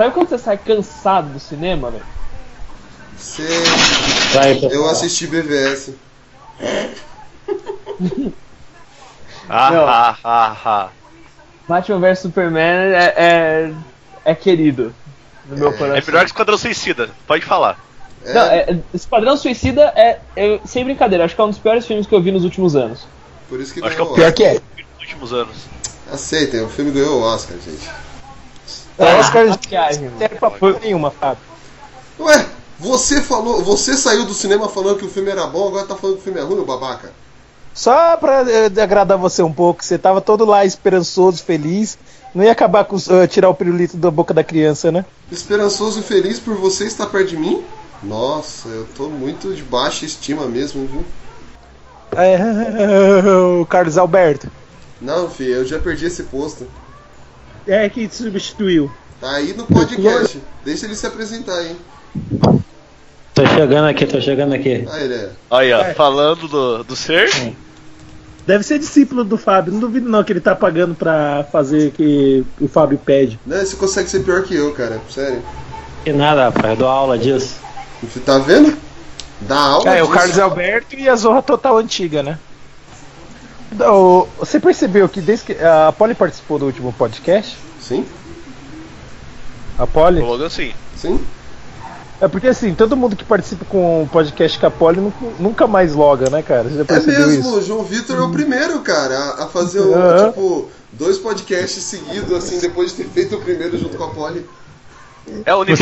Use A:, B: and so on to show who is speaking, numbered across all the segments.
A: Sabe quando você sai cansado do cinema, velho?
B: Você. Eu assisti BVS.
C: Ah,
A: Não.
C: ah, ah, ah.
A: Batman vs Superman é, é, é querido no meu coração.
C: É melhor que Esquadrão Suicida, pode falar.
B: É,
A: Não, é, Esquadrão Suicida é, é, sem brincadeira, acho que é um dos piores filmes que eu vi nos últimos anos.
B: por isso que
C: Acho que é o
D: Pior que é.
C: Nos últimos anos.
B: Aceitem, o filme ganhou o Oscar, gente.
D: É, Oscar
A: maquiagem,
D: não serve pra porra nenhuma, Fábio.
B: Ué, você falou. Você saiu do cinema falando que o filme era bom, agora tá falando que o filme é ruim, babaca.
D: Só pra eh, agradar você um pouco, você tava todo lá esperançoso, feliz. Não ia acabar com eh, tirar o pirulito da boca da criança, né?
B: Esperançoso e feliz por você estar perto de mim? Nossa, eu tô muito de baixa estima mesmo, viu?
D: É, o Carlos Alberto.
B: Não, filho, eu já perdi esse posto.
D: É que te substituiu.
B: Tá aí no podcast. Deixa ele se apresentar aí.
E: Tô chegando aqui, tô chegando aqui.
B: Ah, ele é.
C: Aí, ó,
D: É.
C: falando do, do ser.
D: Deve ser discípulo do Fábio. Não duvido não que ele tá pagando pra fazer o que o Fábio pede.
B: Não, você consegue ser pior que eu, cara. Sério.
E: Que nada, rapaz, eu dou aula disso.
B: Você tá vendo? Dá aula
D: É, o
B: disso.
D: Carlos Alberto e a Zorra Total Antiga, né? Você percebeu que desde que a Polly participou do último podcast?
B: Sim,
D: A Polly?
C: Logo assim.
B: sim.
D: É porque assim, todo mundo que participa com o podcast com a Polly nu- nunca mais loga, né, cara? Você já
B: É
D: percebeu
B: mesmo,
D: isso?
B: o João Vitor é o primeiro, cara, a, fazer um, tipo, dois podcasts seguidos, assim, depois de ter feito o primeiro junto com a Polly.
C: É, o não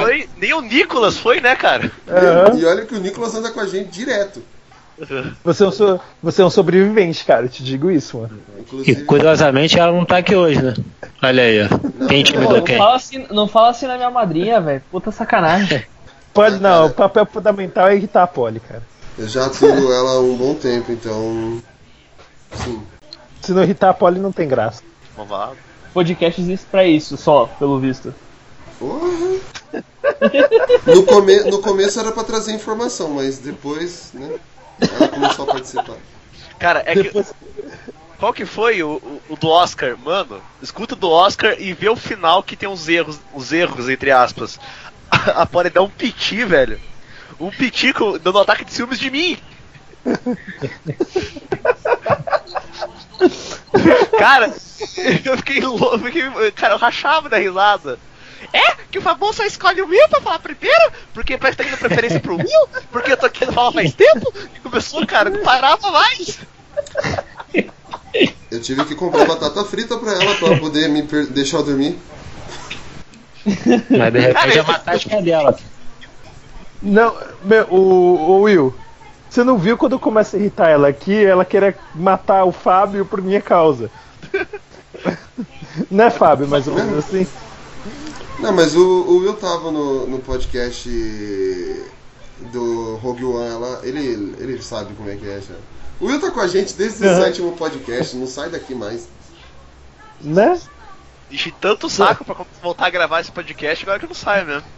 C: foi, nem o Nicolas foi, né, cara?
D: Aham.
B: E olha que o Nicolas anda com a gente direto.
D: Você, é um so- você é um sobrevivente, cara, eu te digo isso, mano.
E: E
B: Inclusive.
E: curiosamente ela não tá aqui hoje, né? Olha aí, ó. Quem
A: Pô,
E: intimidou
A: não,
E: quem?
A: fala assim, não fala assim na minha madrinha, velho. Puta sacanagem.
D: Pode não,
B: cara.
D: o papel fundamental é irritar a Polly, cara.
B: Eu já aturo ela há um bom tempo, então. Sim.
D: Se não irritar a Polly, não tem graça.
C: Vamos lá.
A: Podcast existe pra isso, só, pelo visto.
B: Porra. No, come... no começo era pra trazer informação, mas depois, né? Ela começou a participar.
C: Cara, é que. Qual que foi o, o, o do Oscar? Mano, escuta do Oscar e vê o final que tem uns erros, os erros, entre aspas. A, a Polly dá um piti, velho. Um piti dando um ataque de ciúmes de mim. Cara, eu fiquei louco, fiquei, cara, eu rachava da risada. É? Que o Fabão só escolhe o Will pra falar primeiro? Porque parece que tá dando preferência pro Will? Porque eu tô querendo falar faz tempo? E começou, cara, não parava mais.
B: Eu tive que comprar batata frita pra ela pra poder me per- deixar eu dormir.
E: Mas de repente é uma tática dela.
D: Não, meu, o, o Will, você não viu quando eu começo a irritar ela aqui, ela querer matar o Fábio por minha causa. Não é Fábio, mais ou menos assim?
B: Não, mas o, o Will tava no, no podcast do Rogue One lá, ele, ele sabe como é que é já. O Will tá com a gente desde o sétimo podcast, não sai daqui mais.
D: Né?
C: Enchi tanto saco pra voltar a gravar esse podcast, agora que não sai mesmo.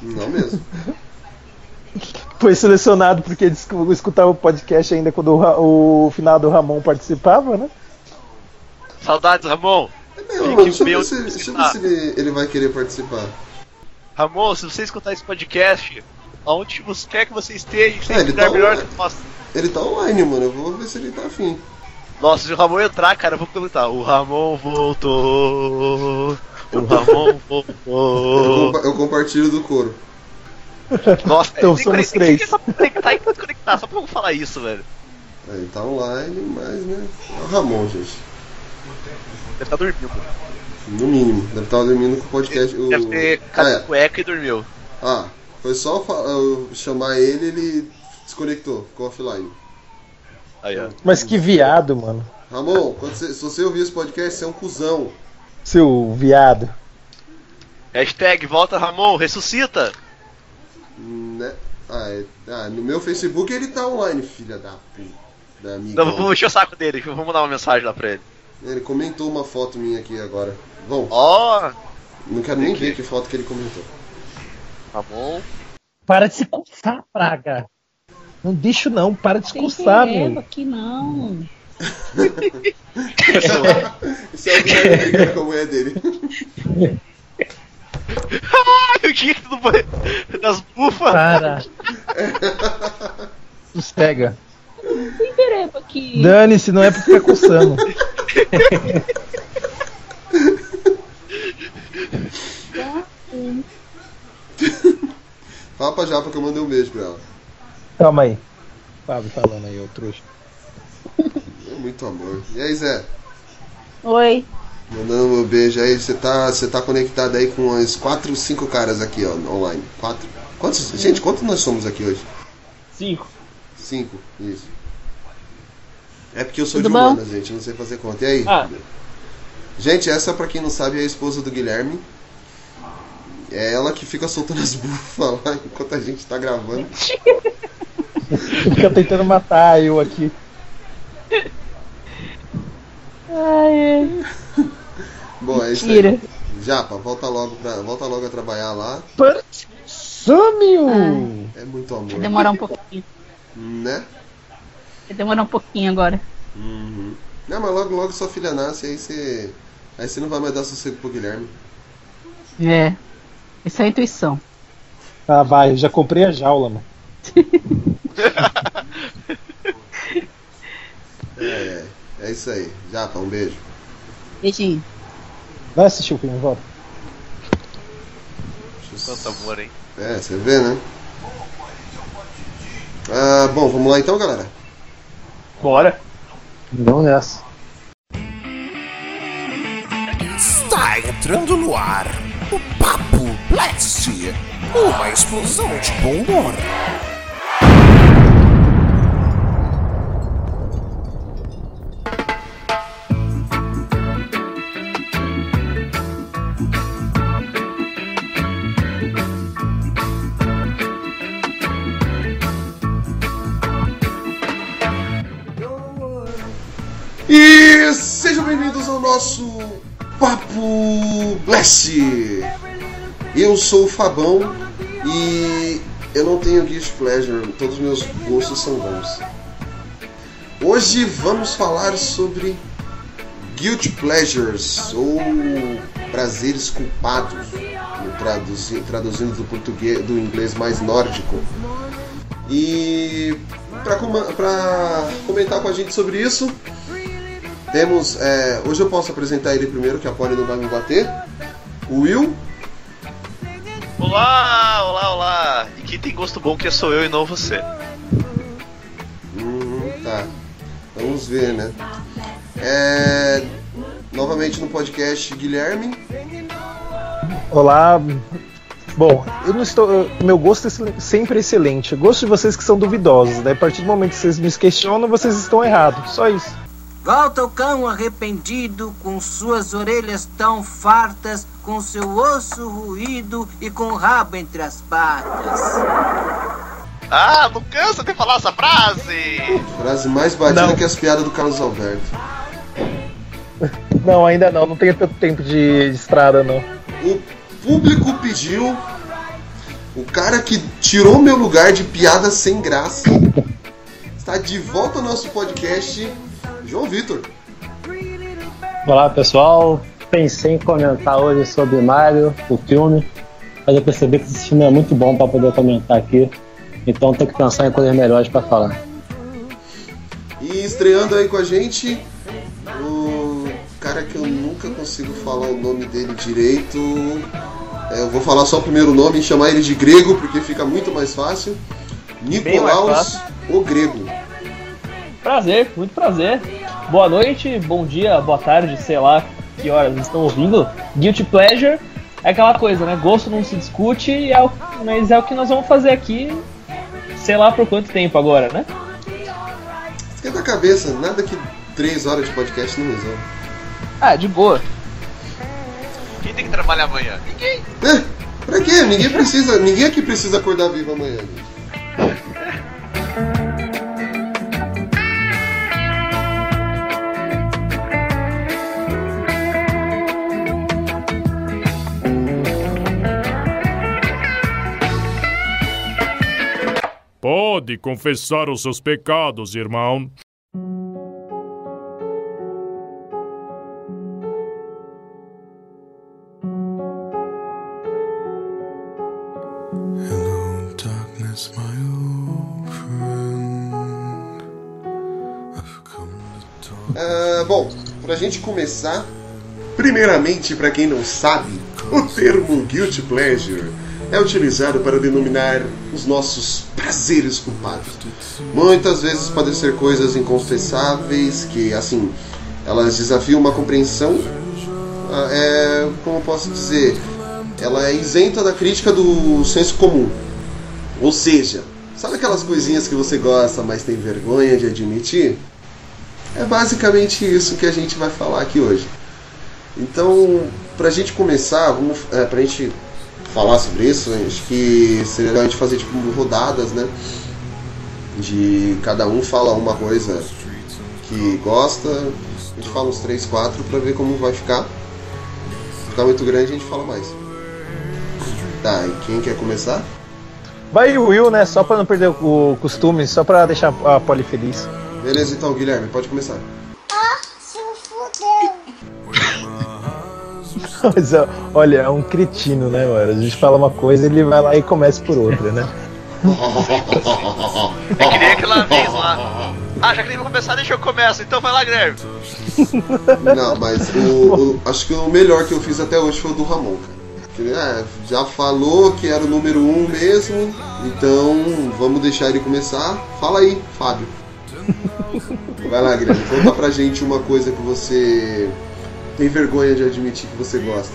B: Não mesmo.
D: Foi selecionado porque eu escutava o podcast ainda quando o, o final do Ramon participava, né?
C: Saudades, Ramon.
B: É deixa eu
C: meu
B: se, deixa eu ver
C: Ah.
B: se ele, ele vai querer participar.
C: Ramon, se você escutar esse podcast, aonde você quer que você esteja, sem
B: É, ele tá
C: melhor
B: online.
C: que nós.
B: Ele tá online, mano, eu vou ver se ele tá afim.
C: Nossa, se o Ramon entrar, cara, eu vou perguntar. O Ramon voltou. O Ramon
B: Eu,
C: voltou.
B: compa- eu compartilho do coro.
C: Nossa,
D: Então
C: tem
D: somos
C: que- tem que
D: três.
C: só conectar e desconectar, só pra eu falar isso, velho.
B: Ele tá online, mas né. É o Ramon, gente.
C: Deve estar dormindo.
B: No mínimo. Deve estar dormindo com o podcast. O...
C: Deve ter
B: Ah,
C: cada
B: é.
C: cueca e dormiu.
B: Ah, foi só eu chamar ele ele desconectou, ficou offline.
C: Aí, ó.
D: Mas que viado, mano.
B: Ramon, quando você- se você ouvir esse podcast, você é um cuzão.
D: Seu viado.
C: Hashtag volta Ramon, ressuscita.
B: Né? Ah, é- ah, no meu Facebook ele tá online, filha da puta. Da amiga.
C: Não, vou encher o saco dele, vou mandar uma mensagem lá pra ele.
B: Ele comentou uma foto minha aqui agora. Bom,
C: Ó,
B: não quero nem
C: aqui.
B: ver que foto que ele comentou.
C: Ramon.
D: Para de se coçar, praga. Não deixo não, para de se coçar, meu.
F: aqui não.
B: Isso é o Guilherme brigando com a mulher dele.
C: Ai, o que do banheiro das bufas?
D: Para. Sossega.
F: Tem pereba aqui.
D: Dane-se, não é pra ficar coçando.
B: Fala pra Japa que eu mandei um beijo pra ela.
D: Calma aí. Fábio falando aí, ô trouxa.
B: É muito amor. E aí, Zé?
F: Oi.
B: Mandando meu beijo aí. Você tá, você tá conectado aí com uns 4, 5 caras aqui, ó, online. 4. Quantos? Gente, quantos nós somos aqui hoje?
A: Cinco.
B: 5, isso. É porque eu sou
F: Tudo
B: de
F: bom?
B: humanas, gente, não sei fazer conta. E aí?
A: Ah.
B: Gente, essa pra quem não sabe é a esposa do Guilherme. É ela que fica soltando as bufas lá enquanto a gente tá gravando.
D: Fica tentando matar eu aqui.
F: Ai,
B: Bom, é isso
F: mentira.
B: aí. Japa, volta logo, pra, volta logo a trabalhar lá.
D: Para- Sumiu!
B: É muito amor.
F: Vai demorar um pouquinho.
B: Né?
F: Vai demorar um pouquinho agora.
B: Uhum. Não, mas logo, logo sua filha nasce, aí você. Aí você não vai mais dar sossego pro Guilherme.
F: É. Essa é a intuição.
D: Ah, vai, eu já comprei a jaula, mano.
B: É, é, é isso aí. Japa, um beijo.
F: Beijinho.
D: Vai assistir o filme, volta.
C: Quanto amor, hein?
B: É, você vê, né? Ah, bom, vamos lá então, galera.
A: Bora.
D: Vamos nessa.
G: Está entrando no ar o Papo Blast, uma explosão de bom humor.
B: E sejam bem-vindos ao nosso Papo Blast. Eu sou o Fabão e eu não tenho guilty pleasure, todos os meus gostos são bons. Hoje vamos falar sobre guilty pleasures ou prazeres culpados, traduzi- traduzindo do português do inglês mais nórdico. E para comentar com a gente sobre isso, temos. é, hoje eu posso apresentar ele primeiro, que a Pony não vai me bater. O Will.
C: Olá, olá, olá. E quem tem gosto bom que sou eu e não você.
B: Uhum, tá. Vamos ver, né? É, novamente no podcast, Guilherme.
D: Olá. Bom, eu não estou. eu- Meu gosto é sempre excelente. Eu gosto de vocês que são duvidosos. Daí, a partir do momento que vocês me questionam, vocês estão errados. Só isso.
H: Volta o cão arrependido, com suas orelhas tão fartas, com seu osso ruído e com o rabo entre as patas.
C: Ah, não cansa de falar essa frase!
B: Frase mais batida
D: Não.
B: que as piadas do Carlos Alberto.
D: Não, ainda não. Não tenho tanto tempo de, de estrada, não.
B: O público pediu. O cara que tirou meu lugar de piada sem graça está de volta ao nosso podcast, João Vitor.
E: Olá pessoal, pensei em comentar hoje sobre Mario, o filme, mas eu percebi que esse filme é muito bom para poder comentar aqui, então tenho que pensar em coisas melhores para falar.
B: E estreando aí com a gente, o cara que eu nunca consigo falar o nome dele direito. É, eu vou falar só o primeiro nome e chamar ele de grego, porque fica muito mais fácil.
A: mais
B: Nicolaus
A: fácil.
B: o Grego.
A: Prazer, muito prazer. Boa noite, bom dia, boa tarde, sei lá que horas estão ouvindo. Guilty Pleasure é aquela coisa, né? Gosto não se discute, e é o- mas é o que nós vamos fazer aqui, sei lá por quanto tempo agora, né?
B: Esquenta a cabeça, nada que 3 horas de podcast não resolve.
A: Ah, de boa.
C: Quem tem que trabalhar amanhã? Ninguém.
B: É, pra quê? Ninguém precisa, ninguém aqui precisa acordar vivo amanhã, gente.
I: Pode confessar os seus pecados, irmão.
B: Ah, bom, pra gente começar, primeiramente, para quem não sabe, o termo guilty pleasure é utilizado para denominar os nossos prazeres culpados. Muitas vezes podem ser coisas inconfessáveis que, assim, elas desafiam uma compreensão. ah, É, como posso dizer, ela é isenta da crítica do senso comum. Ou seja, sabe aquelas coisinhas que você gosta, mas tem vergonha de admitir? É basicamente isso que a gente vai falar aqui hoje. Então, pra gente começar, vamos, é, pra gente falar sobre isso, acho que seria legal a gente fazer tipo rodadas, né? De cada um fala uma coisa que gosta, a gente fala uns 3, 4 pra ver como vai ficar. Se ficar muito grande, a gente fala mais. Tá, e quem quer começar?
D: Vai o Will, né? Só pra não perder o costume, só pra deixar a Polly feliz.
B: Beleza, então, Guilherme, pode começar.
D: Mas, olha, é um cretino, né, mano? A gente fala uma coisa ele vai lá e começa por outra, né?
C: É que nem aquela vez lá. Ah, já que nem vou começar, deixa eu começar. Então vai lá, Guilherme.
B: Não, mas o, o- acho que o melhor que eu fiz até hoje foi o do Ramon, cara. É, já falou que era o número um mesmo, então vamos deixar ele começar. Fala aí, Fábio. Vai lá, Guilherme, conta pra gente uma coisa que você tem vergonha de admitir que você gosta.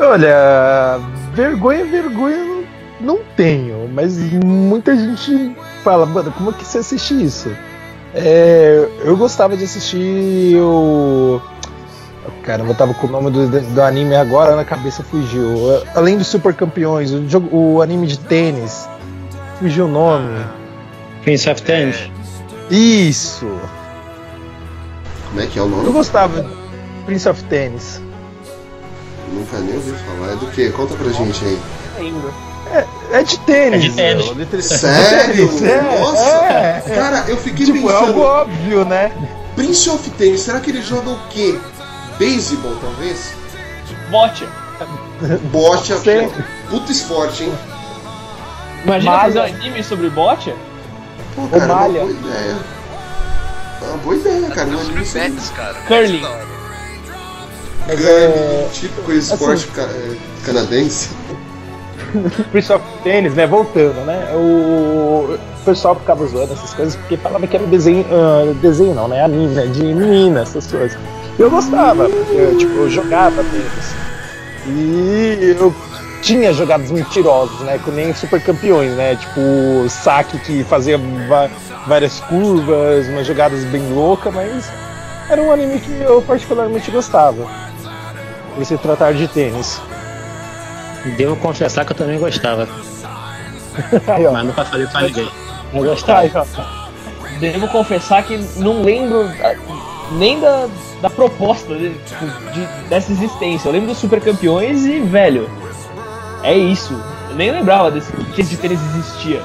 D: Olha, vergonha, vergonha eu não, tenho, mas muita gente fala, mano, como é que você assiste isso? É, eu gostava de assistir o. Caramba, eu tava com o nome do, do anime agora na cabeça fugiu. Além dos Super Campeões, o, jogo, o anime de tênis. Fugiu o nome.
E: Prince of Tennis.
D: Isso!
B: Como é que é o
D: Eu
B: nome?
D: gostava. Prince of Tennis.
B: Nunca nem ouvi falar. É do que? Conta pra gente aí.
A: Ainda.
D: É de tênis.
E: É de tênis.
D: meu, liter-
B: Sério?
D: Tênis, é,
B: Nossa!
D: é, é.
B: Cara, eu fiquei
D: Tipo, é
B: pensando.
D: algo óbvio, né?
B: Prince of Tennis, será que ele joga o quê? Beisebol, talvez?
A: Bote.
B: Bote, puta esporte, hein?
A: Imagina
D: Malha.
A: fazer um anime sobre bote?
B: Pô, cara, é uma
D: malha.
B: boa ideia. É uma boa ideia, cara. Um anime sobre.
A: Curling.
C: Hora.
D: Mas
B: Curling,
D: é.
B: típico esporte ca- é, canadense.
D: Prince of Tennis, né? Voltando, né? O, pessoal ficava zoando essas coisas porque falava que era desenho. ah, desenho não, né? Anime, né? De menina, essas coisas. E eu gostava, porque eu, tipo, eu jogava tênis. E eu tinha jogadas mentirosas, né? Com nem super campeões, né? Tipo, o saque que fazia várias curvas, umas jogadas bem loucas, mas era um anime que eu particularmente gostava. Por se tratar de tênis.
E: Devo confessar que eu também gostava,
D: Aí,
E: mas nunca falei pra ninguém. Eu gostava.
D: Aí.
A: Devo confessar que não lembro ah, nem da, da proposta de- tipo, de- dessa existência. Eu lembro dos Super Campeões e, velho, é isso. Eu nem lembrava desse, que esse tênis existia.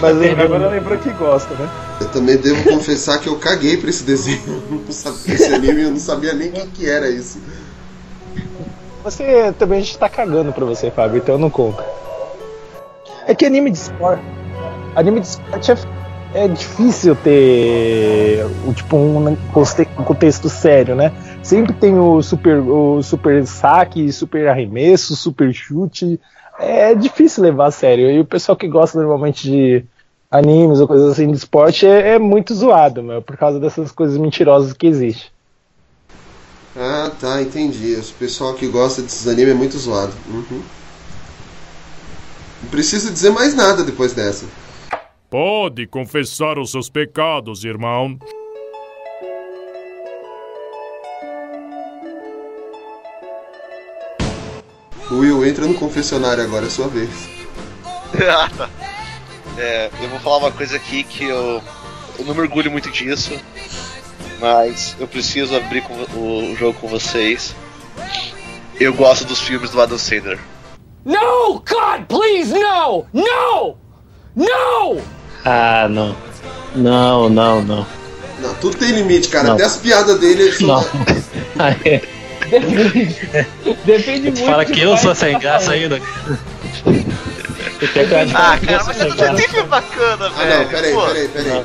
D: Mas lembra, agora lembrou que gosta, né?
B: Eu também devo confessar que eu caguei pra esse desenho. Eu não sabia, esse anime eu não sabia nem o que, que era isso.
D: Você também a gente tá cagando pra você, Fábio, então não conta. É que anime de esporte. Anime de esporte é, é difícil ter tipo um um contexto sério, né? Sempre tem o super, o super saque, super arremesso, super chute. É difícil levar a sério. E o pessoal que gosta normalmente de animes ou coisas assim de esporte é, é muito zoado, meu, por causa dessas coisas mentirosas que existem.
B: Ah, tá, entendi. O pessoal que gosta desses animes é muito zoado. Uhum. Não precisa dizer mais nada depois dessa.
I: Pode confessar os seus pecados, irmão.
B: Will, entra no confessionário agora, é sua vez.
C: ah, tá. É, eu vou falar uma coisa aqui que eu, eu não mergulho muito disso, mas eu preciso abrir com o, o jogo com vocês. Eu gosto dos filmes do Adam Sandler.
J: No! God, please, no! No! No!
E: Ah, não. Não, não, não.
B: Não, tudo tem limite, cara.
E: Não.
B: Até as piadas dele.
E: Não. Ah, é.
A: Depende, depende muito.
E: Fala que eu sou sem graça ainda.
C: Ah, cara,
E: você
C: mas você não tem filme bacana,
B: Ah,
C: velho.
B: não, peraí, peraí, peraí.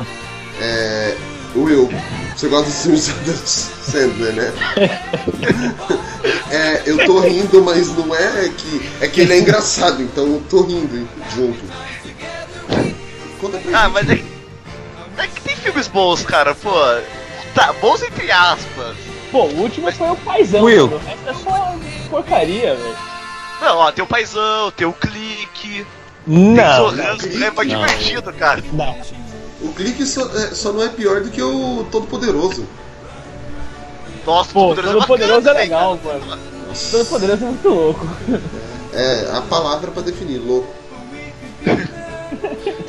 B: É. Will, você gosta dos filmes do Adam Sandler, né? É, eu tô rindo, mas não é que. É que ele é engraçado, então eu tô rindo junto. Conta pra
C: Ah,
B: gente.
C: mas é que, é que tem filmes bons, cara, pô. Tá, bons entre aspas.
A: Pô, o último foi o paizão.
D: Will.
A: O resto é só porcaria, velho.
C: Não, ó, tem o Paizão, tem o Clique, tem
D: Não.
C: Sorrando, é mais
E: Não.
C: divertido, cara.
D: Não.
B: O clique só, é, só não é pior do que o Todo Poderoso.
C: Nossa,
A: Pô,
C: Todo
A: Todo Poderoso é
C: bacana,
A: legal,
C: velho.
A: mano. Todo Poderoso é muito louco.
B: É a palavra pra definir, louco.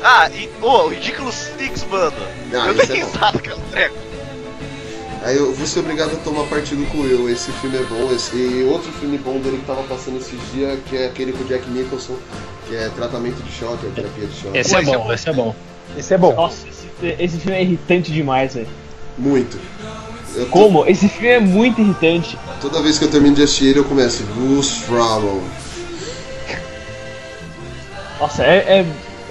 C: Ah, e, ô, o Ridiculous Six, mano.
B: Ah,
C: eu dei
B: é
C: risada com treco.
B: Aí eu vou ser obrigado a tomar partido com eu. Esse filme é bom. Esse, e outro filme bom dele que tava passando esses dias, que é aquele com o Jack Nicholson, que é tratamento de choque, é terapia de choque.
E: Esse é bom, esse é bom.
D: Esse é bom.
A: Nossa, esse, esse filme é irritante demais, velho.
B: Muito. Tô-
A: Como? Esse filme é muito irritante.
B: Toda vez que eu termino de assistir ele, eu começo Goose Problem.
A: Nossa, é, é-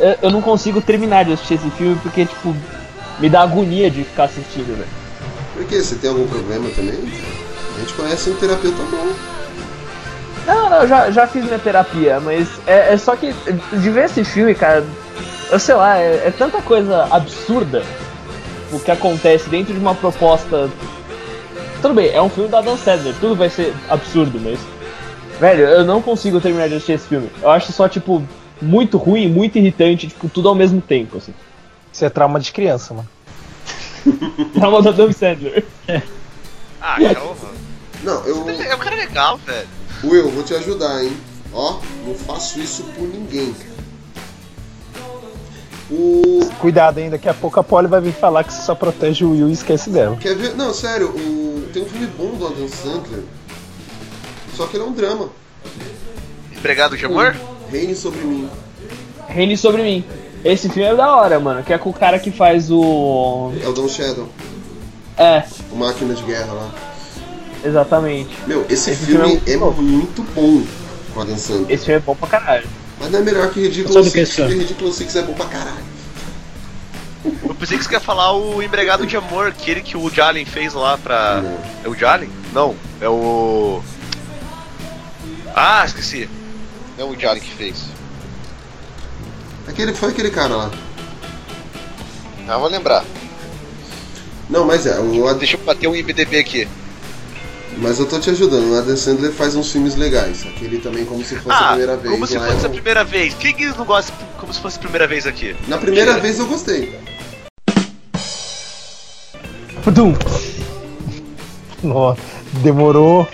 A: é- Eu não consigo terminar de assistir esse filme porque, tipo, me dá agonia de ficar assistindo, velho.
B: Por quê? Você tem algum problema também? A gente conhece um terapeuta bom.
A: Não, não, eu já, já fiz minha terapia, mas é, é só que de ver esse filme, cara, eu sei lá, é, é tanta coisa absurda o que acontece dentro de uma proposta. Tudo bem, é um filme da Dan Sandler, tudo vai ser absurdo, mas. Velho, eu não consigo terminar de assistir esse filme. Eu acho só, tipo, muito ruim, muito irritante, tipo, tudo ao mesmo tempo, assim.
D: Isso é trauma de criança, mano.
A: Trauma da Dan Sandler.
C: Ah, cara, horror.
B: Não, eu.
C: É um cara legal, velho.
B: Will, vou te ajudar, hein? Ó, não faço isso por ninguém. O.
D: Cuidado, hein? Daqui a pouco a Polly vai vir falar que você só protege o Will e esquece dela.
B: Quer ver? Não, sério, o... tem um filme bom do Adam Sandler. Só que ele é um drama.
C: Empregado de amor?
B: Reine sobre mim.
A: Reine sobre mim. Esse filme é da hora, mano, que é com o cara que faz o.
B: É o Don Shadow,
A: É,
B: o máquina de guerra lá.
A: exatamente.
B: Meu, esse,
A: Esse
B: filme,
A: filme é
B: é
A: muito bom.
B: muito bom com o Adam Sandler.
A: Esse filme é bom pra caralho.
B: Mas não é melhor que Ridiculous
E: Sabe o que é
B: Six, porque Ridiculous Six é bom pra caralho.
C: Eu pensei que você quer falar o Empregado de Amor, aquele que o Allen fez lá pra.
B: Não.
C: É o Allen? Não, é o. Ah, esqueci. Não é o Allen que fez.
B: Aquele, foi aquele cara lá.
C: Ah, vou lembrar.
B: Não, mas é, o.
C: Deixa eu bater um IMDB aqui.
B: Mas eu tô te ajudando. O Adam Sandler faz uns filmes legais. Aquele também, como se fosse a
C: Ah,
B: primeira vez.
C: como se
B: lá
C: fosse
B: é
C: a primeira vez. Quem que não gosta como se fosse a primeira vez aqui?
B: Na primeira
C: Que-
B: vez eu gostei.
A: Pudum.
D: Nossa, demorou.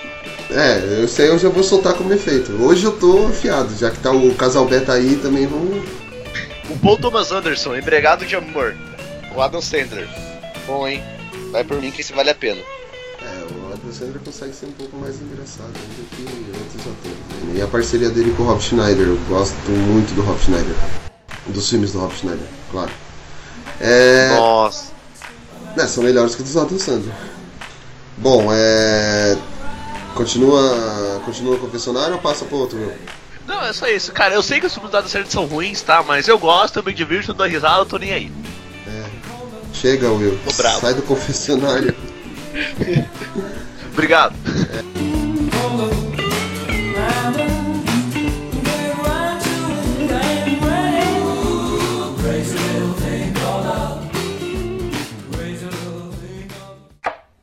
B: É, eu sei, eu já vou soltar como efeito. Hoje eu tô afiado, já que tá o casal beta aí também vamos.
C: O Paul Thomas Anderson, Empregado de Amor. O Adam Sandler. Bom, hein? Vai por mim que esse vale a pena.
B: É, o Adam Sandler consegue ser um pouco mais engraçado do que outros atores. né? E a parceria dele com o Rob Schneider, eu gosto muito do Rob Schneider. Dos filmes do Rob Schneider, claro. É.
C: Nossa.
B: né, são melhores que dos Adam Sandler. Bom, é. Continua. Continua o confessionário ou passa pro outro? Will?
C: Não, é só isso. Cara, eu sei que os filmes do Adam Sandler são ruins, tá? Mas eu gosto, eu me divirto, dou risada, eu tô nem aí.
B: Chega, Will. Sai do confessionário.
C: Obrigado.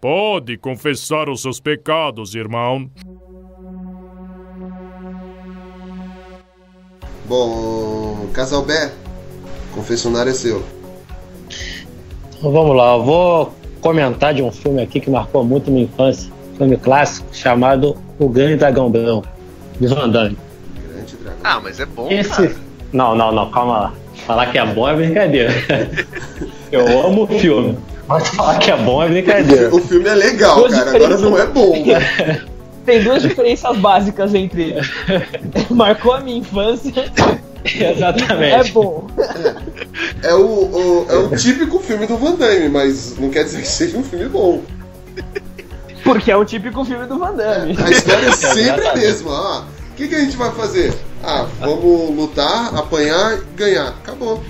I: Pode confessar os seus pecados, irmão.
B: Bom, Casal Bé, confessionário é seu.
E: Então vamos lá, eu vou comentar de um filme aqui que marcou muito minha infância. Filme clássico chamado O Grande Dragão Branco, de Van Damme.
B: Grande dragão.
C: Ah, mas é bom,
E: Esse.
C: cara.
E: Não, não, não, calma lá. Falar que é bom é brincadeira. Eu amo o filme. Mas falar que é bom é brincadeira.
B: O filme é legal,
A: Duas
B: cara. Agora não é bom.
A: Tem duas diferenças básicas entre eles. Marcou a minha infância. É
E: Exatamente.
A: bom.
B: É o, o- é o típico filme do Van Damme, mas não quer dizer que seja um filme bom.
A: Porque é o típico filme do Van Damme.
B: A história é sempre a mesma. Ah, que, que a gente vai fazer? Ah, vamos lutar, apanhar e ganhar. Acabou.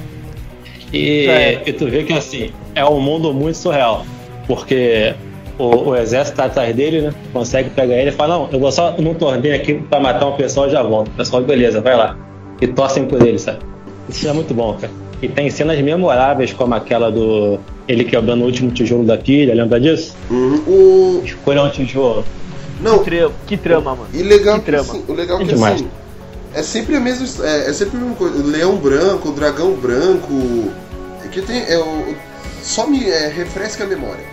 E: E, e tu vê que assim, é um mundo muito surreal. Porque o, o exército tá atrás dele, né? Consegue pegar ele e fala, não, eu vou só num torneio aqui pra matar um pessoal e já volto. O pessoal, beleza, vai lá. E torcem por ele, sabe? Isso é muito bom, cara. E tem cenas memoráveis como aquela do. Ele quebrando o último tijolo da pilha, lembra disso?
B: Uhum. O...
E: Escolha um tijolo.
B: Não,
A: Que, tra- que trama, mano.
B: E legal
A: Que
B: que,
A: trama.
B: assim, o legal
E: É
B: que
E: demais.
B: assim, é sempre a mesma é, é sempre a mesma coisa. O leão branco, o dragão branco, é que tem é o só me é, refresca a memória.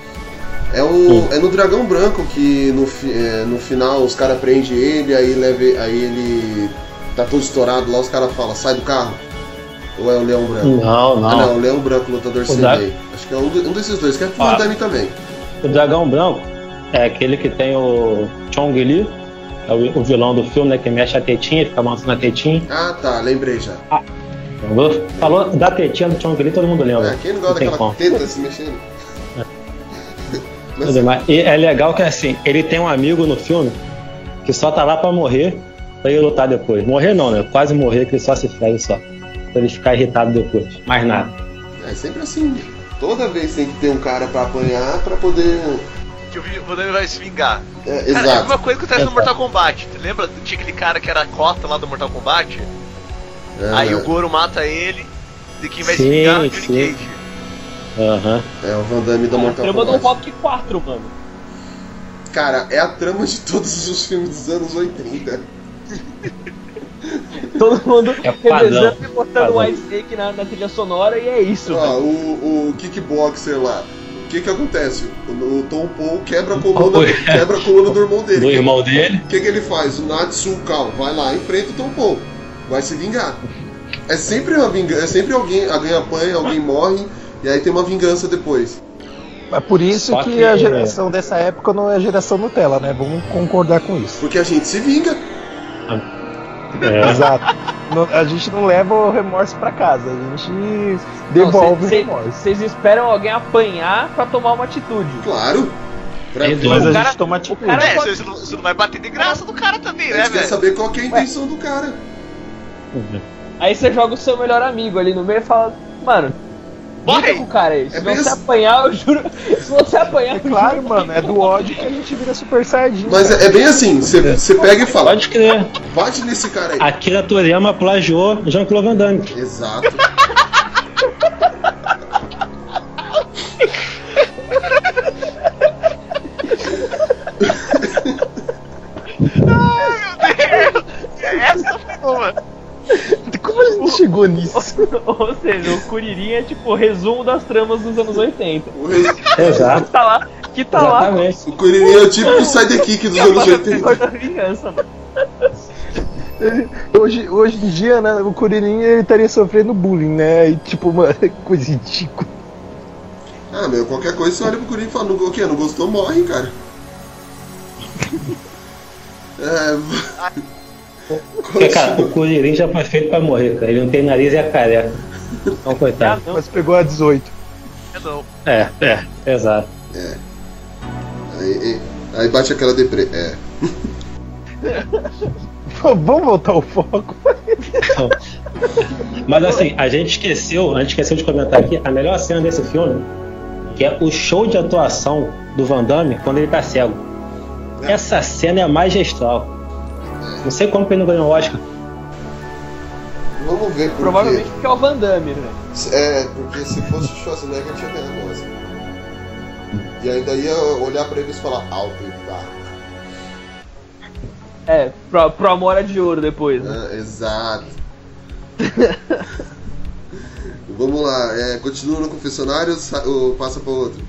B: É o é no dragão branco que no, fi- é, no final os caras prendem ele, aí leva aí ele tá todo estourado lá, os caras falam, sai do carro. Ou é o leão branco?
E: Não, não.
B: Ah, não, o leão branco, lutador sem
E: dra-
B: lei. Acho que é um, um desses dois, que é pro
E: Ah.
B: Van também.
E: O dragão branco é aquele que tem o Chong Li, é o, o vilão do filme, né? Que mexe a tetinha, fica balançando a tetinha.
B: Ah, tá, lembrei já.
E: Entendeu? Falou da tetinha do Chong Li, todo mundo lembra.
B: É, quem não gosta daquela teta se mexendo? Mas-.
E: E é legal que assim, ele tem um amigo no filme que só tá lá pra morrer, pra ele lutar depois. Morrer não, né? Quase morrer, que ele só se fere só. Pra ele ficar irritado depois. Mais nada.
B: É sempre assim. Toda vez tem que ter um cara pra apanhar pra poder.
C: Que o Damme vai se vingar.
B: É,
C: Cara, é a
B: exato.
C: mesma coisa que acontece no. Mortal Kombat. Lembra? Tinha aquele cara que era a cota lá do Mortal Kombat?
B: É,
C: Aí o Goro mata ele. E quem vai se
E: Sim,
C: vingar é o Johnny. Cage.
E: Aham.
B: É o Van Damme da
A: A
B: Mortal
A: trama do
B: Kombat.
A: Rock 4, mano.
B: Cara, é a trama de todos os filmes dos anos 80.
A: Todo mundo
E: É padrão.
A: revezando e botando
E: Padrão.
A: o White Snake na, na trilha sonora e é isso, velho.
B: o, o kickboxer lá. O que que acontece? O, o Tom Paul quebra a coluna, quebra a coluna do irmão dele.
E: Do irmão dele.
B: O que, que ele faz? O Natsu Kal vai lá, enfrenta o Tom Paul. Vai se vingar. É sempre uma vingança, é sempre alguém, alguém apanha, alguém morre, e aí tem uma vingança depois.
D: É por isso
E: Só
D: que,
E: que-
D: a geração dessa época não é a geração Nutella, né? Vamos concordar com isso.
B: Porque a gente se vinga.
E: É.
D: Exato. Não- a gente não leva o remorso pra casa, a gente devolve
A: Não,
D: o
A: cê- cê-
D: remorso.
A: Vocês esperam alguém apanhar pra tomar uma atitude.
B: Claro. Pra,
E: Tem
D: Mas a
A: O cara-
D: gente toma atitude.
A: cara-
C: É,
A: pode-
C: você não, você não vai bater de graça do cara também,
B: a
C: né,
B: gente quer
C: velho?
B: saber qual que é a intenção do cara.
A: Aí você joga o seu melhor amigo ali no meio e fala, mano,
C: Morre!
A: com o cara aí. Se
B: É
A: você apanhar, eu juro. Se você apanhar,
D: É claro,
A: juro
D: mano, é do ódio que a gente vira super sardinha.
B: Mas é, é bem assim, você você pega e fala,
E: Pode crer.
B: bate nesse cara aí.
E: Akira Toriyama plagiou Jean-Claude Van Damme.
B: Exato.
D: chegou nisso?
A: Ou seja, o Kuririn é tipo o resumo das tramas dos anos 80.
B: O, re-
E: Exato.
A: Que tá lá, que tá lá.
E: Exatamente.
B: o Kuririn é o típico sidekick dos anos 80.
A: da vingança.
D: Hoje, hoje em dia, né, o Kuririn ele estaria sofrendo bullying, né? E tipo, uma coisa ridícula.
B: Ah, meu, qualquer coisa você olha pro Kuririn e fala, não, o quê? Não gostou, morre, cara. É...
E: Porque, cara, o Kuririn já foi feito pra morrer, cara. Ele não tem nariz e é careca. Então, coitado.
D: Mas pegou a 18.
C: É não.
E: É, é, exato.
B: Aí, aí- aí bate aquela deprê. É.
D: Vamos voltar ao foco.
E: Então, Mas assim, a gente esqueceu, a gente esqueceu de comentar aqui a melhor cena desse filme, que é o show de atuação do Van Damme quando ele tá cego. Essa cena é magistral. Não sei como que ele não ganhou o Oscar.
B: Vamos ver por
A: Provavelmente
B: quê.
A: porque é o Van Damme, né?
B: É, porque se fosse o Schwarzenegger tinha ganhado o Oscar. E ainda ia olhar pra eles e falar, I'll be back.
A: É, pro, pro Amora de Ouro depois, né?
B: É, exato. Vamos lá, é, continua no confessionário ou sa- ou passa pra outro?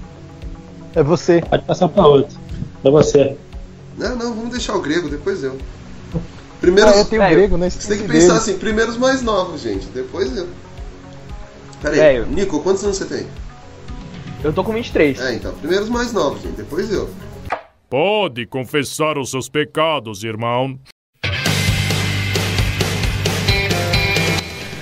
D: É você.
E: Pode passar pra outro. Pra você.
B: Não, não, vamos deixar o grego, depois eu. Primeiros,
D: Ah, eu tenho
A: É,
D: grego, né?
B: você tem que pensar
D: dele.
B: assim, primeiros mais novos, gente, depois eu. Pera aí. Nico, quantos anos você tem?
A: Eu tô com 23.
B: É, então, primeiros mais novos, gente, depois eu.
I: Pode confessar os seus pecados, irmão.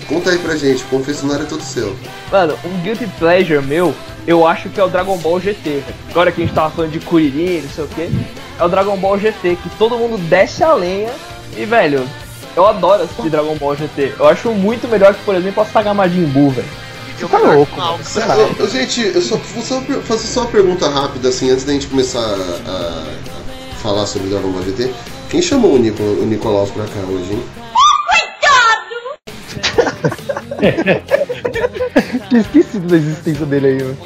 B: Conta aí pra gente, o confessionário é todo seu.
A: Mano, um guilty pleasure meu, eu acho que é o Dragon Ball GT. Agora que a gente tava falando de Kuririn, não sei o que, é o Dragon Ball GT, que todo mundo desce a lenha E, velho, eu adoro assistir Dragon Ball GT. Eu acho muito melhor que, por exemplo, a saga Majin Buu, velho.
C: Você
D: tá louco, mano.
B: Eu- eu- gente, eu só vou só fazer só uma pergunta rápida, assim, antes da gente começar a, a falar sobre Dragon Ball GT. Quem chamou o, Nico, o Nicolaus pra cá hoje, hein?
D: Tinha esquecido da existência dele aí, mano.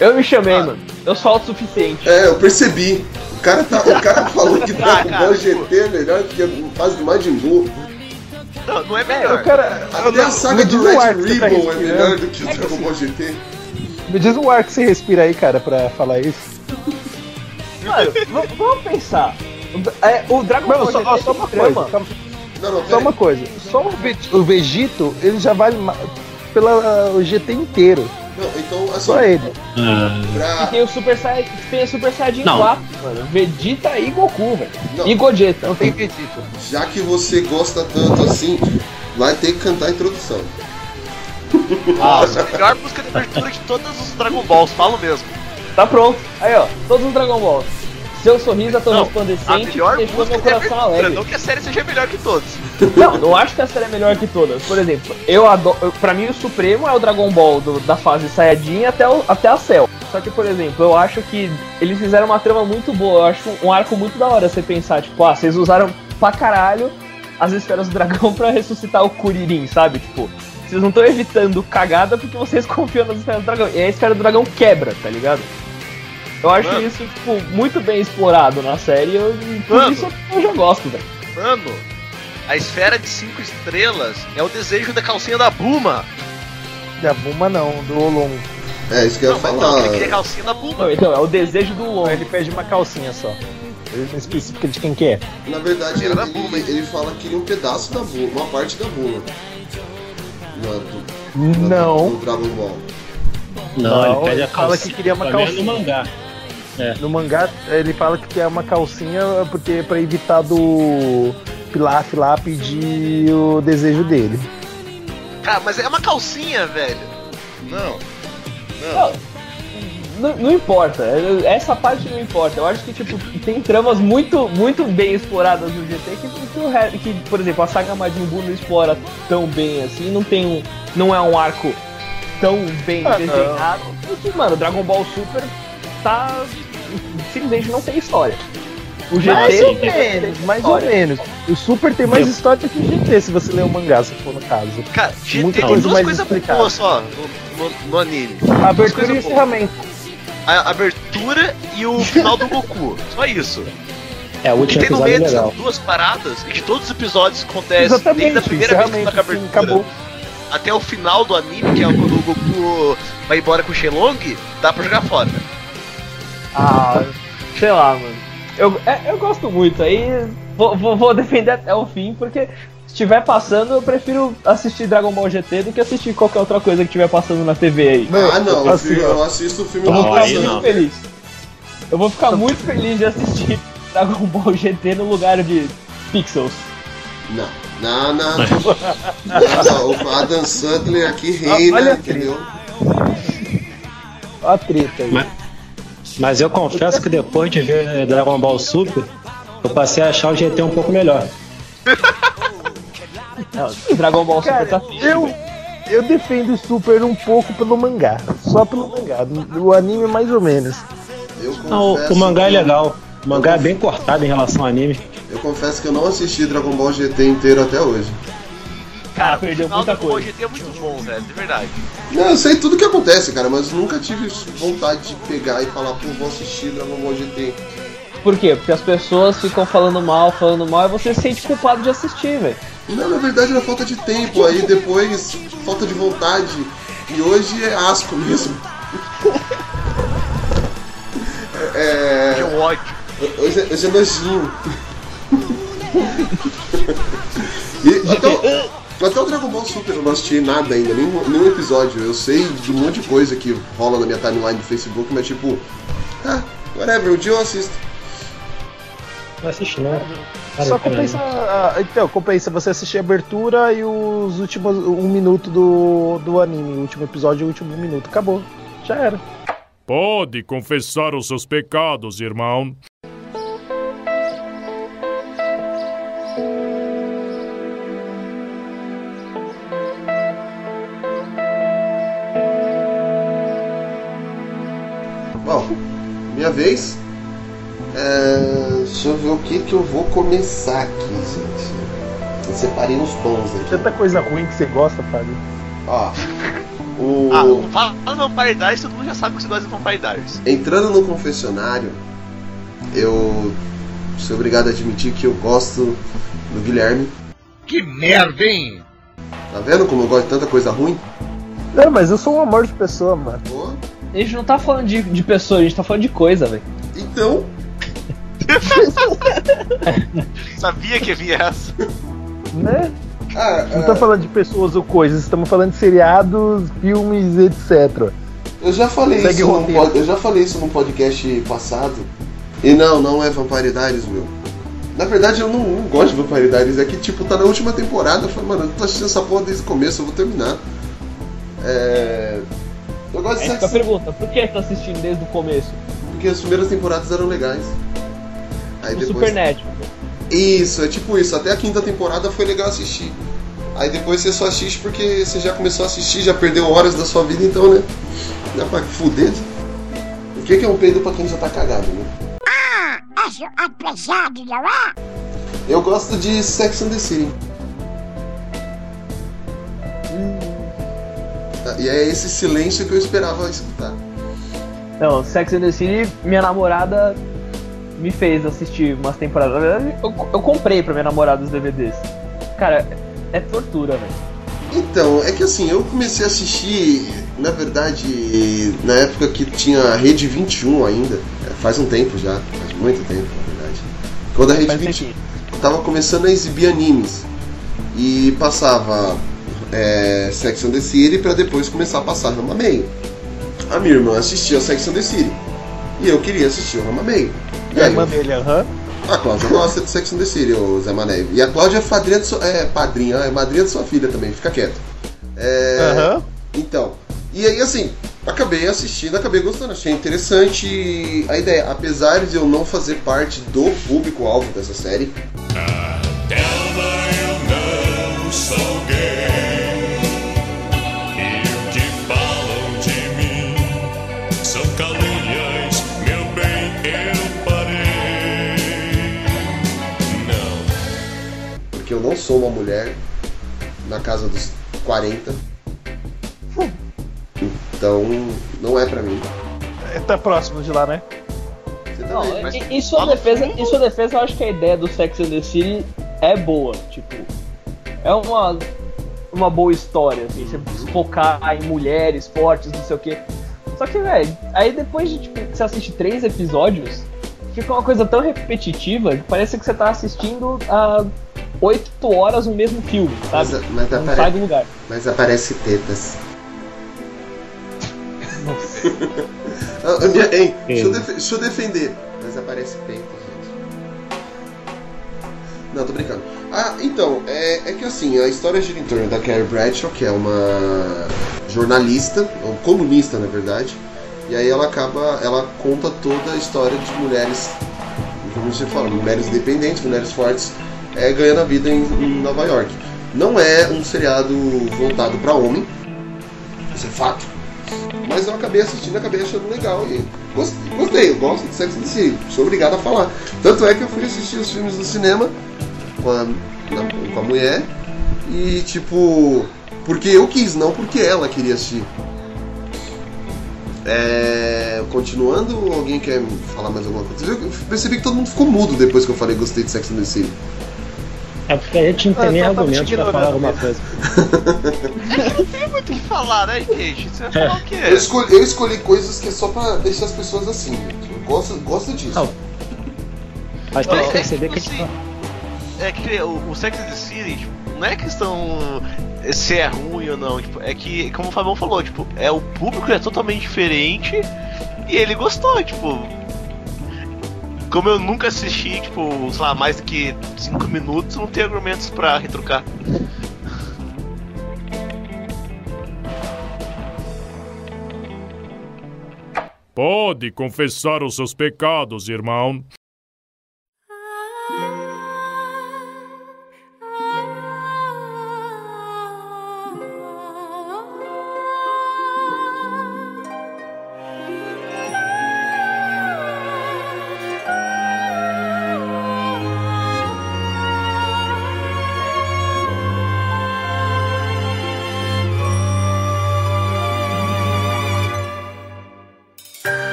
A: Eu me chamei, mano. Eu sou autossuficiente.
B: É, eu percebi. O cara, tá, o cara falou que Dragon
C: cara,
B: Ball GT é melhor que a fase do Majin Buu.
C: Não, não é melhor.
D: O cara.
B: Até a saga do Red
D: tá
B: Ribbon é
D: respirando.
B: melhor do que o Dragon Ball GT.
D: Me diz o ar que você respira aí, cara, pra falar isso.
A: Mano, vamos pensar. O- É, o Dragon Ball
D: só,
A: GT
D: só uma coisa. calma-
B: Não, não,
D: Só uma coisa. Só o, Ve- o Vegito, ele já vale pela o GT inteiro.
B: Não, então, assim,
D: Só ele.
A: E
B: pra...
A: tem o Super Saiyajin, tem o Super Saiyajin
E: Não.
A: 4, mano. Vegeta e Goku, velho. E Gogeta.
D: Não tem Vegeta.
B: Já que você gosta tanto assim, vai ter que cantar a introdução.
C: Nossa, a melhor música de abertura de todos os Dragon Balls, falo mesmo.
A: Tá pronto. Aí, ó. Todos os Dragon Balls. Seu sorriso é tão resplandecente que
C: melhor
A: deixou
C: música
A: meu
C: de
A: coração alegre.
C: não que a série seja melhor que todos.
A: Não, não acho que a série é melhor que todas. Por exemplo, eu adoro. eu- Pra mim, o Supremo é o Dragon Ball do- da fase Saiyajin até, o, até a Cell. Só que, por exemplo, eu acho que eles fizeram uma trama muito boa. Eu acho um arco muito da hora você pensar, tipo, ah, vocês usaram pra caralho as esferas do dragão pra ressuscitar o Kuririn, sabe? Tipo, vocês não estão evitando cagada porque vocês confiam nas esferas do dragão. E a esfera do dragão quebra, tá ligado? Eu acho
C: Mano.
A: isso, tipo, muito bem explorado na série. Eu, por
C: Mano.
A: isso eu já gosto, velho.
C: Mano, a esfera de cinco estrelas é o desejo da calcinha da Buma.
D: Da Buma não, do Olon.
B: É, isso que eu ia
C: Não,
B: falar.
C: não, ele queria calcinha da Buma.
A: Não, então, é o desejo do Long.
D: Ele pede uma calcinha só. Ele não especifica de quem que é.
B: Na verdade,
C: Era
B: ele,
C: hein?
B: ele fala que queria um pedaço da Bulma, uma parte da Bulma. Na- do,
D: Não.
B: do Dragon Ball.
E: Não,
D: Não,
E: ele pede a
D: ele fala
E: calcinha.
D: que queria uma
E: é
D: calcinha.
E: no mangá.
D: No mangá, ele fala que quer uma calcinha porque pra evitar do Pilaf lá pedir o desejo dele.
C: Cara, mas é uma calcinha, velho. Não.
A: Não, não, não importa, essa parte não importa. Eu acho que tipo tem tramas muito, muito bem exploradas no GT que, que, que, por exemplo, a saga Majin Buu não explora tão bem assim, não tem um, não é um arco tão bem
D: Ah, não.
A: desenhado. Porque, mano, Dragon Ball Super tá simplesmente não tem história. O GT
D: Mais ou
A: tem
D: menos, mais ou menos. O Super tem mais história que o GT, se você ler o mangá, se for no caso.
C: Cara, GT
D: Muita
C: tem
D: coisa
C: duas
D: mais
C: coisas boas só no, no- no anime.
D: A abertura e encerramento.
C: A abertura e o final do Goku. Só isso.
E: É, o
C: O que
E: último
C: tem no
E: episódio
C: meio
E: é
C: dessas
E: legal.
C: duas paradas é que todos os episódios acontecem
D: Exatamente,
C: desde a primeira vez que toca a abertura
D: acabou.
C: até o final do anime, que é quando o Goku vai embora com o Shenlong, dá pra jogar fora.
A: Ah, sei lá, mano. Eu, é, eu gosto muito, aí vou, vou, vou defender até o fim, porque se estiver passando, eu prefiro assistir Dragon Ball GT do que assistir qualquer outra coisa que estiver passando na TV aí.
B: ah, não,
D: assim,
B: eu, assisto o filme
A: Eu vou ficar
E: aí
A: muito
E: não.
A: feliz. Eu vou ficar muito feliz de assistir Dragon Ball GT no lugar de Pixels.
B: Não, não, não. não o Adam Sandler aqui reina,
D: Olha a
B: entendeu?
D: Olha a treta aí.
E: Mas, mas eu confesso que depois de ver Dragon Ball Super, eu passei a achar o GT um pouco melhor.
A: Não, Dragon Ball Super
D: Cara,
A: tá fixe.
D: eu, eu defendo o Super um pouco pelo mangá. Só pelo mangá. O anime mais ou menos.
B: Eu
E: Não, o, mangá é legal. O mangá é bem cortado em relação ao anime.
B: Eu confesso que eu não assisti Dragon Ball GT inteiro até hoje.
A: Cara, perdeu
C: o final
A: muita coisa.
C: GT é muito bom, velho, de verdade.
B: Não, eu sei tudo que acontece, cara, mas nunca tive vontade de pegar e falar, pô, vou assistir Dragon Ball GT.
A: Por quê? Porque as pessoas ficam falando mal, falando mal, e você se sente culpado de assistir, velho.
B: Não, na verdade era falta de tempo, aí depois falta de vontade. E hoje é asco mesmo. É.
C: Que ódio.
B: Hoje é, hoje é nojinho. E até, o, até o Dragon Ball Super eu não assisti nada ainda, nenhum, nenhum episódio. Eu sei de um monte de coisa que rola na minha timeline do Facebook, mas tipo, ah, whatever, um dia eu assisto.
E: Não assisti. Cara,
D: Só compensa. ah, Então, compensa você assistir a abertura e os últimos. um minuto do, do anime. O último episódio e o último minuto. Acabou. Já era.
I: Pode confessar os seus pecados, irmão.
B: Vez. É, deixa eu ver o que, que eu vou começar aqui, gente. Eu separei uns tons aqui.
D: Tanta coisa ruim que você gosta, Fábio.
B: Ó. O...
C: Ah, não fala não paridade, todo mundo já sabe que você gosta de paridades.
B: Entrando no confessionário, eu sou obrigado a admitir que eu gosto do Guilherme.
G: Que merda, hein?
B: Tá vendo como eu gosto de tanta coisa ruim?
D: Não, mas eu sou um amor de pessoa, mano.
B: Pô,
A: A gente não tá falando de, de pessoa, a gente tá falando de coisa, velho.
B: então,
C: Sabia que havia essa.
D: Né?
B: ah,
D: Não
B: ah,
D: tá falando de pessoas ou coisas, estamos falando de seriados, filmes, etc.
B: eu já falei
D: Segue
B: isso num pod- eu já falei isso num podcast passado. E não, não é Vampiridares, meu. Na verdade eu não, não gosto de Vampiridares, é que tipo, tá na última temporada, eu falei, mano, eu tô assistindo essa porra desde o começo, eu vou terminar. É. Eu gosto de
A: Aí fica a pergunta, por que tá assistindo desde o começo?
B: porque as primeiras temporadas eram legais. Aí
A: O
B: depois.
A: Supernet.
B: Isso, é tipo isso. Até a quinta temporada foi legal assistir. Aí depois você só assiste porque você já começou a assistir, já perdeu horas da sua vida, então, né? Dá pra fuder. O que que é um peido pra quem já tá cagado, né?
K: Acho pesado, não é?
B: Eu gosto de Sex and the City. E é esse silêncio que eu esperava escutar.
A: Não, Sex and the City, minha namorada me fez assistir umas temporadas. Na verdade, eu, eu comprei pra minha namorada os DVDs. Cara, é tortura, velho.
B: Então, é que assim, eu comecei a assistir, na verdade, na época que tinha a Rede 21 ainda, é, faz um tempo já, faz muito tempo, na verdade. Quando a Rede
A: Faz
B: 21
A: tempinho.
B: tava começando a exibir animes e passava é, Sex and the City pra depois começar a passar Rama Meio. A minha irmã assistia Sex and the City e eu queria assistir o Rama Meio. E
D: É,
B: aí,
D: irmã dele, aham.
B: a Cláudia gosta de Sex and the City, o Zé Mané. E a Cláudia é padrinha de sua, é padrinha, é madrinha de sua filha também, fica quieto. É,
D: Aham.
B: Então, e aí assim, acabei assistindo, acabei gostando, achei interessante a ideia. Apesar de eu não fazer parte do público-alvo dessa série,
I: Delma, eu não sou Não.
B: porque eu não sou uma mulher na casa dos 40. Então, não é pra mim.
D: É, Tá próximo de lá, né?
A: Não,
B: também.
C: mas
A: em, sua
C: no
A: defesa, em sua defesa, eu acho que a ideia do Sex and the City é boa. Tipo, é uma, uma boa história, assim, você focar em mulheres fortes, não sei o quê. Só que, velho, aí depois de tipo, você assiste três episódios, fica uma coisa tão repetitiva que parece que você tá assistindo há oito horas o mesmo filme, sabe?
B: Mas, mas,
A: não
B: apare-
A: sai do lugar.
B: mas aparece tetas.
A: Nossa.
B: Minha- hein, deixa, eu defe- deixa eu defender. Mas aparece peito, gente. Não, tô brincando. Ah, então, é, é que assim, a história gira em torno da Carrie Bradshaw, que é uma jornalista, ou colunista na verdade, e aí ela acaba, ela conta toda a história de mulheres, como você fala, mulheres independentes, mulheres fortes, é, ganhando a vida em, em Nova York. Não é um seriado voltado pra homem, isso é fato. Mas eu acabei assistindo, acabei achando legal e gostei, eu gosto de Sex and the sou obrigado a falar. Tanto é que eu fui assistir os filmes do cinema com a, na- com a mulher e tipo. Porque eu quis, não porque ela queria assistir. É, continuando, alguém quer falar mais alguma coisa? Eu percebi que todo mundo ficou mudo depois que eu falei gostei de Sex and City.
E: É porque a gente não tem nem
D: te
E: pra falar alguma
D: mesmo.
E: coisa.
C: Não tem muito o que falar, né, gente? Você vai falar o quê?
B: Eu escolhi, eu escolhi coisas que é só pra deixar as pessoas assim, gente. Eu gosto, gosto disso.
E: Não. Mas tem
C: Não,
E: que
C: é
E: perceber
C: que,
E: que a gente
C: assim, É que o, o Sex and the City, tipo, não é questão se é ruim ou não, tipo, é que, como o Fabão falou, tipo, é o público é totalmente diferente e ele gostou, tipo. Como eu nunca assisti, tipo, sei lá, mais que 5 minutos, não tenho argumentos pra retrucar.
I: Pode confessar os seus pecados, irmão.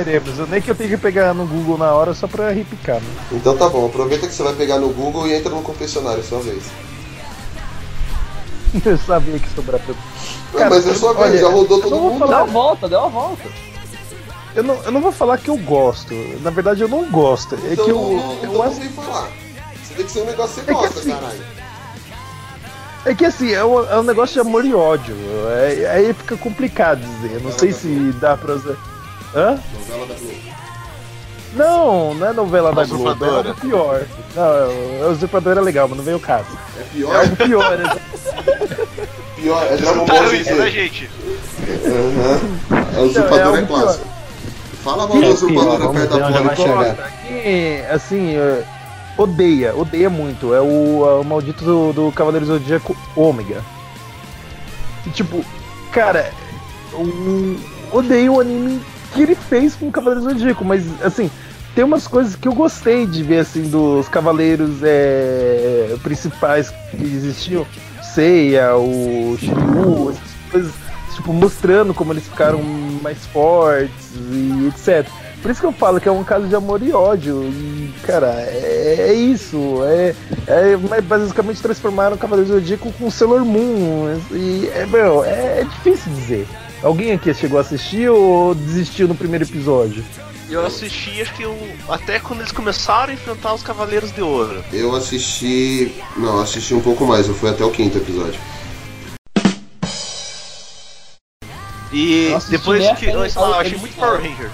D: Iremos. Eu nem que eu tenho que pegar no Google na hora só pra repicar, né?
B: Então tá bom, aproveita que você vai pegar no Google e entra no confessionário sua vez.
D: Eu sabia que sobrar pra
B: Não, mas é sua vez,
D: olha,
B: já rodou todo mundo.
A: Deu
D: falar-
A: uma volta, deu uma volta.
D: Eu não, eu não vou falar que eu gosto. Na verdade, eu não gosto. É
B: Então
D: que eu,
B: não,
D: eu
B: então não
D: acho-
B: vem falar. Você tem que ser um negócio que você
D: É que
B: gosta,
D: assim,
B: caralho.
D: É que assim, é um, é um negócio de amor e ódio. É, aí fica complicado dizer. Eu não sei se dá pra usar. Hã?
B: Novela da Globo.
D: Não, não é novela da Globo, é
C: Usurpadora.
D: algo pior. Não, o usurpador é legal, mas não veio o caso.
B: É
D: É
B: pior?
D: algo pior, né?
B: Pior, é Dragon
C: Tá
B: Ball
C: isso, né,
B: GT.
C: gente?
B: Aham. A
D: Não, é
B: usurpadora é
D: algo
B: clássico. Fala mal da
D: é
B: usurpadora perto
E: Vamos
B: da
E: ver onde
B: bola
E: vai
B: e
E: chegar.
D: E, assim, é, odeia, odeia muito. É o, é o maldito do, do Cavaleiro Zodíaco Ômega. E, tipo, cara, eu odeio o anime que ele fez com o Cavaleiro Zodíaco, mas assim, tem umas coisas que eu gostei de ver assim dos cavaleiros é, principais que existiam. Seiya, o Shiryu, essas coisas, tipo, mostrando como eles ficaram mais fortes e etc. Por isso que eu falo que é um caso de amor e ódio. E, cara, é, é isso. É, é basicamente transformaram o Cavaleiro Zodíaco com Sailor Moon. E, é, meu, é, é difícil dizer. Alguém aqui chegou a assistir ou desistiu no primeiro episódio?
C: Eu assisti, acho que eu, até quando eles começaram a enfrentar os Cavaleiros de Ouro.
B: Eu assisti. Não, assisti um pouco mais, eu fui até o quinto episódio.
C: E depois que. Eu, sei lá, eu achei muito Power Ranger.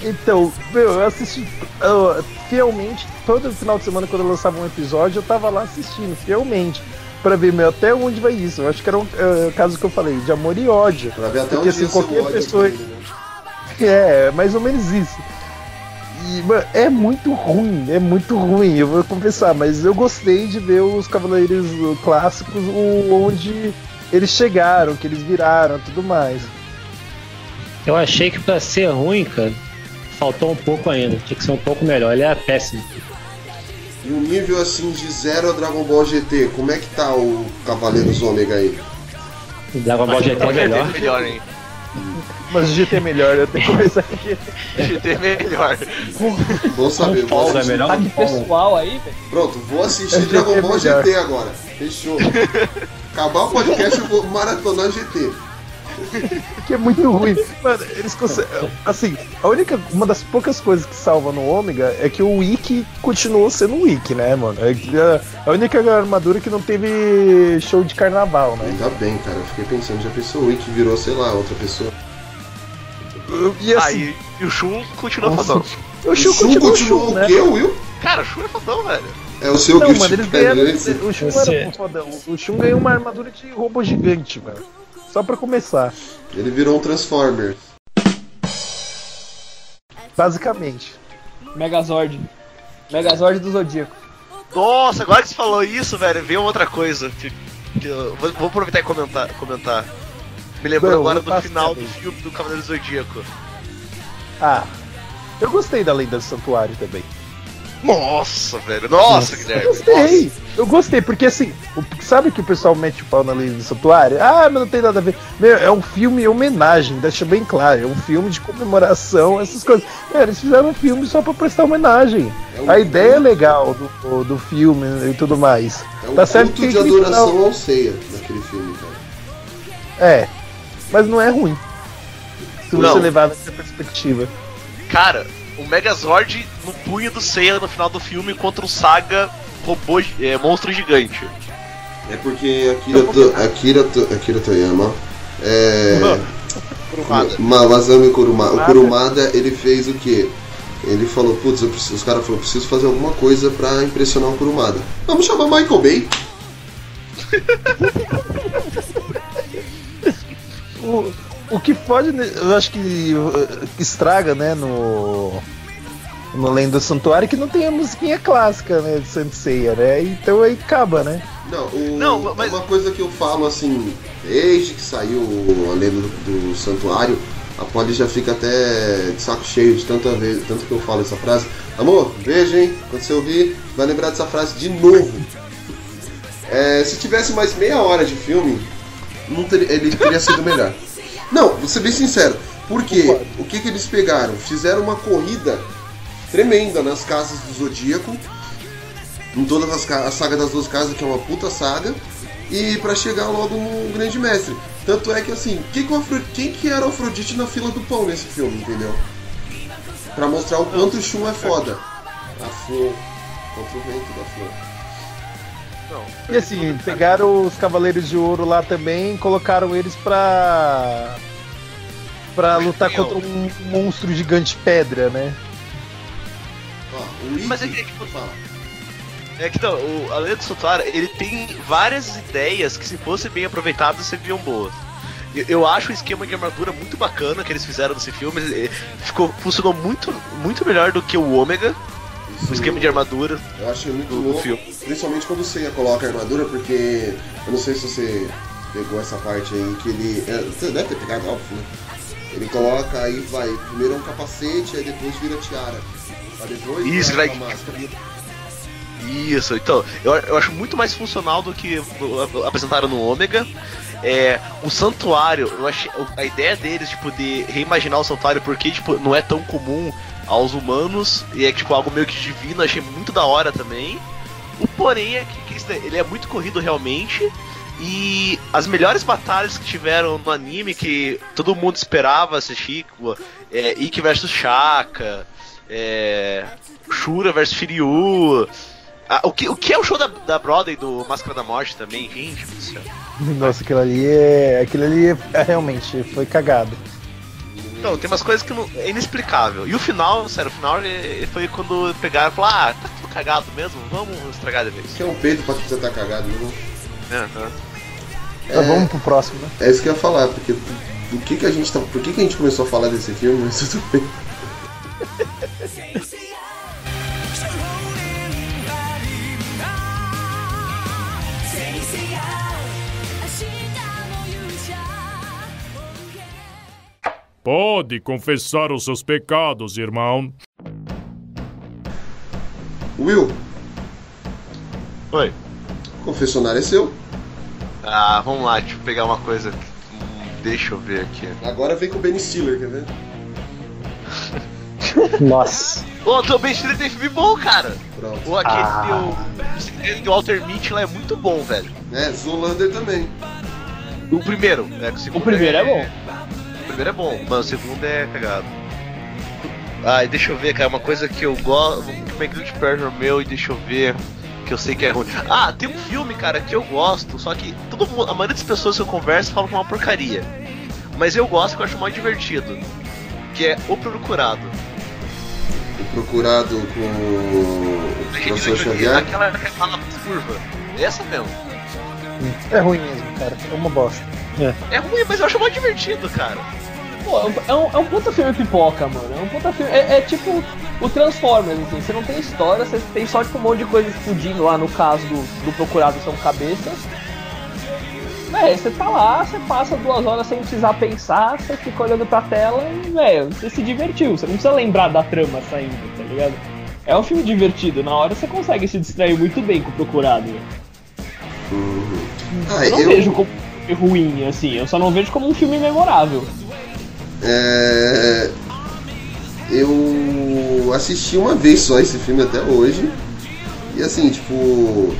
D: Então, meu, eu assisti eu, fielmente todo final de semana quando eu lançava um episódio, eu tava lá assistindo, fielmente. Pra ver, meu, até onde vai isso. Eu acho que era um é, caso que eu falei, de amor e ódio.
B: Pra ver até
D: Porque
B: onde
D: assim, qualquer
B: ódio
D: pessoa.
B: né?
D: É, mais ou menos isso. E, mano, é muito ruim, é muito ruim, eu vou confessar, mas eu gostei de ver os Cavaleiros clássicos, o, onde eles chegaram, que eles viraram tudo mais.
E: Eu achei que pra ser ruim, cara, faltou um pouco ainda. Tinha que ser um pouco melhor. Ele era péssimo.
B: E um nível assim de zero a Dragon Ball GT, como é que tá o Cavaleiros Ômega aí?
E: O Dragon Ball GT é
C: ter
E: melhor.
C: melhor, hein?
D: Mas o GT é melhor, eu tenho que começar aqui.
C: GT é melhor.
B: Bom saber, vou
E: é
B: assistir.
E: melhor
A: Tá pessoal aí, velho.
B: Pronto, vou assistir
D: É
B: Dragon Ball. GT agora. Fechou. Acabar o podcast, eu vou maratonar GT.
D: que é muito ruim. Mano, eles conseguem. Assim, a única. Uma das poucas coisas que salva no Ômega é que o Wiki continuou sendo o Wiki, né, mano? É a, a única armadura que não teve show de carnaval, né?
B: Ainda bem, cara. Eu fiquei pensando, já pensou o Ikki virou, sei lá, outra pessoa.
D: E
C: Ah,
D: assim,
C: e, e o Shun continua
D: Nossa.
C: fodão.
D: o Shun continua o
B: continuou
D: Shun,
B: o
D: né?
B: quê, Will?
C: Cara, o Shun é fodão, velho.
B: É o seu
D: Não, mano, eles ganharam.
B: Pleasure.
D: O Shun era um fodão. O Shun ganhou uma armadura de robô gigante, mano. Só pra começar.
B: Ele virou um Transformer.
D: Basicamente.
A: Megazord. Megazord do Zodíaco.
C: Nossa, agora que você falou isso, velho, veio outra coisa. Que, que eu vou, vou aproveitar e comentar. comentar. Me lembrou
D: Não,
C: agora do final
D: também.
C: do filme do Cavaleiro Zodíaco.
D: Ah. Eu gostei da Lenda do Santuário também.
C: Nossa, velho. Nossa,
D: Eu
C: Guilherme.
D: gostei, eu gostei, porque assim, sabe que o pessoal mete o pau na lei do santuário? Ah, mas não tem nada a ver. Meu, é um filme em homenagem, deixa bem claro, é um filme de comemoração, essas coisas. Meu, eles fizeram um filme só pra prestar homenagem.
B: É um
D: A ideia é legal do, do filme e tudo mais.
B: É um
D: Tá certo
B: culto
D: que
B: de adoração
D: final-
B: ao Seiya naquele filme, cara.
D: É, mas não é ruim. Se você
C: Não.
D: levar nessa perspectiva.
C: Cara, o Megazord no punho do Seiya no final do filme contra o Saga robô, é, monstro gigante.
B: É porque Akira, to, Akira, to, Akira Toyama é.
C: Kurumada.
B: Ma- Masami Kurumada. O Kurumada ele fez o quê? Ele falou, putz, preciso- os caras falaram, preciso fazer alguma coisa pra impressionar o Kurumada. Vamos chamar Michael Bay.
D: O, o que pode, né, eu acho que que estraga, né, no. No Lenda do Santuário é que não tem a musiquinha clássica, né, de Senseiya, né? Então aí acaba, né?
B: Não, o-
C: Não, mas-
B: uma coisa que eu falo assim, desde que saiu a lenda do, do santuário, A Polly já fica até de saco cheio de tanta vez, tanto que eu falo essa frase. Amor, beijo, hein? Quando você ouvir, vai lembrar dessa frase de novo. É, se tivesse mais meia hora de filme, não teria- ele teria sido melhor. Não, vou ser bem sincero. Porque o que, que eles pegaram? Fizeram uma corrida tremenda nas casas do Zodíaco. Em todas as ca- a saga das duas casas, que é uma puta saga. E pra chegar logo no Grande Mestre. Tanto é que assim, quem que, o Afro- quem que era o Afrodite na fila do pão nesse filme, entendeu? Pra mostrar o quanto o Shun é foda. A flor. Contra o vento da flor.
D: E assim, pegaram os Cavaleiros de Ouro lá também e colocaram eles pra. pra lutar contra um monstro gigante pedra, né?
C: Mas é que, tipo, É que não, o, a Lenda do Santuário, ele tem várias ideias que se fossem bem aproveitadas seriam boas. Eu, eu acho o esquema de armadura muito bacana que eles fizeram nesse filme. ele- Ficou, funcionou muito, muito melhor do que o Ômega. O esquema de armadura.
B: Eu achei muito
C: do,
B: louco.
C: filme.
B: Principalmente quando você coloca a armadura, porque eu não sei se você pegou essa parte aí que ele. é, você deve ter pegado, óbvio, né? Ele coloca aí, vai, primeiro é um capacete, aí depois vira tiara. Pra depois
C: Isso,
B: vai.
C: Isso, então, eu, eu acho muito mais funcional do que apresentaram no Ômega. É, o santuário, eu achei, a ideia deles, de reimaginar o santuário, porque, tipo, não é tão comum aos humanos, e é, tipo, algo meio que divino, achei muito da hora também. O porém é que, que daí, ele é muito corrido realmente, e as melhores batalhas que tiveram no anime, que todo mundo esperava assistir, é, Ikki versus Shaka, é, Shura versus Shiryu. Ah, o, que, o que é o show da, da Broadway do Máscara da Morte também, gente?
D: Nossa, aquilo ali é. Aquilo ali é, realmente foi cagado.
C: Então, tem umas coisas que não, é inexplicável. E o final, sério, o final foi quando pegaram e falaram, ah, tá tudo cagado mesmo, vamos estragar de vez.
B: Que é um peito pra você tá cagado, não?
C: Aham.
D: Então vamos pro próximo, né?
B: É isso que eu ia falar, porque do que, que a gente tá. Por que, que a gente começou a falar desse filme, mas tudo bem.
I: Pode confessar os seus pecados, irmão.
B: Will,
C: Oi.
B: o confessionário é seu.
C: Ah, vamos lá, deixa eu pegar uma coisa. Hum, Deixa eu ver aqui.
B: Agora vem com o Ben Stiller, quer ver?
E: Nossa.
C: Ô, também Stiller tem filme bom, cara.
B: Pronto.
C: O aquele
E: Ah.
C: o segredo do Walter Mitty lá é muito bom, velho.
B: É, Zoolander também.
C: O primeiro, né? O, segundo
A: primeiro é bom.
C: O primeiro é bom, mas o segundo é cagado. Ah, e deixa eu ver, cara, uma coisa que eu gosto. Como é que Guilty Pleasure meu, e deixa eu ver. Que eu sei que é ruim. Ah, tem um filme, cara, que eu gosto, só que todo mundo, a maioria das pessoas que eu converso falam que é uma porcaria. Mas eu gosto, que eu acho mais divertido. Que é O Procurado.
B: O procurado com o professor Xavier.
C: Aquela que fala curva. Essa mesmo.
D: É ruim mesmo, cara. É uma bosta.
C: É ruim, mas eu acho mais divertido, cara.
A: Pô, é um, é um puta filme pipoca, mano. É um puta filme. É, é tipo o Transformers, assim. Você não tem história, você tem só tipo um monte de coisa explodindo lá no caso do, do Procurado são cabeças. Véi, você tá lá, você passa duas horas sem precisar pensar, você fica olhando pra tela e, velho, você se divertiu. Você não precisa lembrar da trama saindo, tá ligado? É um filme divertido, na hora você consegue se distrair muito bem com o Procurado. velho.
B: Ah,
A: eu não
B: eu-
A: vejo como um filme ruim, assim, eu só não vejo como um filme memorável.
B: É, Eu assisti uma vez só esse filme até hoje. E assim, tipo.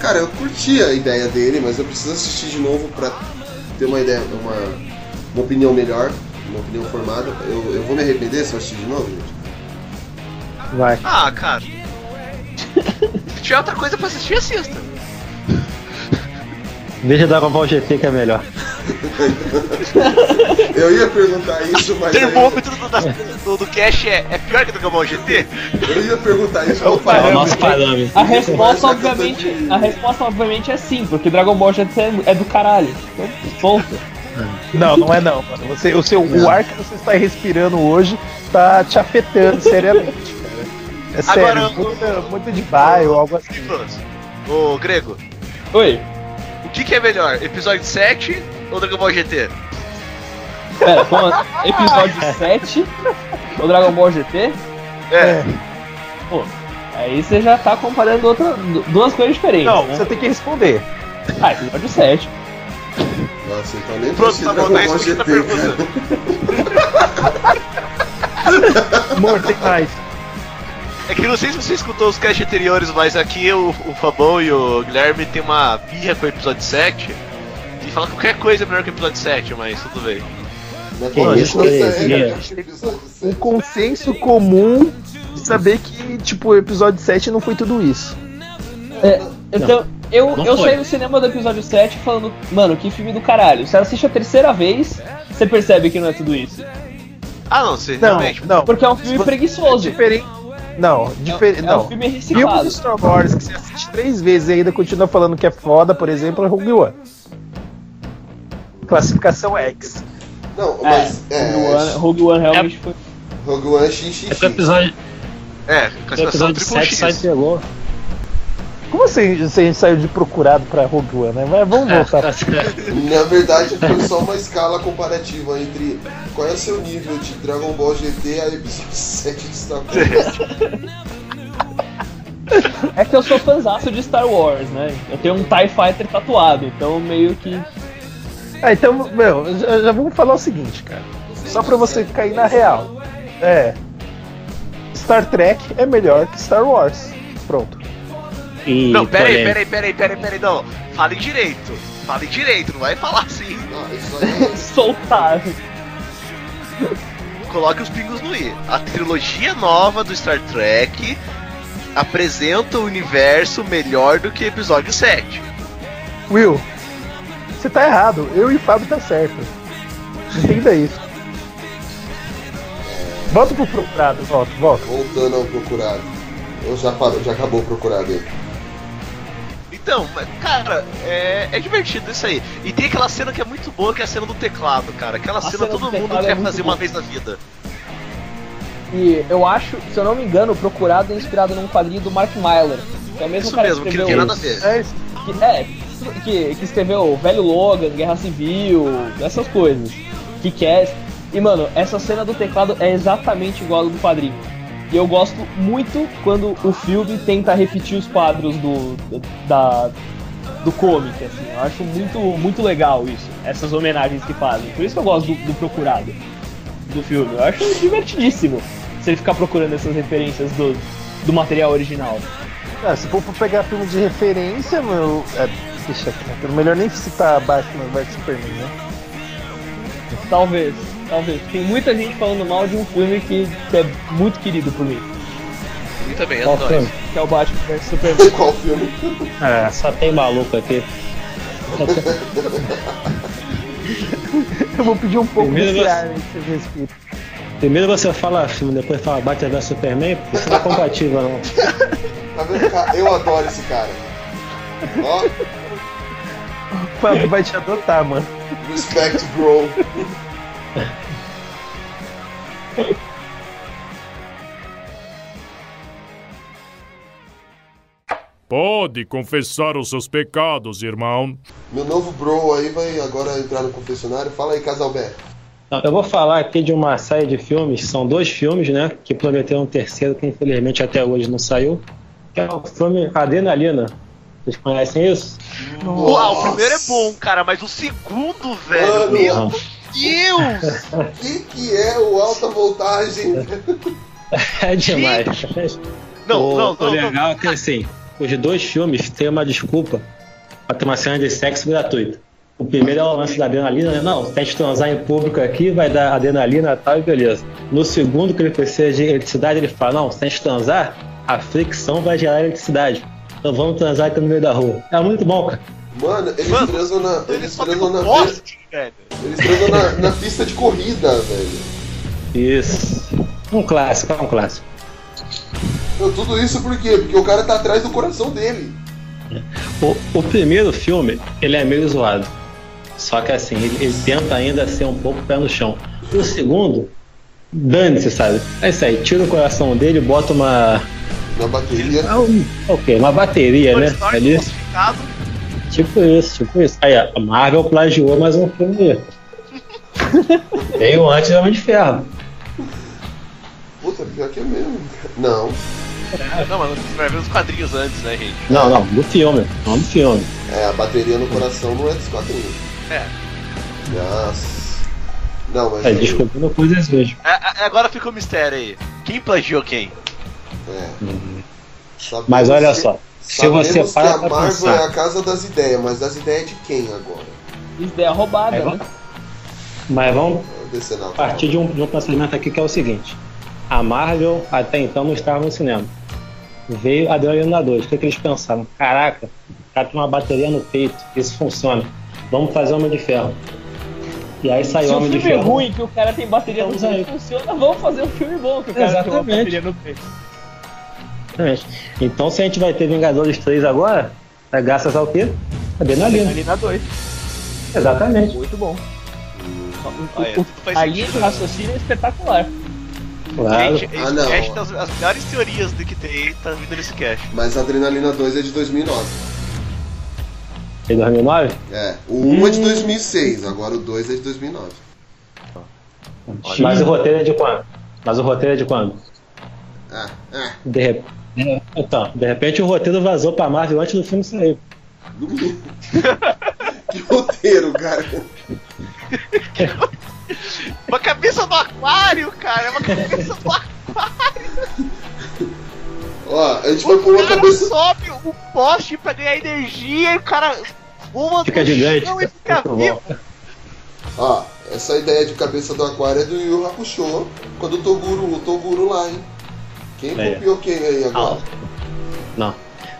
B: Cara, eu curti a ideia dele, mas eu preciso assistir de novo pra ter uma ideia, uma, uma opinião melhor, uma opinião formada. Eu, eu vou me arrepender se eu assistir de novo, gente.
D: Vai.
C: Ah, cara. Se tiver outra coisa pra assistir, assista.
E: Deixa Dragon Ball GT que é melhor.
B: Eu ia perguntar isso, mas. aí-
C: termômetro do, da- do, do Cash é, é pior que do Dragon Ball GT?
B: Eu ia perguntar isso,
A: É o
B: eu falei.
A: parâmetro.
E: Nosso parâmetro.
A: A resposta,
B: Mas
A: obviamente, a resposta, obviamente, é sim, porque Dragon Ball GT é, é do caralho. Então, ponto.
D: Não, não é não, mano. Você, o, seu, o ar que você está respirando hoje tá te afetando seriamente, cara. É sério,
C: Agora,
D: muito, muito de bairro, algo assim.
C: Ô, Grego,
A: Oi.
C: o que, que é melhor? Episódio 7 ou Dragon Ball GT?
A: Pera, como episódio 7, o Dragon Ball GT?
C: É.
A: Pô, aí você já tá comparando outra, du- duas coisas diferentes.
D: Não,
A: né?
D: você tem que responder.
A: Ah, episódio 7.
B: Nossa, então nem
C: Pronto,
B: precisa
C: tá bom, daí
B: Dragon Ball
C: isso tá
B: GT,
C: perguntando.
B: cara.
D: Amor, tem mais.
C: É que não sei se você escutou os cast anteriores, mas aqui o, o Fabão e o Guilherme tem uma birra com o episódio 7. E fala que qualquer coisa é melhor que o episódio 7, mas tudo bem.
E: Que
B: pô,
E: isso,
B: não Episódio
D: Um consenso comum de saber que, tipo, o episódio 7 não foi tudo isso.
A: É, então, eu,
E: não
A: eu
E: foi.
A: saí do cinema do episódio 7 falando, mano, que filme do caralho. Você assiste a terceira vez, você percebe que não é tudo isso.
C: Ah, não, você
D: Não,
C: realmente.
D: não.
A: Porque é um filme preguiçoso.
D: Diferente. Não, diferente.
A: É
D: não.
A: um filme
D: Filme
A: reciclado.
D: do Star Wars que você assiste três vezes e ainda continua falando que é foda, por exemplo, é Rogue One. Classificação X.
B: Não,
A: É,
B: mas. É,
A: Rogue, One, Rogue One realmente foi.
B: Rogue One é
E: É que o
B: xixi.
E: episódio,
C: É,
E: o
C: classificação
E: episódio
C: triplo
E: 7 sai
C: X.
E: pegou.
D: Como assim você saiu de procurado pra Rogue One, né? Mas vamos voltar.
B: Na verdade, foi só uma escala comparativa entre qual é o seu nível de Dragon Ball GT a episódio 7 de Star Wars.
A: É que eu sou fãzaço de Star Wars, né? Eu tenho um TIE Fighter tatuado, então meio que.
D: Ah, então, meu, já, já vamos falar o seguinte, cara. Só pra você cair na real. É. Star Trek é melhor que Star Wars. Pronto.
E: E
C: Não, pera aí,
E: polêmica.
C: pera aí, pera aí, pera aí, pera aí, não. Fale direito. Fale direito, não vai falar assim.
B: Aí
A: soltar.
C: Coloque os pingos no i. A trilogia nova do Star Trek apresenta o universo melhor do que episódio 7.
D: Will, você tá errado. Eu e o Fábio tá certo. Entenda isso. Volta pro procurado, volta, volta.
B: voltando ao procurado. Ou já, parou, já acabou o procurado aí?
C: Então, cara, é, é divertido isso aí. E tem aquela cena que é muito boa, que é a cena do teclado, cara. Aquela
A: A
C: cena,
A: cena do
C: todo mundo
A: é
C: quer
A: muito
C: fazer
A: boa.
C: uma vez na vida.
A: E eu acho, se eu não me engano, o Procurado é inspirado num quadrinho do Mark Millar. Que é o mesmo
C: Isso
A: cara
C: mesmo, que
A: que
C: não tem nada a ver.
D: É
A: que, é, que, que escreveu Velho Logan, Guerra Civil, essas coisas. Que quer. E mano, essa cena do teclado é exatamente igual ao do quadrinho. E eu gosto muito quando o filme tenta repetir os quadros do. da. do comic, assim. Eu acho muito, muito legal isso, essas homenagens que fazem. Por isso que eu gosto do, do Procurado do filme. Eu acho divertidíssimo você ficar procurando essas referências do, do material original.
D: Ah, se for pegar filme de referência, meu. É, deixa quieto. Melhor nem citar Batman vs Superman, né?
A: Talvez, talvez. Tem muita gente falando mal de um filme que é muito querido por mim,
C: E também, é
E: Qual
C: nóis.
E: filme?
A: que é o Batman vs Superman.
B: Qual filme?
E: É, só tem maluco aqui.
D: Eu vou pedir um pouco
E: Primeiro você-
D: ar vocês respiram.
E: Primeiro você fala filme, depois fala Batman vs Superman, porque isso não é compatível não.
B: Tá vendo, cara? Eu adoro esse cara. Ó,
D: O Fábio vai te adotar, mano.
B: respect, bro.
I: Pode confessar os seus pecados, irmão.
B: Meu novo bro aí vai agora entrar no confessionário. Fala aí, Casalberto.
E: Eu vou falar aqui de uma série de filmes, são dois filmes, né? Que prometeram um terceiro que infelizmente até hoje não saiu. Que é o filme Adrenalina. Vocês conhecem isso?
C: Uau, o primeiro é bom, cara, mas o segundo, velho,
B: Mano.
C: meu. Deus!
B: O que, que é o alta voltagem?
E: É demais.
C: Não,
E: o,
C: não,
E: o
C: não,
E: legal é que assim, os dois filmes têm uma desculpa pra ter uma cena de sexo gratuita. O primeiro é o lance da adrenalina, né? Não, se a gente transar em público aqui, vai dar adrenalina e tal, e beleza. No segundo, que ele precisa de eletricidade, ele fala, não, se a gente transar, a fricção vai gerar eletricidade. Então vamos transar aqui no meio da rua. É muito bom, cara.
B: Mano, eles
C: Mano,
B: transam na.
C: Ele
B: Eles transam na.
C: poste, velho.
B: Eles transam na, na pista de corrida, velho.
E: Isso. Um clássico, é um clássico.
B: Meu, tudo isso por quê? Porque o cara tá atrás do coração dele.
E: O, o primeiro filme, ele é meio zoado. Só que assim, ele, ele tenta ainda ser um pouco pé no chão. O segundo, dane-se, sabe? É isso aí, tira o coração dele, bota uma.
B: Na bateria.
E: É um, ok, uma bateria, né? Ali. Tipo isso, tipo isso. Aí, a Marvel plagiou mais um filme. Veio antes do Homem de Ferro.
B: Puta, pior que é mesmo. Não.
C: Não, mas você vai ver os quadrinhos antes, né, gente?
E: Não, não, do filme. Não do filme.
B: É, a bateria no coração não é dos quadrinhos.
C: É.
B: Nossa. Não, mas.
E: É, descobrindo coisas mesmo.
C: É, é, Agora fica o mistério aí. Quem plagiou quem?
B: É. Sabemos
E: Mas olha
B: que-
E: só, se
B: sabemos
E: você
B: que
E: para
B: a
E: pra
B: Marvel
E: pensar-
B: é a casa das ideias, mas das ideias de quem agora?
A: Ideia roubada,
E: É,
A: né?
E: vamos- Mas vamos
B: Descer na
E: partir de um, de um pensamento aqui que é o seguinte: a Marvel até então não estava no cinema. Veio a Adrenalina 2. O que, que eles pensaram? Caraca, o cara tem uma bateria no peito, isso funciona. Vamos fazer Homem de Ferro. E aí saiu
A: Se o
E: Homem de
A: filme é
E: Ferro.
A: ruim, que o cara tem bateria no
E: aí.
A: peito, funciona, vamos fazer um filme bom que o cara tem uma
E: Exatamente.
A: bateria no peito.
E: Exatamente. Então, se a gente vai ter Vingadores 3 agora, é graças ao quê? Adrenalina.
A: Adrenalina 2.
E: Exatamente.
A: Muito bom.
C: Olha,
A: O- a linha de raciocínio é espetacular.
E: Claro.
C: Gente,
B: Ah,
C: esse
B: não.
C: cast das as melhores teorias do que tem tá vindo nesse cast.
B: Mas a Adrenalina 2 é de 2009.
E: Em 2009?
B: É, o 1 é de 2006, agora o 2 é de 2009.
E: Mas o roteiro é de quando? Mas o roteiro é de quando?
B: Ah, ah,
E: De rep- Então, de repente o roteiro vazou pra Marvel antes do filme sair.
B: que roteiro, cara.
C: Uma cabeça do aquário, cara! É uma cabeça do aquário!
B: Ó, a gente vai pôr uma
C: cara
B: cabeça.
C: sobe o poste pra ganhar energia e o cara voa
E: Fica
C: no
E: gigante.
C: chão e fica
E: Muito
C: vivo.
E: bom.
B: Ó, essa ideia de cabeça do aquário é do Yu Hakusho, quando o Toguro, o Toguro lá, hein? Quem
E: É.
B: copiou quem aí agora?
E: Não.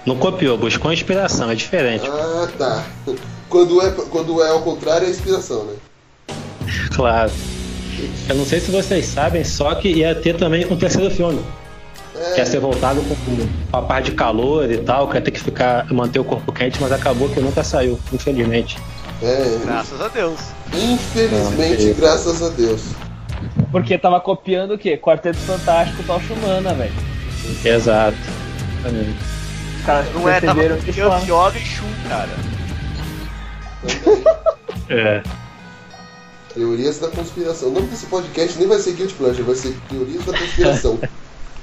E: Não copiou, buscou inspiração, é diferente.
B: Ah, tá. Quando é, quando é ao contrário é inspiração, né?
E: Claro. Eu não sei se vocês sabem, só que ia ter também um terceiro filme. Que ia ser voltado com com a parte de calor e tal, que ia ter que ficar, manter o corpo quente, mas acabou que nunca saiu, infelizmente.
B: É,
C: Graças a Deus.
B: infelizmente, graças a Deus.
A: Porque tava copiando o quê? Quarteto Fantástico Tocha Humana, velho.
E: Exato.
A: Os caras
C: Não é, tava
A: que
C: Yoga e Shun, cara.
E: É.
B: Teorias da conspiração. O nome desse podcast nem vai ser Guilty Pleasure, vai ser Teorias da Conspiração.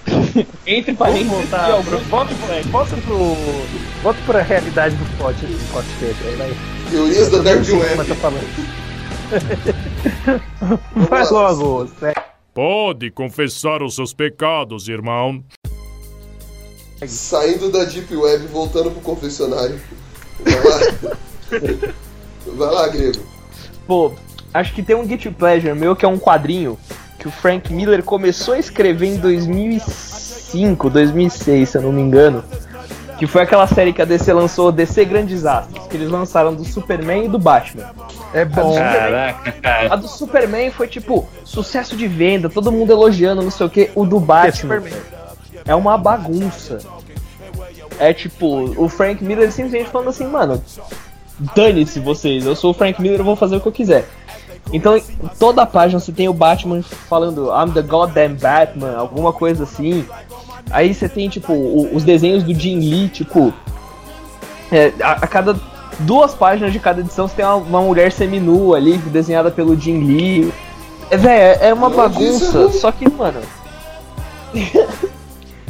A: Entre parênteses,
D: voltar. pro- Volta, volta pro. Volta pra realidade do pod, do podcast.
B: Teorias da Dark Web.
D: Vai logo, sério.
I: Pode confessar os seus pecados, irmão.
B: Saindo da Deep Web e voltando pro confessionário. Vai lá. Vai lá, Grego.
A: Pô, acho que tem um Guilty Pleasure meu que é um quadrinho que o Frank Miller começou a escrever em 2005, 2006, se eu não me engano. Que foi aquela série que a DC lançou, DC Grandes Astros, que eles lançaram do Superman e do Batman.
D: É bom.
E: Caraca, cara.
A: A do Superman foi tipo sucesso de venda, todo mundo elogiando, não sei o que. O do Batman é uma bagunça. É tipo, o Frank Miller simplesmente falando assim, mano, dane-se vocês, eu sou o Frank Miller, eu vou fazer o que eu quiser. Então, em toda a página você tem o Batman falando I'm the goddamn Batman, alguma coisa assim. Aí você tem, tipo, o- os desenhos do Jim Lee, tipo. é, a, a cada duas páginas de cada edição você tem uma, uma mulher seminua ali, desenhada pelo Jim Lee. É, véi, é, é uma
B: disse
A: bagunça,
B: não.
A: só que, mano.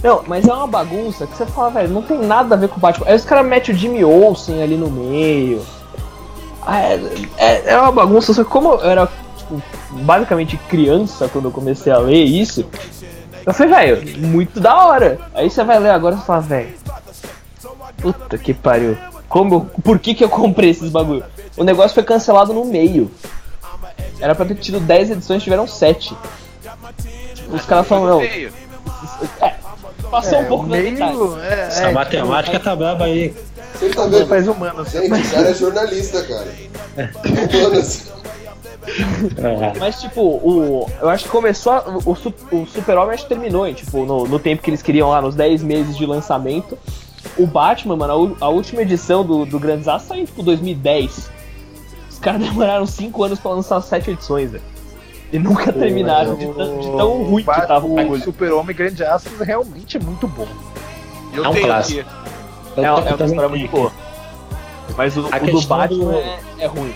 A: Não, mas é uma bagunça que você fala, velho, não tem nada a ver com o Batman. Aí os caras metem o Jimmy Olsen ali no meio. Ah, é, é, é uma bagunça, só que como eu era, tipo, basicamente criança quando eu comecei a ler isso, eu falei, velho, muito da hora. Aí você vai ler agora e fala, velho, puta que pariu. Como, eu- por que que eu comprei esses bagulho? O negócio foi cancelado no meio. Era pra ter tido 10 edições, tiveram 7. Os caras falam, não, é, passou
D: É,
A: um pouco da
D: meio. É,
E: Essa
D: é,
E: matemática tá braba aí.
B: Você tá
D: tipo,
B: vendo?
D: faz humano.
B: Gente, o cara é jornalista, cara. Humanas.
A: Mas, tipo, o, eu acho que começou. a- o, o Super-Homem acho que terminou, hein, tipo, no, no tempo que eles queriam lá, nos 10 meses de lançamento. O Batman, mano, a, a última edição do, do Grandes Astros saiu, tipo, 2010. Os caras demoraram 5 anos pra lançar 7 edições, velho. E nunca terminaram, de, tão- de tão ruim que tava o.
D: Super-Homem Grande Astros realmente é muito bom.
C: Eu
E: É um
C: tenho
E: clássico.
A: É, é uma história muito boa. Mas o, o do Batman
E: do-
A: é, é ruim.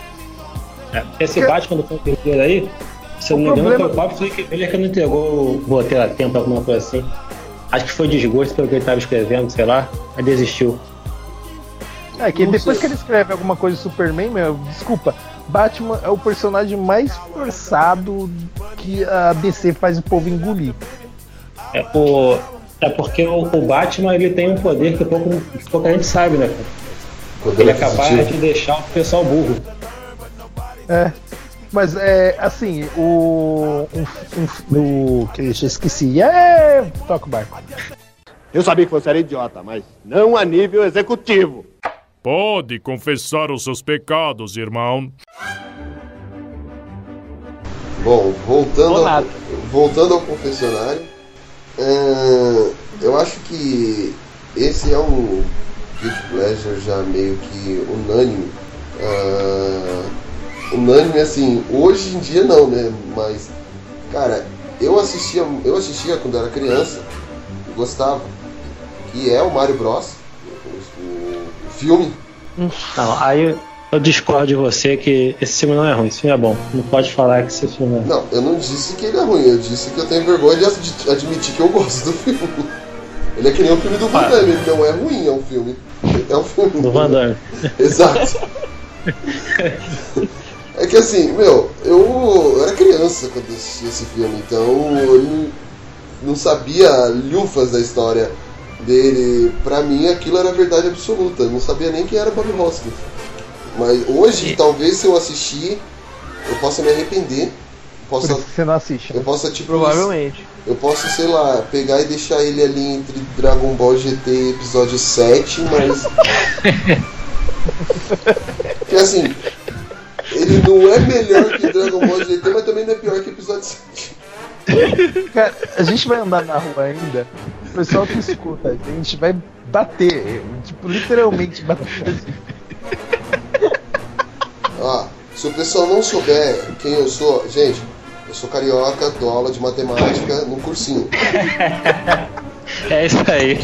E: É, esse Batman do Frank Miller aí, se eu não me engano,
D: problema-
E: foi o próprio Frank Miller que não entregou o roteiro a tempo, alguma coisa assim. Acho que foi desgosto pelo que ele estava escrevendo, sei lá, aí desistiu.
D: É que
B: Não
D: depois
B: sei.
D: que ele escreve alguma coisa do Superman, meu, desculpa, Batman é o personagem mais forçado que a DC faz o povo engolir.
E: É, por, é porque o, o Batman ele tem um poder que, pouco, que pouca gente sabe, né?
B: Poder
E: Ele é capaz de deixar o pessoal burro.
D: É. Mas é assim, o. Um, um, o que eu esqueci. É. Toca o barco.
L: Eu sabia que você era idiota, mas não a nível executivo.
I: Pode confessar os seus pecados, irmão.
B: Bom, voltando ao, voltando ao confessionário, é, eu acho que esse é um Guilty Pleasure já meio que unânime. Ah, unânime assim, hoje em dia não, né? Mas, cara, eu assistia, eu assistia quando era criança, gostava, que é o Mario Bros. O, o- o filme.
E: Não, aí eu discordo de você que esse filme não é ruim, esse filme é bom. Não pode falar que esse filme é
B: Não, eu não disse que ele é ruim, eu disse que eu tenho vergonha de ad- admitir que eu gosto do filme. Ele é que nem o filme do Van. Damme, ele não é ruim, é um filme. É um filme.
E: do Van Damme.
B: Exato. É que assim, meu, eu era criança quando eu assisti esse filme, então eu não- não sabia lufas da história dele. Pra mim aquilo era verdade absoluta, eu não sabia nem quem era Bob Hoskins. Mas hoje, talvez se eu assistir, eu possa me arrepender.
D: Por
B: Possa,
D: isso que você não assiste.
B: eu possa, tipo,
A: Provavelmente.
B: eu posso, sei lá, pegar e deixar ele ali entre Dragon Ball GT episódio 7, mas. que assim, ele não é melhor que Dragon Ball GT, mas também não é pior que episódio 7.
D: Cara, a gente vai andar na rua ainda, o pessoal que escuta, a gente vai bater. Tipo, literalmente bater.
B: Ó, se o pessoal não souber quem eu sou, gente, eu sou carioca, dou aula de matemática num cursinho.
E: É isso aí.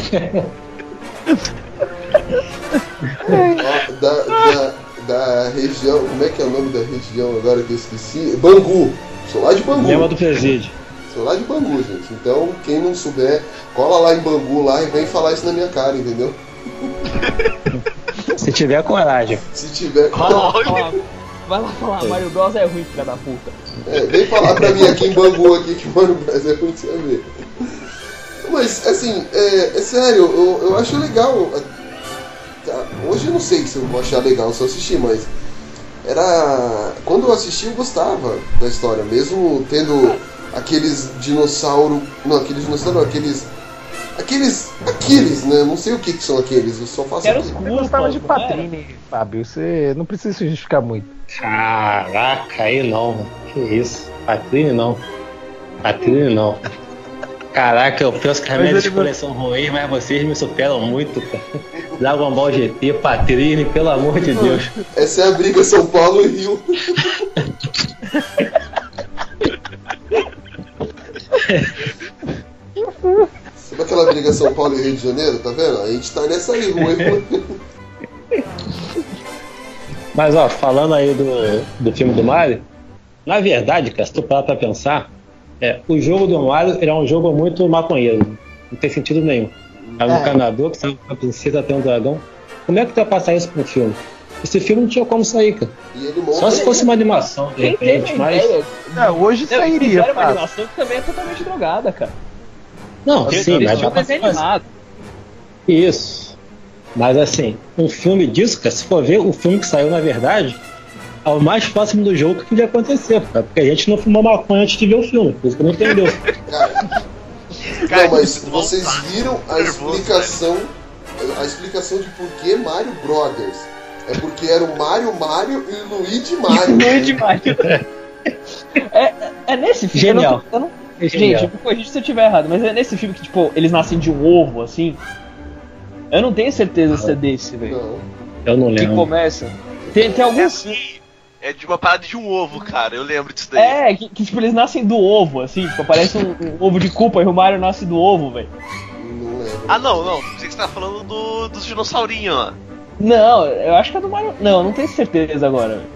B: Ó, da, da, da região, como é que é o nome da região agora que eu esqueci? Bangu. Sou lá de Bangu.
E: Lembra do presídio.
B: Sou lá de Bangu, gente. Então, quem não souber, cola lá em Bangu lá e vem falar isso na minha cara, entendeu?
E: Se tiver coragem.
B: Se tiver.
A: Vai lá falar, vai lá falar, Mario Bros é ruim, filha da puta.
B: É, vem falar pra mim aqui em Bangu aqui que mano, o Brasil é ruim de você ver. Mas, assim, é, é sério, eu, eu acho legal. Hoje eu não sei se eu vou achar legal se eu assistir, mas. Era. Quando eu assisti, eu gostava da história, mesmo tendo aqueles dinossauro. Não, aqueles dinossauro, não, aqueles. Aqueles. Aqueles, né? Não sei o que, que são aqueles, eu só faço
A: Quero os
D: gostava de? Patrine, Fábio. Você não precisa se justificar muito.
E: Caraca, aí não, mano. Que isso? Patrine não. Patrine não. Caraca, eu penso que as minhas escolhas são ruins, mas vocês me superam muito, cara. Dragon Ball GT, Patrine, pelo amor de Deus.
B: Essa é a briga São Paulo e Rio. Sabe aquela briga São Paulo e Rio de Janeiro? Tá vendo? A gente tá nessa aí, rua e
E: Mas ó, falando aí do, do filme do Mario, na verdade, cara, se tu parar pra pensar, é, o jogo do Mario ele é um jogo muito maconheiro. Não tem sentido nenhum. É um
D: É.
E: encanador que sai com a princesa até um dragão. Como é que tu vai passar isso um filme? Esse filme não tinha como sair, cara.
B: E.
E: Só se fosse uma animação, de repente,
A: a
E: mas.
A: ideia?
D: É, hoje
A: Não,
D: sairia.
A: fizeram uma animação que também é totalmente drogada, cara.
E: Não,
A: Eles
E: sim, mas
A: um desenho animado.
E: Isso. Mas assim, um filme disso, cara, se for ver, o filme que saiu, na verdade, é o mais próximo do jogo que podia acontecer, cara. Porque a gente não fumou maconha antes de ver o filme, por isso que não entendeu.
B: Cara,
C: Cara,
B: não, mas
C: que
B: vocês viram a
C: Nervoso,
B: explicação. A explicação de por que Mario Brothers. É porque era o Mario Mario e o Luigi Mario.
A: Luigi Mario. É, é nesse filme. eu
E: Genial.
A: não- eu não-
E: É genial.
A: gente, me corrija se eu estiver errado, mas é nesse filme que, tipo, eles nascem de um ovo, assim. Eu não tenho certeza se é desse, velho.
B: Não.
E: Eu não
A: Que
E: lembro.
A: começa. Tem, tem
C: É
A: alguns.
C: assim, é de uma parada de um ovo, cara. Eu lembro disso daí.
A: É, que, que, tipo, eles nascem do ovo, assim, tipo, aparece um, um ovo de culpa e o Mario nasce do ovo, velho.
B: Não lembro.
C: Ah, não, não. Pensei que você tá falando do, dos dinossaurinhos lá.
A: Não, eu acho que é do Mario. Não, não tenho certeza agora. velho.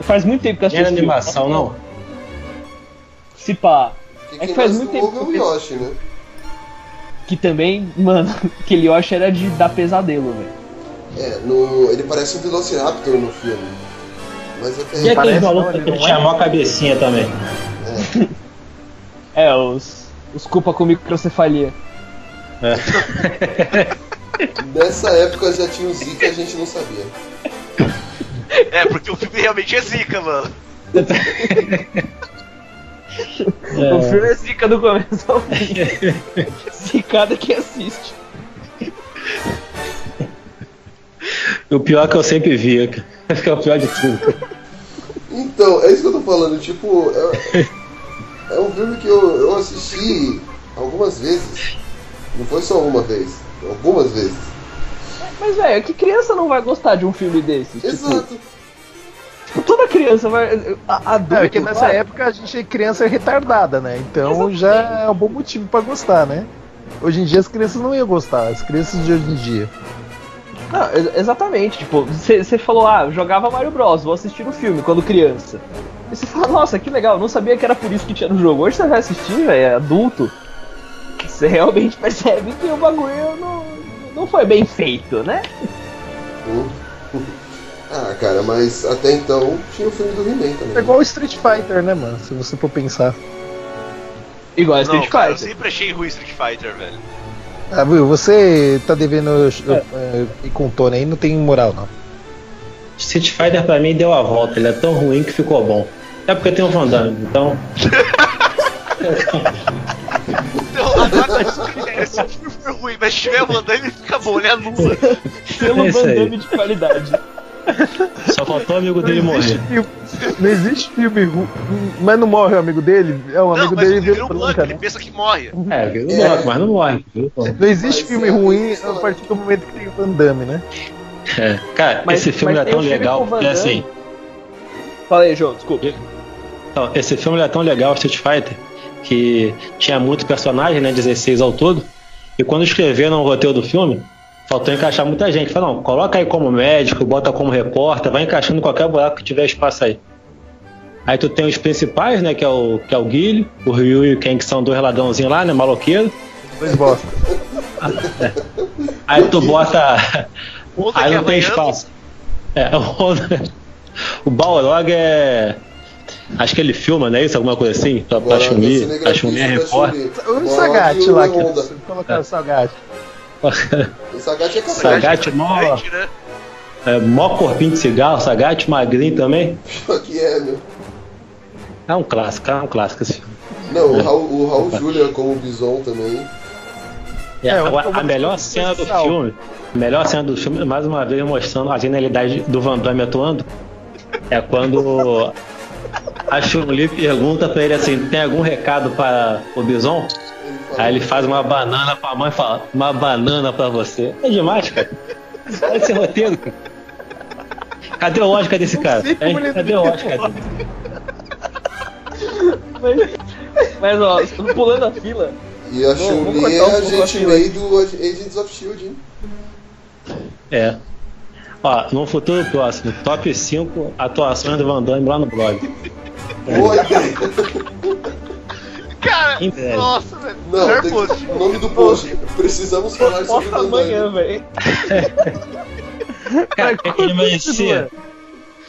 A: faz muito tempo que eu assisti.
E: era animação, não?
A: Se pá.
B: Porque
A: É que faz muito tempo
B: ouve é
A: que
B: o
A: eu
B: Yoshi, né?
A: Que também, mano, aquele Yoshi era de dar pesadelo, velho.
B: É, no, ele parece um Velociraptor no filme. Mas até
E: E aquele maluco que tinha
D: é.
E: a maior cabecinha também?
A: É, os. Os culpa com microcefalia.
B: nessa época já tinha o Zika e a gente não sabia.
C: É, porque o filme realmente é zica, mano.
A: O filme é zica do começo ao fim. Zicada que assiste.
E: O pior é que eu sempre via, cara. Acho que é o pior de tudo.
B: Então, é isso que eu tô falando, tipo, é, é um filme que eu, eu assisti algumas vezes. Não foi só uma vez, algumas vezes.
A: Mas, velho, que criança não vai gostar de um filme desses?
B: Exato.
A: Tipo, toda criança vai. a- Adulto,
D: É, porque nessa
A: vai.
D: época a gente é criança retardada, né? Então já é um bom motivo pra gostar, né? Hoje em dia as crianças não iam gostar, as crianças de hoje em dia.
A: Não, ex- exatamente. Tipo, você falou, ah, eu jogava Mario Bros, vou assistir o filme quando criança. E você fala, nossa, que legal, não sabia que era por isso que tinha no jogo. Hoje você vai assistir, velho, é adulto. Você realmente percebe que o bagulho não, não foi bem feito, né?
B: Hum. Ah, cara, mas até então tinha o filme do He-Man também.
D: É igual o Street Fighter, né, mano? Se você for pensar.
A: Igual a
C: Não,
A: Street
C: cara, eu
A: Fighter.
C: sempre achei ruim Street Fighter, velho.
D: Ah, viu? Você tá devendo é. e com o Tony aí, não tem moral, não.
E: Street Fighter pra mim deu a volta, ele é tão ruim que ficou bom. É porque tem um Van Damme, então.
C: Então, agora se o filme for ruim, mas se tiver mandando, ele fica bom, ele anula.
A: Pelo
E: É isso
A: Van. Damme de qualidade.
E: Só faltou o amigo dele
D: Não existe
E: morrer.
D: filme, não existe filme ruim, mas não morre o amigo dele? É o
C: Não,
D: amigo
C: mas
D: dele
C: ele vira um
D: branca,
C: blanco, ele
D: né?
C: pensa que morre.
E: É,
B: É.
E: morre, mas não morre.
D: Não existe
B: Mas
D: filme
B: é,
D: ruim a
B: é.
D: partir do momento que tem o Van Damme, né?
E: É. Cara,
A: Mas-
E: esse filme é tão
A: um
E: legal
A: Damme.
E: assim.
A: Fala aí, João, desculpa.
E: Então, esse filme é tão legal, Street Fighter, que tinha muito personagem, né? 16 ao todo. E quando escreveram o roteiro do filme, faltou encaixar muita gente. Falaram, não, coloca aí como médico, bota como repórter, vai encaixando em qualquer buraco que tiver espaço aí. Aí tu tem os principais, né? Que é o, que é o Guile, o Ryu e o Ken, que são dois ladrãozinhos lá, né? Maloqueiro.
D: Dois bosta.
E: Aí tu bota.
C: Outra
E: Aí não tem espaço. É, o, o Balrog é. Acho que ele filma, não é isso? Alguma coisa assim? Pra, pra Chun-Li.
B: cinegrafista
E: A Chun-Li é repórter.
B: Chun-Li.
D: O Sagat lá, que
B: Honda.
D: colocar o Sagat.
B: O Sagat é capaz.
E: Sagat mó,
C: Gigante, né?
E: é, mó corpinho de cigarro, Sagat magrinho também.
B: Que é, meu.
E: É um clássico, é um clássico esse filme.
B: Não, o Raul, o Raul Julia como Bison também.
E: É,
D: É, vou
E: a melhor cena do filme, a melhor cena do filme, mais uma vez mostrando a genialidade do Van Damme atuando, é quando a Chun-Li pergunta pra ele assim, tem algum recado para o Bison? Aí ele faz uma banana pra mãe e fala, uma banana pra você. É demais, cara. Olha esse roteiro, cara. Cadê a lógica desse cara? Cadê a lógica dele?
A: Mas, mas ó, pulando a fila,
B: E a Chun-Li é
A: um
B: a gente meio do Agents of Shield, hein?
E: É. Ó, no futuro próximo, top 5 atuações do Van Damme lá no blog.
B: Boa ideia.
C: Cara,
E: Em breve.
C: nossa, velho.
B: Não, tem
C: post.
B: que, o nome do post. Precisamos falar sobre o Van
A: amanhã, velho.
E: Cara, ele merecia.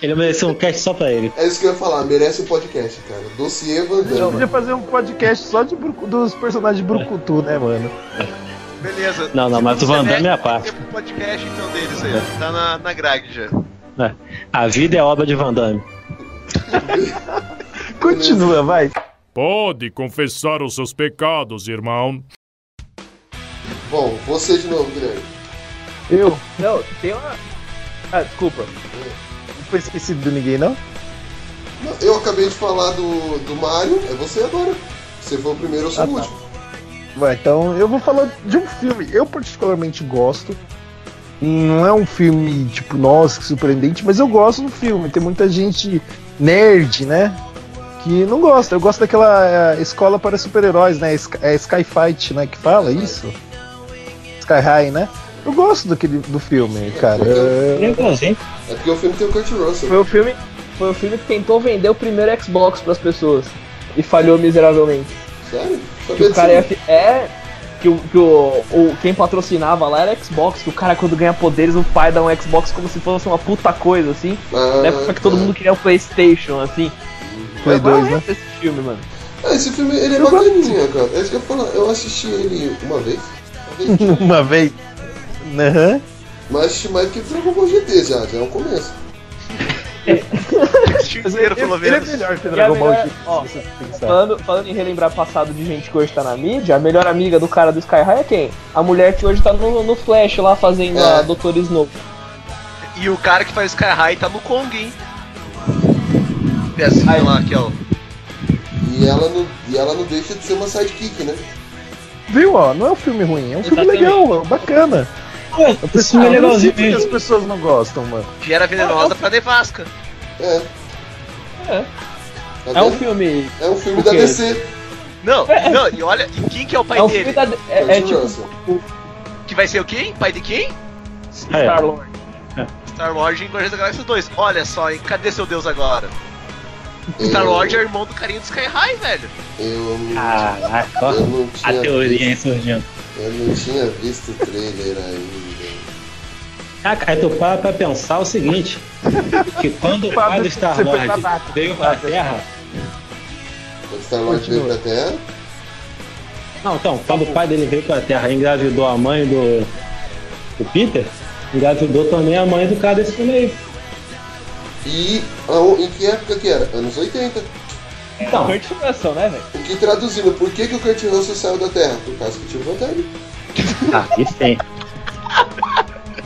E: Ele merecia um cast só pra ele.
B: É isso que eu ia falar, merece um podcast, cara. Dossiê Van
D: A gente
B: Damme.
D: podia fazer um podcast só de dos personagens de Brucutu, né, mano?
C: Beleza.
E: Não, não, mas o Van Damme é a parte.
C: Tem um podcast então deles aí. Tá na, na grade já.
E: É. A vida é obra de Van Damme.
D: Continua, vai.
I: Pode confessar os seus pecados, irmão.
B: Bom, você de novo, Guilherme.
D: Eu?
A: Não, tem uma. Ah, desculpa.
D: Não foi esquecido de ninguém, não?
B: Não, Eu acabei de falar do, do Mario, é você agora. Você foi o primeiro, eu sou
D: Ah,
B: o
D: tá.
B: último.
D: Vai, então eu vou falar de um filme. Eu particularmente gosto. Não é um filme, tipo, nossa, que surpreendente, mas eu gosto do filme. Tem muita gente nerd, né? Que não gosta. Eu gosto daquela é, escola para super-heróis, né? Sky- É Skyfight, né? Que fala isso? Sky High, né? Eu gosto daquele, do filme, cara. É,
E: Legalzinho.
B: É porque o filme tem o Kurt Russell.
A: Foi o filme. foi o filme que tentou vender o primeiro Xbox pras pessoas. E falhou miseravelmente.
B: Sério?
A: Que o cara ia, fi- é. Que, o, que o, o- quem patrocinava lá era Xbox, que o cara quando ganha poderes, o pai dá um Xbox como se fosse uma puta coisa, assim.
B: Ah,
A: Na época que todo mundo queria o Playstation, assim.
D: Play
A: Qual é
D: 2, né?
A: esse filme, mano?
B: Ah, esse filme ele é bacaninha, cara. É isso que eu falar. Eu assisti ele uma vez. Uma vez.
D: Uma vez. Aham.
B: Mas assisti mais que Dragon Ball GT já, já é o começo.
D: Mas ele,
C: pelo
D: ele é
C: menos.
D: melhor que Dragon Ball
A: melhor- ó. Falando, falando em relembrar passado de gente que hoje tá na mídia, a melhor amiga do cara do Sky High é quem? A mulher que hoje tá no, no Flash lá fazendo
B: É.
A: a Dr. Snow.
C: E o cara que faz Sky High tá no Kong, hein? Pezinho
A: Aí.
C: lá, aqui, ó.
B: E ela não, e ela não deixa de ser uma sidekick, né?
D: Viu, ó? Não é um filme ruim, é um filme
A: Exatamente.
D: legal, ó, bacana.
E: Filme é
D: Ah, eu
E: legalzinho
D: sei porque as pessoas não gostam, mano.
C: Que era venenosa pra nevasca.
B: É.
A: É.
B: Tá
A: É um filme.
B: É um filme
A: O
B: da? DC.
C: Não, não, e olha, e quem que é o pai
A: É um
C: dele?
A: filme da. É, é tipo.
B: Russell.
C: Que vai ser o quem? Pai de quem?
E: Ah, é.
A: Star Lord.
C: Star Wars em Guardiões da Galáxia 2. Olha só, hein? Cadê seu deus agora?
B: Eu-
C: Star Wars é irmão do carinha do Sky High, velho.
B: Eu não,
E: Caraca,
B: eu não
E: A teoria hein, surgindo.
B: Eu não tinha visto o trailer ainda.
E: Ah, cara, tu para pra pensar o seguinte: que quando o pai do Star Lord veio pra Terra.
B: O Star Lord veio pra Terra.
E: Não, então, quando o pai dele veio pra Terra e engravidou a mãe do. do Peter, engravidou também a mãe do cara desse filme aí.
B: E em que época que era? Anos 80.
E: Então,
A: Kurt Russell, né, velho?
B: O que traduzindo, por que, que o Kurt Russell saiu da Terra? Por causa que tinha vantagem.
E: ah, isso tem.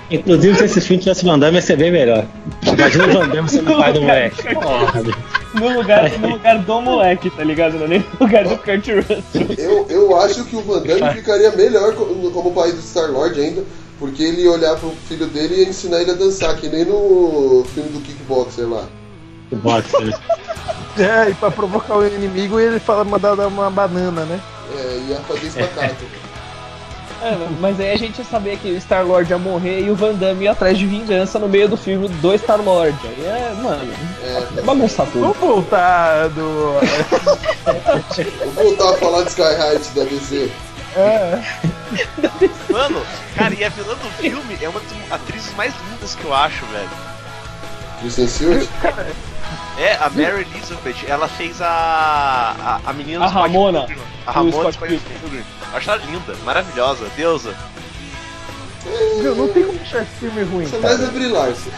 E: Inclusive, se esse filme tivesse Van Damme, ia ser bem melhor. Imagina o Van Damme sendo o pai do moleque. Porra,
A: No lugar, no lugar do moleque, tá ligado? Não é nem no lugar do Kurt Russell.
B: Eu, eu acho que o Van Damme ficaria melhor co- como pai do Star Lord ainda, porque ele ia olhar pro filho dele e ia ensinar ele a dançar, que nem no filme do Kickboxer lá.
E: bosta.
D: É, e pra provocar o inimigo ele fala mandar dar uma banana, né?
B: É, ia fazer espacate.
A: É, mas aí a gente ia saber que o Star Lord ia morrer e o Van Damme ia atrás de vingança no meio do filme do Star Lord. Aí é, mano,
B: É,
A: é bagunçar tudo.
D: Vamos voltar do.
B: vou voltar a falar de Sky Heights da DC.
D: É.
C: Mano, cara, e a vilã do filme é uma das atrizes mais lindas que eu acho, velho.
B: Kristen Stewart?
C: É, a Mary Elizabeth, ela fez a. a, a menina
A: A Ramona.
C: A Ramona
A: Scott
C: Pilgrim. Acho ela linda, maravilhosa, deusa.
D: Viu, não tem como achar esse filme ruim.
B: Você
D: cara.
B: mais é Brie Larson.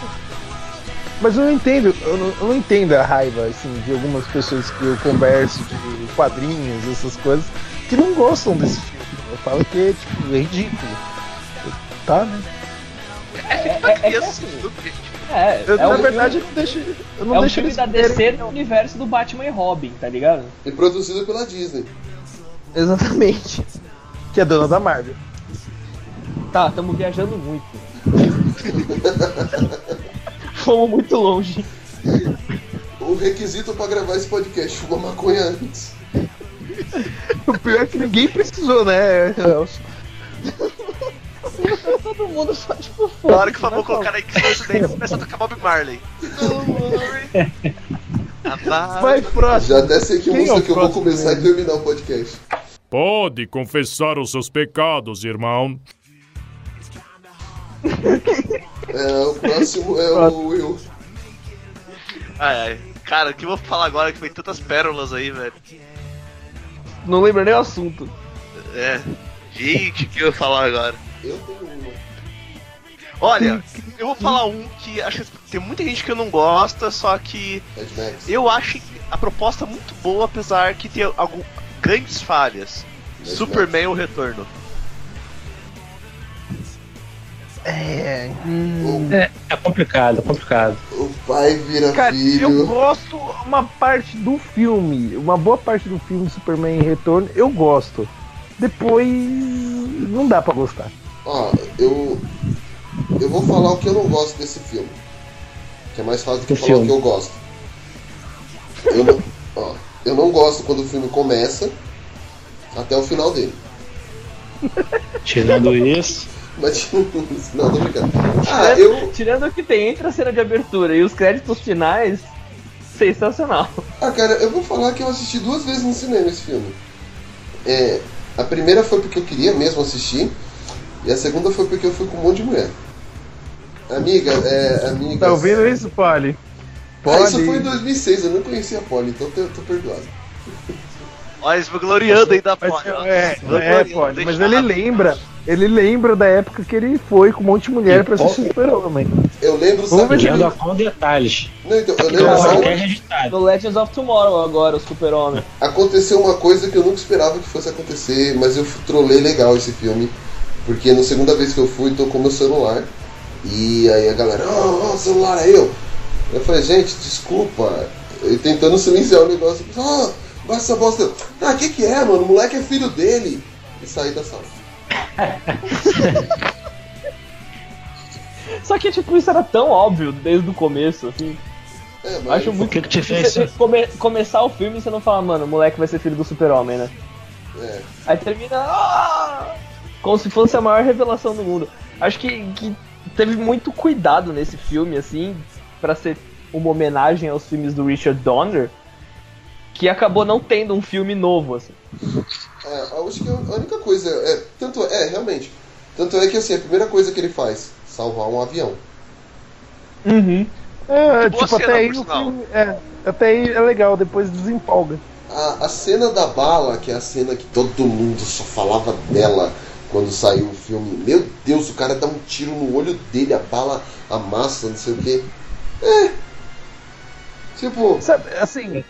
D: Mas eu não entendo, eu não, eu não entendo a raiva, assim, de algumas pessoas que eu converso de quadrinhos, essas coisas, que não gostam desse filme. Eu falo que tipo, é ridículo. Tá, né?
C: É feito pra criança, assim, tudo, gente.
A: É,
D: Eu,
A: é
D: na
A: um
D: verdade, eu
A: filme,
D: não deixo. Eu não
A: é um
D: deixo
A: filme
D: eles
A: da. DC no universo do Batman e Robin, tá ligado?
B: E produzido pela Disney.
D: Exatamente. Que é dona da Marvel.
A: Tá, estamos viajando muito. Fomos muito longe.
B: O requisito pra gravar esse podcast, fumar maconha antes.
D: O pior é que ninguém precisou, né, Elcio?
A: Todo mundo só tipo
C: Na hora que o Fabão colocar aí que isso daí, começa a tocar Bob Marley.
D: Vai, próximo.
B: Já até sei que
D: Quem é
B: música que eu vou começar e
D: mesmo?
B: terminar o podcast.
I: Pode confessar os seus pecados, irmão.
B: É, o próximo é o Will.
C: Ai, ai. Cara, o que eu vou falar agora que foi tantas pérolas aí, velho.
A: Não lembro nem o assunto.
C: É. Gente, o que eu vou falar agora?
B: Eu tenho uma.
C: Olha, eu vou falar um que acho que tem muita gente que não gosta, só que
B: Max.
C: eu acho a proposta muito boa, apesar que tem algum, grandes falhas.
B: Mad
C: Superman o Retorno.
D: É.
E: É, é complicado, é complicado.
B: O pai vira
D: Cara, eu
B: filho.
D: gosto uma parte do filme, uma boa parte do filme Superman Retorno, eu gosto. Depois não dá pra gostar.
B: Ó, eu. Eu vou falar o que eu não gosto desse filme. Que é mais fácil do que
E: Que
B: falar o que eu gosto. Eu não, ó, eu não gosto quando o filme começa até o final dele.
E: Tirando isso.
B: Não, tô brincando. Ah, eu.
A: Tirando o que tem entre a cena de abertura e os créditos finais, sensacional.
B: Ah, cara, eu vou falar que eu assisti duas vezes no cinema esse filme. É, a primeira foi porque eu queria mesmo assistir, e a segunda foi porque eu fui com um monte de mulher. Amiga, é. Amiga.
D: Tá ouvindo isso, Polly?
B: Ah, isso
D: Polly.
B: foi em 2006, eu não conhecia a Polly, então eu tô perdoado.
C: Olha, gloriando aí da
D: Mas,
C: porra.
D: é, é, Polly, mas ele lembra. Ele lembra da época que ele foi com um monte de mulher pra assistir Super-Homem.
B: Eu lembro,
D: Vamos ver ele-
E: com detalhes.
B: Não, então, eu lembro
E: registrar.
A: No Legends of Tomorrow agora, o Super-Homem.
B: Aconteceu uma coisa que eu nunca esperava que fosse acontecer, mas eu trolei legal esse filme. Porque na segunda vez que eu fui, tocou meu celular. E aí a galera, ó, oh, celular é eu. Eu falei, gente, desculpa. E tentando silenciar o negócio. Ah, baixa essa bosta. Ah, o que que é, mano? O moleque é filho dele. E saí da sala.
A: Só que, tipo, isso era tão óbvio desde o começo, assim.
B: É, mas...
A: Acho muito
E: que que te
A: Você-
E: fez?
A: você come- começar o filme e você não fala, mano, o moleque vai ser filho do Super-Homem, né?
B: É.
A: Aí termina. "Ah!" Como se fosse a maior revelação do mundo. Acho que, que teve muito cuidado nesse filme, assim, pra ser uma homenagem aos filmes do Richard Donner, que acabou não tendo um filme novo, assim.
B: É, eu acho que a única coisa. É, tanto é, realmente. Tanto é que assim, a primeira coisa que ele faz, salvar um avião.
A: Uhum.
D: É,
C: Boa
D: tipo,
C: cena,
D: até aí filme. É, até aí é legal, depois desempolga.
B: A, a cena da bala, que é a cena que todo mundo só falava dela quando saiu o filme. Meu Deus, o cara dá um tiro no olho dele, a bala amassa, não sei o que. É. Tipo.
D: Sabe, assim.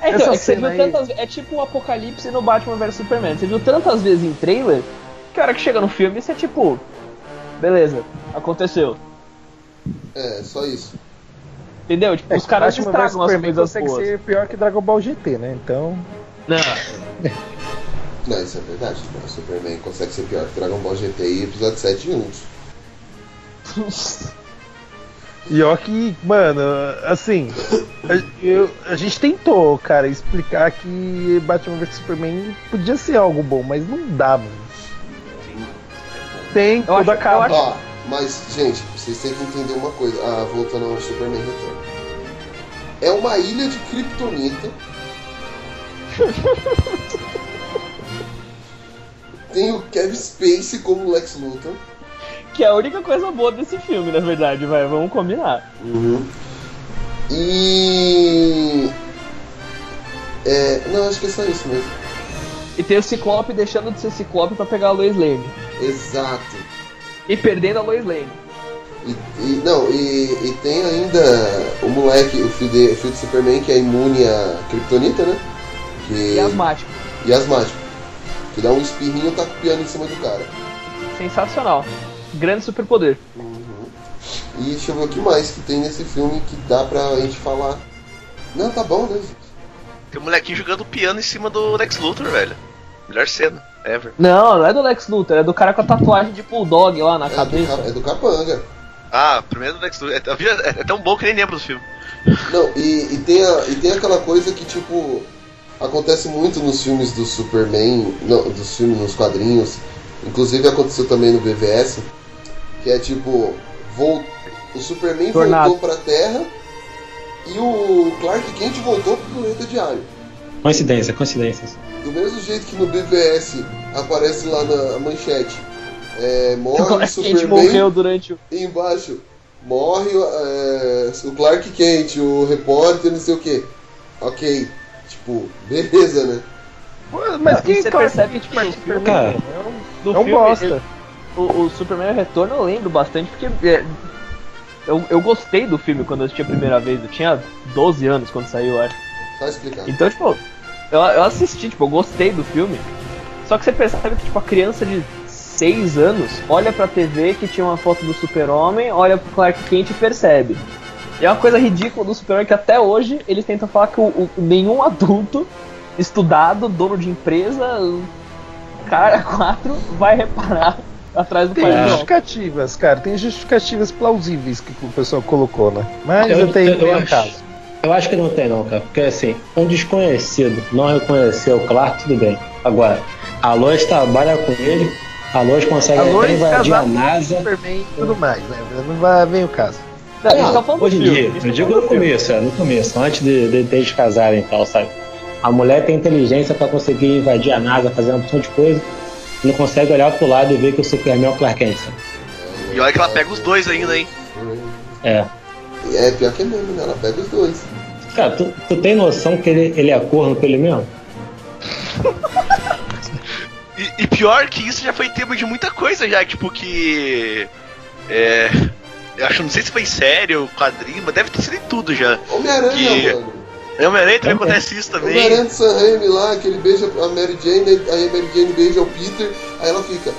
A: É, então, é, você
D: cena
A: viu
D: aí-
A: tantas É tipo o Apocalipse no Batman vs Superman. Você viu tantas vezes em trailer que a hora que chega no filme você é tipo. Beleza, aconteceu.
B: É, só isso.
A: Entendeu? Tipo,
D: É,
A: os caras estragam as
D: Superman
A: coisas
D: consegue
A: boas.
D: ser pior que Dragon Ball GT, né? Então.
A: Não.
B: Não, isso é verdade. O Superman consegue ser pior que Dragon Ball GT e episódio 7 juntos.
D: E ó que, mano, assim, a, eu- a gente tentou, cara, explicar que Batman vs Superman podia ser algo bom, mas não dá, mano. Tem
A: Eu
D: toda a
A: acho- eu
D: cara.
A: acho-
B: mas, gente, vocês têm que entender uma coisa. Ah, voltando ao Superman Retorno. É uma ilha de Kryptonita. Tem o Kevin Spacey como Lex Luthor.
A: Que é a única coisa boa desse filme, na verdade, vai, vamos combinar.
B: Uhum. E. É, não, acho que é só isso mesmo.
A: E tem o Ciclope deixando de ser Ciclope pra pegar a Lois Lane.
B: Exato.
A: E perdendo a Lois Lane.
B: E, e- não, e, e tem ainda o moleque, o filho, de, o filho de Superman, que é imune a Kryptonita, né? Que,
A: E asmático.
B: e asmático. Que dá um espirrinho e tá com o piano em cima do cara.
A: Sensacional. Grande superpoder.
B: E deixa eu ver o que mais que tem nesse filme que dá pra gente falar. Não, tá bom, né? gente?
C: Tem um molequinho jogando piano em cima do Lex Luthor, velho. Melhor cena, ever.
A: Não, não é do Lex Luthor, é do cara com a tatuagem de Bulldog lá na
B: É do,
A: cabeça.
B: Ca- é do Capanga.
C: Ah, primeiro do Lex Luthor. É, é- é tão bom que nem lembro do filme.
B: Não, e, e, tem a, e tem aquela coisa que, tipo, acontece muito nos filmes do Superman, não, dos filmes nos quadrinhos, inclusive aconteceu também no BVS, que é tipo, vol- o Superman
A: Tornado.
B: voltou pra Terra e o Clark Kent voltou pro planeta diário.
E: Coincidência, coincidências.
B: Do mesmo jeito que no BVS aparece lá na manchete, é, morre o
A: gente
B: Superman
A: morreu durante o.
B: e embaixo morre é, o Clark Kent, o repórter, não sei o que. Ok, tipo, beleza, né?
D: Mas quem
A: você
D: Clark
A: percebe que
D: faz
A: o
D: Superman?
E: Cara,
A: do
D: É um
A: filme,
D: bosta.
A: ele- o, o Superman Retorno eu lembro bastante porque é, eu, eu gostei do filme quando eu assisti a primeira vez. Eu tinha 12 anos quando saiu, eu acho.
B: Só explicar.
A: Então, tipo, eu, eu assisti, tipo, eu gostei do filme. Só que você percebe que, tipo, a criança de 6 anos olha pra TV que tinha uma foto do Super-Homem, olha pro Clark Kent e percebe. E é uma coisa ridícula do Super-Homem que até hoje eles tentam falar que o, o- nenhum adulto estudado, dono de empresa, cara 4, vai reparar atrás do
D: Tem
A: do
D: justificativas, cara, tem justificativas plausíveis que o pessoal colocou, né? Mas
E: Eu-
D: até aí
E: eu
D: o
E: acho-
D: caso.
E: Eu acho que não tem não, cara. Porque assim, um desconhecido não reconheceu o Clark, tudo bem. Agora, a Lois trabalha com ele, a Lois consegue
D: A
E: até
D: Lois
E: invadir a NASA.
D: Superman e tudo mais, né? Não vai, vem o caso.
A: Não, gente tá
E: hoje em dia, eu digo no começo, é, no começo, antes de, de, de eles casarem e tal, sabe? A mulher tem inteligência pra conseguir invadir a NASA, fazer uma opção de coisa, não consegue olhar pro lado e ver que o Superman é o Clark Kent.
C: E olha que ela pega os dois ainda, hein?
E: É.
B: É, pior que é mesmo, né? Ela pega os dois.
E: Cara, tu, tu tem noção que ele, ele é corno com ele mesmo?
C: E, e pior que isso já foi tema de muita coisa já, tipo que. É. Eu acho, não sei se foi sério, quadrinho, mas deve ter sido em tudo já.
B: Homem-Aranha,
C: Que-
B: mano.
C: É Homem-Aranha também acontece isso também.
B: Homem-Aranha do Sam Raimi lá, que ele beija a Mary Jane, aí a Mary Jane beija o Peter, aí ela fica.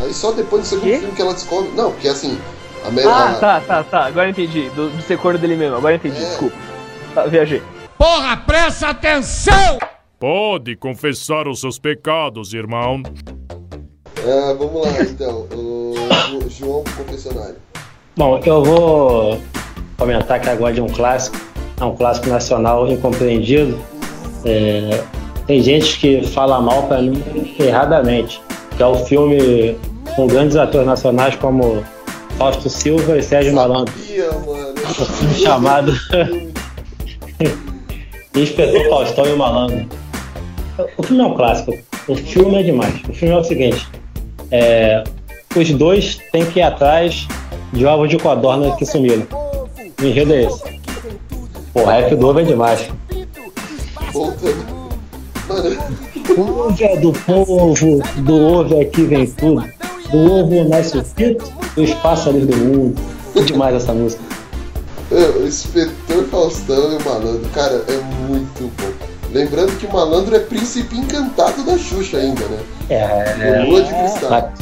B: Aí só depois do segundo filme que ela descobre. Não, porque assim. A Mary,
A: Ah,
B: a-
A: tá, tá, tá. Agora eu entendi. Do, do ser corno dele mesmo. Agora eu entendi. Desculpa. Tá, viajei.
I: Porra, presta atenção! Pode confessar os seus pecados, irmão.
B: Ah, vamos lá então. O Jo- João pro confessionário.
E: Bom, eu vou comentar que agora de um clássico, é um clássico nacional incompreendido. É, tem gente que fala mal pra mim erradamente, que é o filme com grandes atores nacionais como Fausto Silva e Sérgio Malandro. Um filme chamado Inspetor Faustão e o Malandro. O filme é um clássico. O filme é demais. O filme é o seguinte: é, os dois têm que ir atrás de ovos de codorna que sumiram. O enredo é esse. Pô, o rap do ovo é demais.
B: Voltando.
E: O ovo é do povo, do ovo aqui vem tudo. Do ovo nasce o pito, dos pássaros do mundo. É demais essa música.
B: o Inspetor Faustão e o Malandro, cara, é muito bom. Lembrando que o Malandro é príncipe encantado da Xuxa ainda, né?
E: É, é,
B: Lua de Cristal.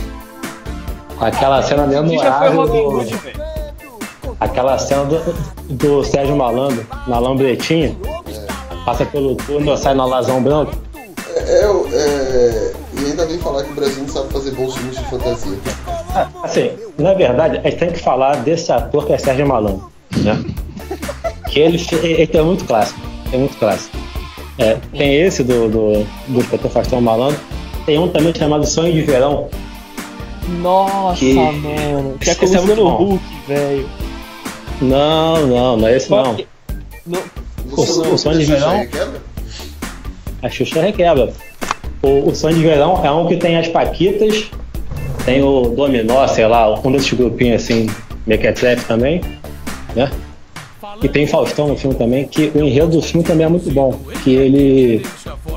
E: Com aquela cena memorável do, aquela cena do, do Sérgio Malandro na lambretinha, passa pelo túnel, sai no alazão branco.
B: É, é, é, e ainda vem falar que o Brasil não sabe fazer bons filmes de fantasia.
E: Assim, na verdade, a gente tem que falar desse ator que é Sérgio Malandro, né? Que ele, ele é muito clássico, é muito clássico. É, tem esse do, do, do Espetor Faustão Malandro, tem um também chamado Sonho de Verão.
A: Nossa,
E: Que-
A: mano. Que é
E: é muito.
A: Huck, velho.
E: Não, não, não é esse não.
A: Não.
E: O, o Sonho de Verão, a Xuxa requebra. O, o Sonho de Verão é um que tem as Paquitas, tem o Dominó, sei lá, um desses grupinhos assim, Mequetrefe também, né? E tem Faustão no filme também, que o enredo do filme também é muito bom. Que ele,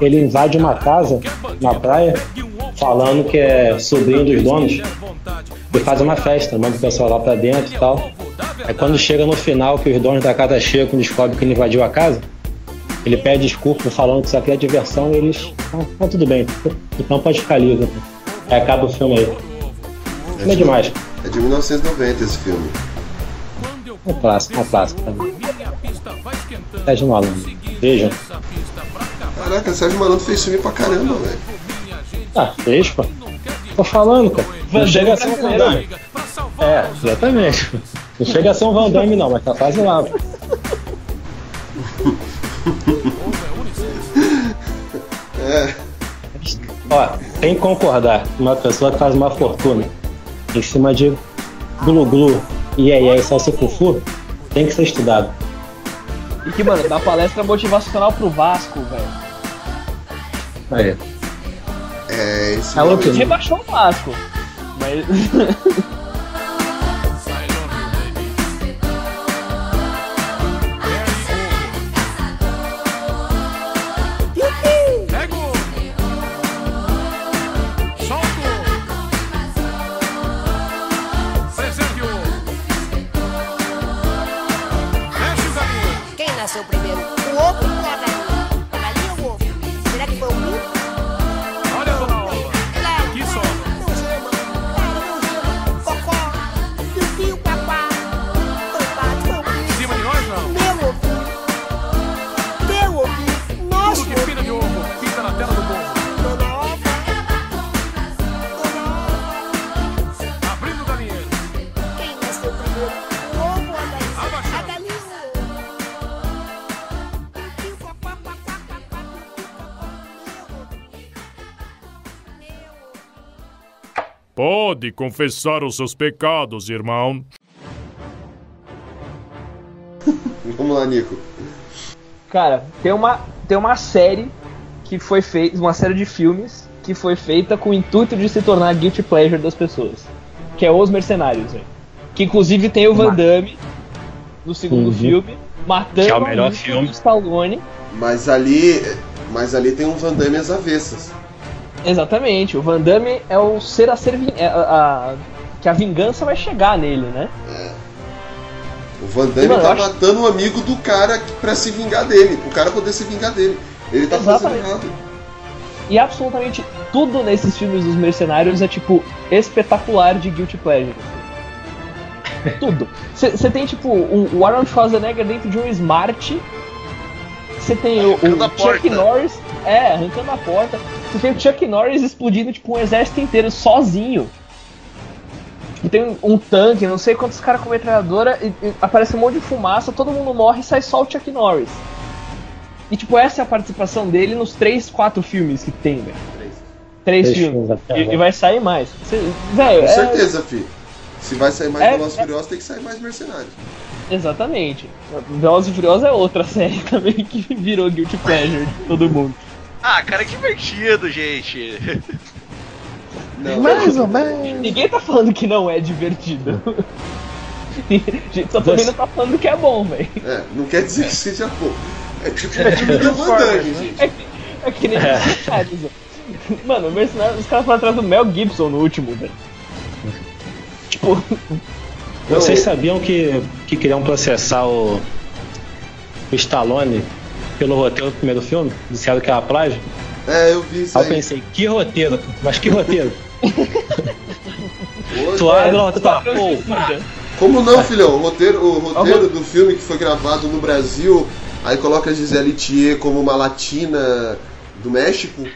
E: ele invade uma casa na praia, falando que é sobrinho dos donos, e faz uma festa, manda o pessoal lá pra dentro e tal. Aí quando chega no final, que os donos da casa chegam e descobrem que ele invadiu a casa, ele pede desculpa falando que isso aqui é diversão e eles. Então tudo bem, então pode ficar livre. Aí acaba o filme aí. Não é demais.
B: É de 1990 esse filme.
E: Um clássico, um clássico também. Sérgio Malandro. Vejam.
B: Caraca, Sérgio Malandro fez filme pra caramba, velho.
E: Ah, fez, pô. Tô falando, cara. Não chega a ser um. É, exatamente. Não chega a ser um Van Damme não, mas tá quase lá.
B: É.
E: Ó, tem que concordar. Uma pessoa que faz uma fortuna em cima de glu glu e aí aí salsa fufu tem que ser estudado.
A: E que, mano, dá palestra motivacional pro Vasco, velho.
E: Aí.
B: É, esse
E: É outro.
A: Rebaixou o Vasco. Mas.
I: Pode confessar os seus pecados, irmão.
B: Vamos lá, Nico.
A: Cara, tem uma, tem uma série que foi feita, uma série de filmes que foi feita com o intuito de se tornar guilty pleasure das pessoas. Que é Os Mercenários, velho. Que inclusive tem o Van Damme no segundo
E: Uhum.
A: filme, matando
E: Que é o melhor filme.
A: Stallone.
B: Mas ali, mas ali tem um Van Damme às avessas.
A: Exatamente, o Van Damme é o ser a ser vin- é a, a- que a vingança vai chegar nele, né?
B: O Van Damme
A: Mano,
B: tá
A: acho-
B: matando um amigo do cara que- pra se vingar dele, pro cara poder se vingar dele. Ele tá fazendo
A: Exatamente.
B: errado.
A: E absolutamente tudo nesses filmes dos mercenários é tipo espetacular de guilty pleasure. tudo. Você tem tipo o o Arnold Schwarzenegger dentro de um Smart. Você tem o, o Chuck
C: porta.
A: Norris, é, arrancando a porta. Você tem o Chuck Norris explodindo tipo um exército inteiro sozinho. E tem um, tanque, não sei quantos caras com metralhadora, e, e aparece um monte de fumaça, todo mundo morre e sai só o Chuck Norris. E tipo, essa é a participação dele nos três, quatro filmes que tem, velho. Três,
E: Três
A: filmes. E, e vai sair mais. Cê- Velho,
B: Com
A: é-
B: certeza, fi. Se vai sair mais
A: É-
B: Velozes e
A: é-
B: Furiosos, tem que sair mais Mercenários.
A: Exatamente. Velozes e Furiosos é outra série também que virou Guilty Pleasure de todo mundo.
C: Ah, cara, que divertido, gente.
B: Não,
D: Mais ou menos.
A: Ninguém tá falando que não é divertido. A gente só também não tá falando que é bom, velho.
B: É, não quer dizer que seja bom. É tipo o filme do Van Damme, gente.
A: É, que- é que nem ó. Mano, os caras foram atrás do Mel Gibson no último, velho. Tipo,
E: Vocês sabiam que, que queriam processar o, o Stallone pelo roteiro do primeiro filme? Disseram que era plágio?
B: É, eu vi isso
E: Aí eu
B: aí.
E: pensei, que roteiro? Mas que roteiro? Tu tá,
A: Esquadrão
E: pô,
A: Suicida.
B: Como não, filhão? O roteiro, o roteiro do filme que foi gravado no Brasil, aí coloca a Gisele Thier como uma latina do México,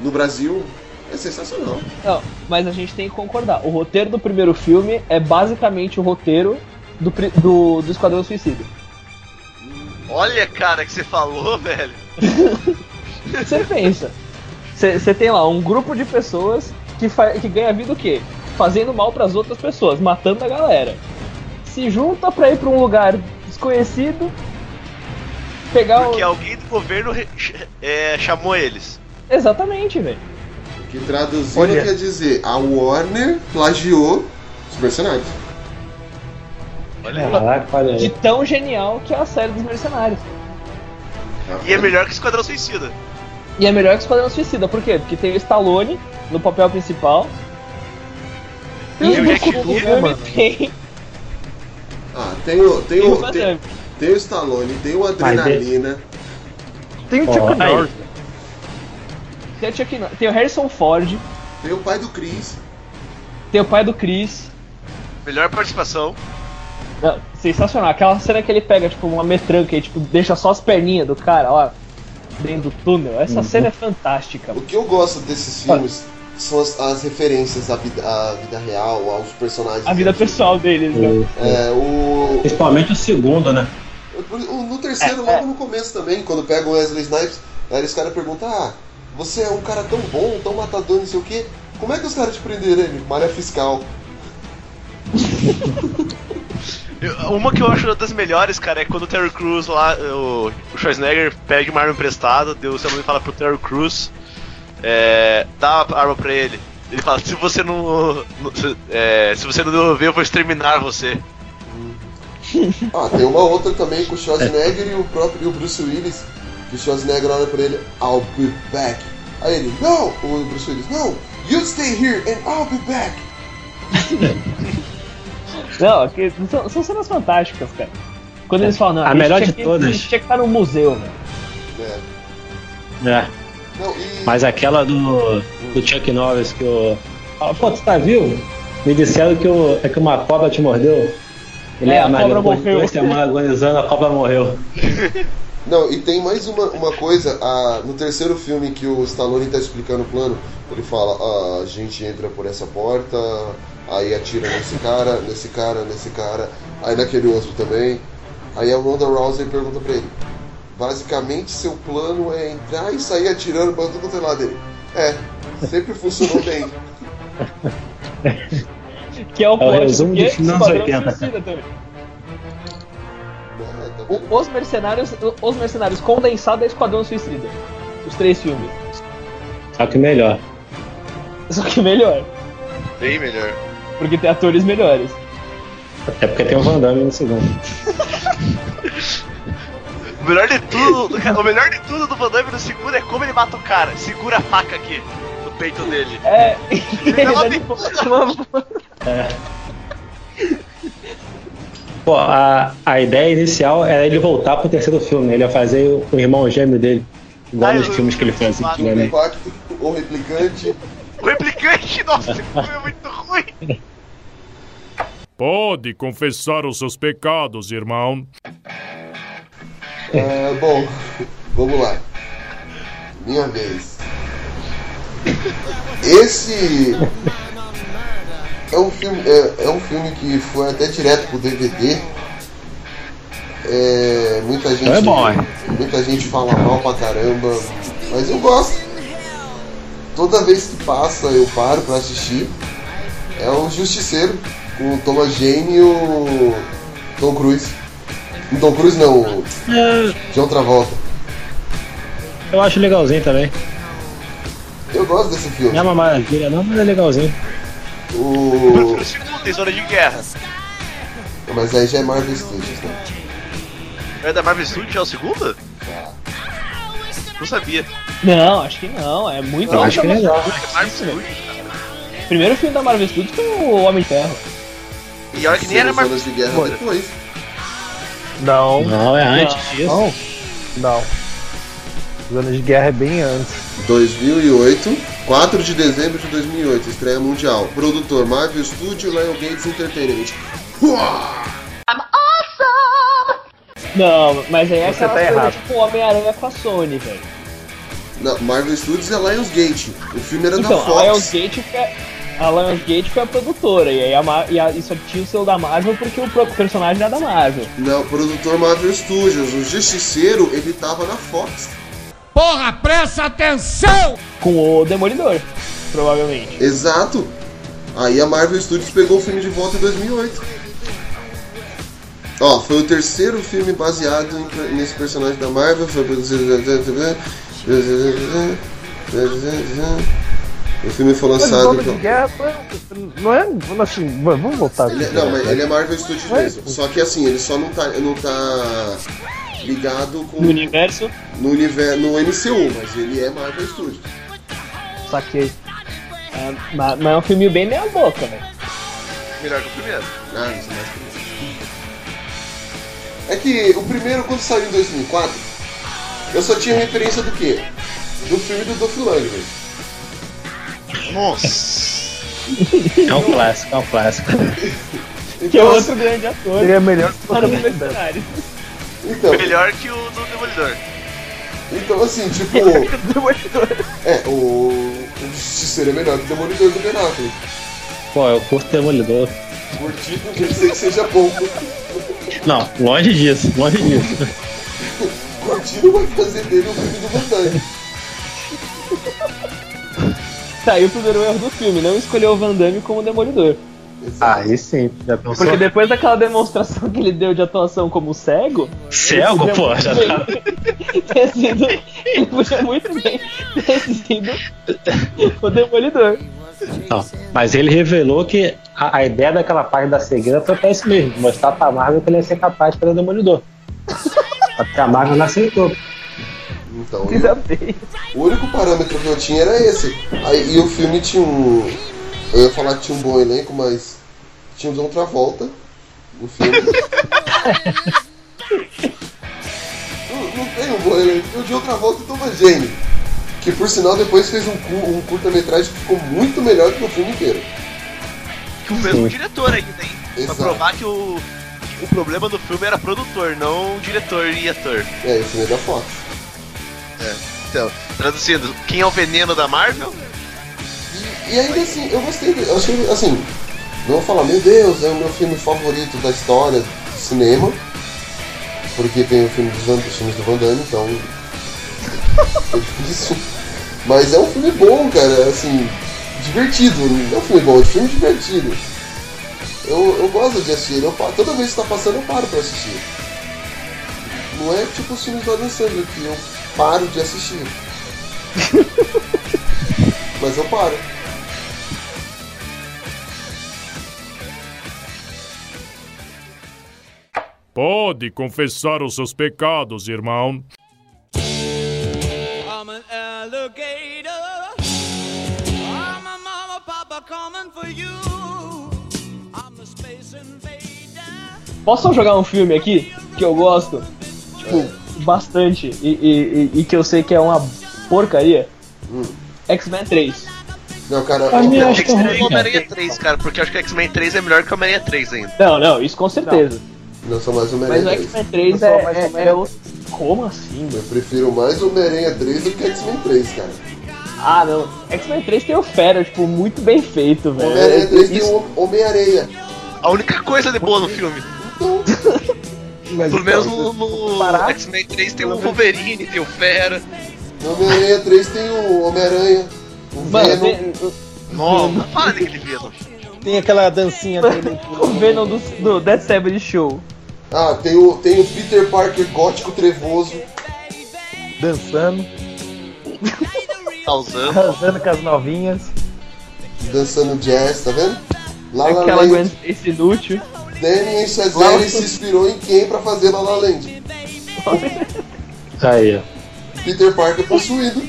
B: no Brasil, é sensacional.
A: Não, mas a gente tem que concordar. O roteiro do primeiro filme é basicamente o roteiro do, do, do Esquadrão Suicida.
C: Olha, cara, que você falou, velho.
A: Você pensa. Você tem lá um grupo de pessoas que, que ganha vida o quê? Fazendo mal pras outras pessoas, matando a galera. Se junta pra ir pra um lugar desconhecido, pegar
C: Porque
A: o.
C: alguém do governo é, chamou eles.
A: Exatamente, velho.
B: Que traduzindo
D: Olha.
B: quer dizer, a Warner plagiou os mercenários.
C: Olha.
E: Caraca, olha
A: De tão genial que é a série dos mercenários.
C: E é melhor que Esquadrão Suicida.
A: E é melhor que Esquadrão Suicida, por quê? Porque tem o Stallone no papel principal.
C: E o
A: no
C: Jack
D: mano.
A: tem,
B: Ah, tem o, tem
A: tem o
B: o, tem, tem o Stallone, tem o Adrenalina,
D: Tem o Chuck. Norris.
A: Tem o, Chuck Nor- tem o Harrison Ford,
B: tem o pai do Chris.
A: tem o pai do Chris.
C: Melhor participação.
A: Não, sensacional. Aquela cena que ele pega, tipo, uma metranca e tipo, deixa só as perninhas do cara, ó, dentro do túnel. Essa
E: Uhum.
A: cena é fantástica.
B: O que eu gosto desses filmes são as, as referências à vida, à vida real, aos personagens.
A: A vida
B: antigos.
A: pessoal deles, né?
B: É, o,
E: Principalmente o segundo, né?
B: No terceiro,
A: É,
B: logo no começo também, quando pega o Wesley Snipes, aí os caras perguntam: Ah, você é um cara tão bom, tão matador, não sei o quê. Como é que os caras te prenderam ele? Malha fiscal.
C: Uma que eu acho das melhores, cara, é quando o Terry Crews lá, o, o Schwarzenegger pede uma arma emprestada, Deus Stallone fala pro Terry Crews, é, dá a arma pra ele. Ele fala, se você não. não- se, é, se você não devolver, eu vou exterminar você.
B: Ah, tem uma outra também com o Schwarzenegger e o próprio e o Bruce Willis. Que o Schwarzenegger olha pra ele, I'll be back. Aí ele, no! O Bruce Willis, no! You stay here and I'll be back!
A: Não, que- são, são cenas fantásticas, cara. Quando eles falam, não,
E: A melhor de
A: que-
E: todas.
A: A gente tinha que estar no museu, né?
B: É.
E: É.
B: Não, e.
E: Mas aquela do, do Chuck Norris que o. Fala, pô, tu tá vivo? Me disseram que, o, é que uma cobra te mordeu. Ele
A: É,
E: é,
A: a cobra morreu.
E: duas semanas agonizando, a cobra morreu.
B: Não, e tem mais uma, uma coisa, a- no terceiro filme que o Stallone tá explicando o plano, ele fala, ah, a gente entra por essa porta, aí atira nesse cara, nesse cara, nesse cara, aí naquele outro também. Aí a Ronda Rousey pergunta pra ele, basicamente seu plano é entrar e sair atirando pra tudo é lado dele. É, sempre funcionou bem.
A: Que é o
E: É o resumo dos
A: Esquadrão
E: 80,
A: Suicida também. o- os mercenários, os mercenários condensados é Esquadrão Suicida. Os três filmes.
E: Só que melhor.
A: Só que melhor,
C: Bem melhor.
A: Porque tem atores melhores.
E: Até porque tem o Van Damme no segundo.
C: O melhor de tudo, o melhor de tudo do Van Damme no segundo é como ele mata o cara. Segura a faca aqui no peito dele.
A: É,
C: Ele dá uma
A: ele dá, uma-
E: É. Pô, a, a ideia inicial era ele voltar pro terceiro filme. Ele ia fazer o, o irmão gêmeo dele. Igual
C: Ah,
E: nos filmes que ele fez
B: O
E: antigamente.
B: impacto, o replicante.
C: O replicante, nossa, esse filme é muito ruim.
I: Pode confessar os seus pecados, irmão.
B: Ah, bom, vamos lá. Minha vez. Esse é um filme, é, é um filme que foi até direto pro DVD. É, muita gente,
E: é bom, é.
B: muita gente fala mal pra caramba, mas eu gosto. Toda vez que passa eu paro pra assistir. É o Justiceiro com o Thomas Jane e o Tom Cruise. O Tom Cruise não, o John Travolta.
E: Eu acho legalzinho também.
B: Eu gosto desse filme.
E: Não é uma maravilha, não, mas é legalzinho.
B: O...
C: O segundo tem zona de guerra.
B: Mas aí já é Marvel Studios, né?
C: É da Marvel Studios, é o segundo? Não sabia.
A: Não, acho que não. É muito
E: Eu acho que é legal.
C: É Marvel Studios.
A: O primeiro filme da Marvel Studios foi o Homem de Ferro.
C: E olha que nem era Marvel
B: de guerra depois.
D: Não.
E: Não, é antes
A: Não.
E: disso.
D: Não. Não. Zona de Guerra é bem antes.
B: 2008, 4 de dezembro de 2008, estreia mundial. Produtor Marvel Studio Lion Gates Entertainment. Uá!
A: Não, mas aí é
D: Você
A: aquela
D: tá
A: coisa
D: errado.
A: tipo Homem-Aranha com a Sony, velho.
B: Não, Marvel Studios é Lionsgate. O filme era da
A: Então, a
B: Fox.
A: Lionsgate foi a, a Lionsgate foi a produtora, e aí a, Mar- e a, e só tinha o selo da Marvel porque o personagem era da Marvel.
B: Não, produtor Marvel Studios. O Justiceiro, ele tava na Fox.
J: Porra, presta atenção!
A: Com o Demolidor, provavelmente.
B: Exato. Aí a Marvel Studios pegou o filme de volta em 2008. Ó, foi o terceiro filme baseado em- nesse personagem da Marvel. Foi produzido. O filme foi lançado.
D: De Guerra não é. Assim, vamos voltar
B: Ele,
D: aqui.
B: não, mas ele é Marvel Studios
D: Mas-
B: mesmo. Só que assim, ele só não tá, não tá ligado com
A: No universo,
B: no universo no MCU, mas ele é Marvel Studios.
D: Saquei.
A: é, mas, mas é um filme bem meia boca, velho.
C: Melhor que o primeiro.
B: Ah, isso é mais. É que o primeiro, quando saiu em 2004, eu só tinha referência do quê? Do filme do Dolph Lundgren.
C: Nossa.
E: É um clássico, é um clássico.
A: Que é
B: Então,
A: outro grande ator.
D: Ele é melhor que o
B: então,
C: Melhor que o do Demolidor.
B: então assim, tipo. é, o, o Justiceiro é melhor que o Demolidor do Ben Affleck.
E: Pô, eu curto Demolidor.
B: Curtir não quer dizer que seja bom.
E: Não, longe disso, longe disso.
B: Não vai fazer dele um filme do Van Damme.
A: Tá aí o primeiro erro do filme, não escolheu o Van Damme como Demolidor.
E: Aí sim, já pensou?
A: Porque depois daquela demonstração que ele deu de atuação como cego.
E: Cego, pô, já tá.
A: ter sido, ele podia muito bem ter sido o Demolidor.
E: Não, mas ele revelou que a, a ideia daquela parte da cegueira foi pra isso mesmo, mostrar pra Marvel que ele ia ser capaz de fazer Demolidor. Até a Marvel não aceitou.
B: Então, eu- o único parâmetro que eu tinha era esse. Aí, e o filme tinha um. Eu ia falar que tinha um bom elenco, mas tinha o John Travolta no filme. não, não tem um bom elenco. O John Travolta e o Thomas Jane. Que por sinal depois fez um, um curta-metragem que ficou muito melhor que o filme inteiro.
C: Que o mesmo
E: Sim.
C: diretor ainda, hein? Pra
B: Exato.
C: provar que o, que o problema do filme era produtor, não diretor e ator.
B: É, o filme é da Fox.
C: Então, traduzindo, quem é o veneno da Marvel?
B: E ainda assim, eu gostei. de- Eu achei assim. Não vou falar, meu Deus, é o meu filme favorito da história do cinema. Porque tem o filme dos filmes do Van Damme, então. É difícil. Mas é um filme bom, cara, assim, divertido. Não é um filme bom, é um filme divertido. Eu, eu gosto de assistir, ele, eu, toda vez que tá passando eu paro pra assistir. Não é tipo os filmes do Adam Sandler que eu paro de assistir. Mas eu paro.
I: Pode confessar os seus pecados, irmão.
K: I'm an alligator. I'm a mama, papa coming for you. I'm a space invader.
A: Posso só jogar um filme aqui que eu gosto? Tipo, bastante. E, e- e- e que eu sei que é uma porcaria? X-Men 3.
B: Não, cara,
A: eu acho que é
C: e Homem-Aranha 3, cara, porque eu acho que o X-Men 3 é melhor que o Homem-Aranha 3 ainda.
A: Não, não, isso com certeza.
B: Não sou mais
A: Mas
B: Homem-Aranha
A: o
B: 3.
A: X-Men 3
B: Eu sou
A: é,
B: mais
A: é,
B: Homem-Aranha
A: é o- Como assim,
B: Eu prefiro mais Homem-Aranha 3 do que X-Men 3, cara.
A: Ah, não. X-Men 3 tem o Fera, tipo, muito bem feito, velho.
B: Homem-Aranha 3 tem o Homem-Areia.
C: A única coisa de boa no filme.
D: Mas
C: Pelo
D: então,
C: menos
D: se
C: no, no X-Men 3 tem o Wolverine, tem o Fera.
B: No Homem-Aranha 3 tem o Homem-Aranha, o
A: Mano,
B: Venom.
A: tem-
C: Nossa, para daquele Venom.
D: Tem aquela dancinha dele.
A: o Venom do, do Dead Seven Show.
B: Ah, tem o, tem o Peter Parker gótico trevoso.
D: dançando,
C: Causando.
D: arrasando com as novinhas.
B: Dançando jazz, tá vendo? La La
A: Aquela Gwen
B: Land.
A: Stacy inútil.
B: Danny Chazelle se inspirou em quem pra fazer La La Land?
E: Aí, ó.
B: Peter Parker possuído.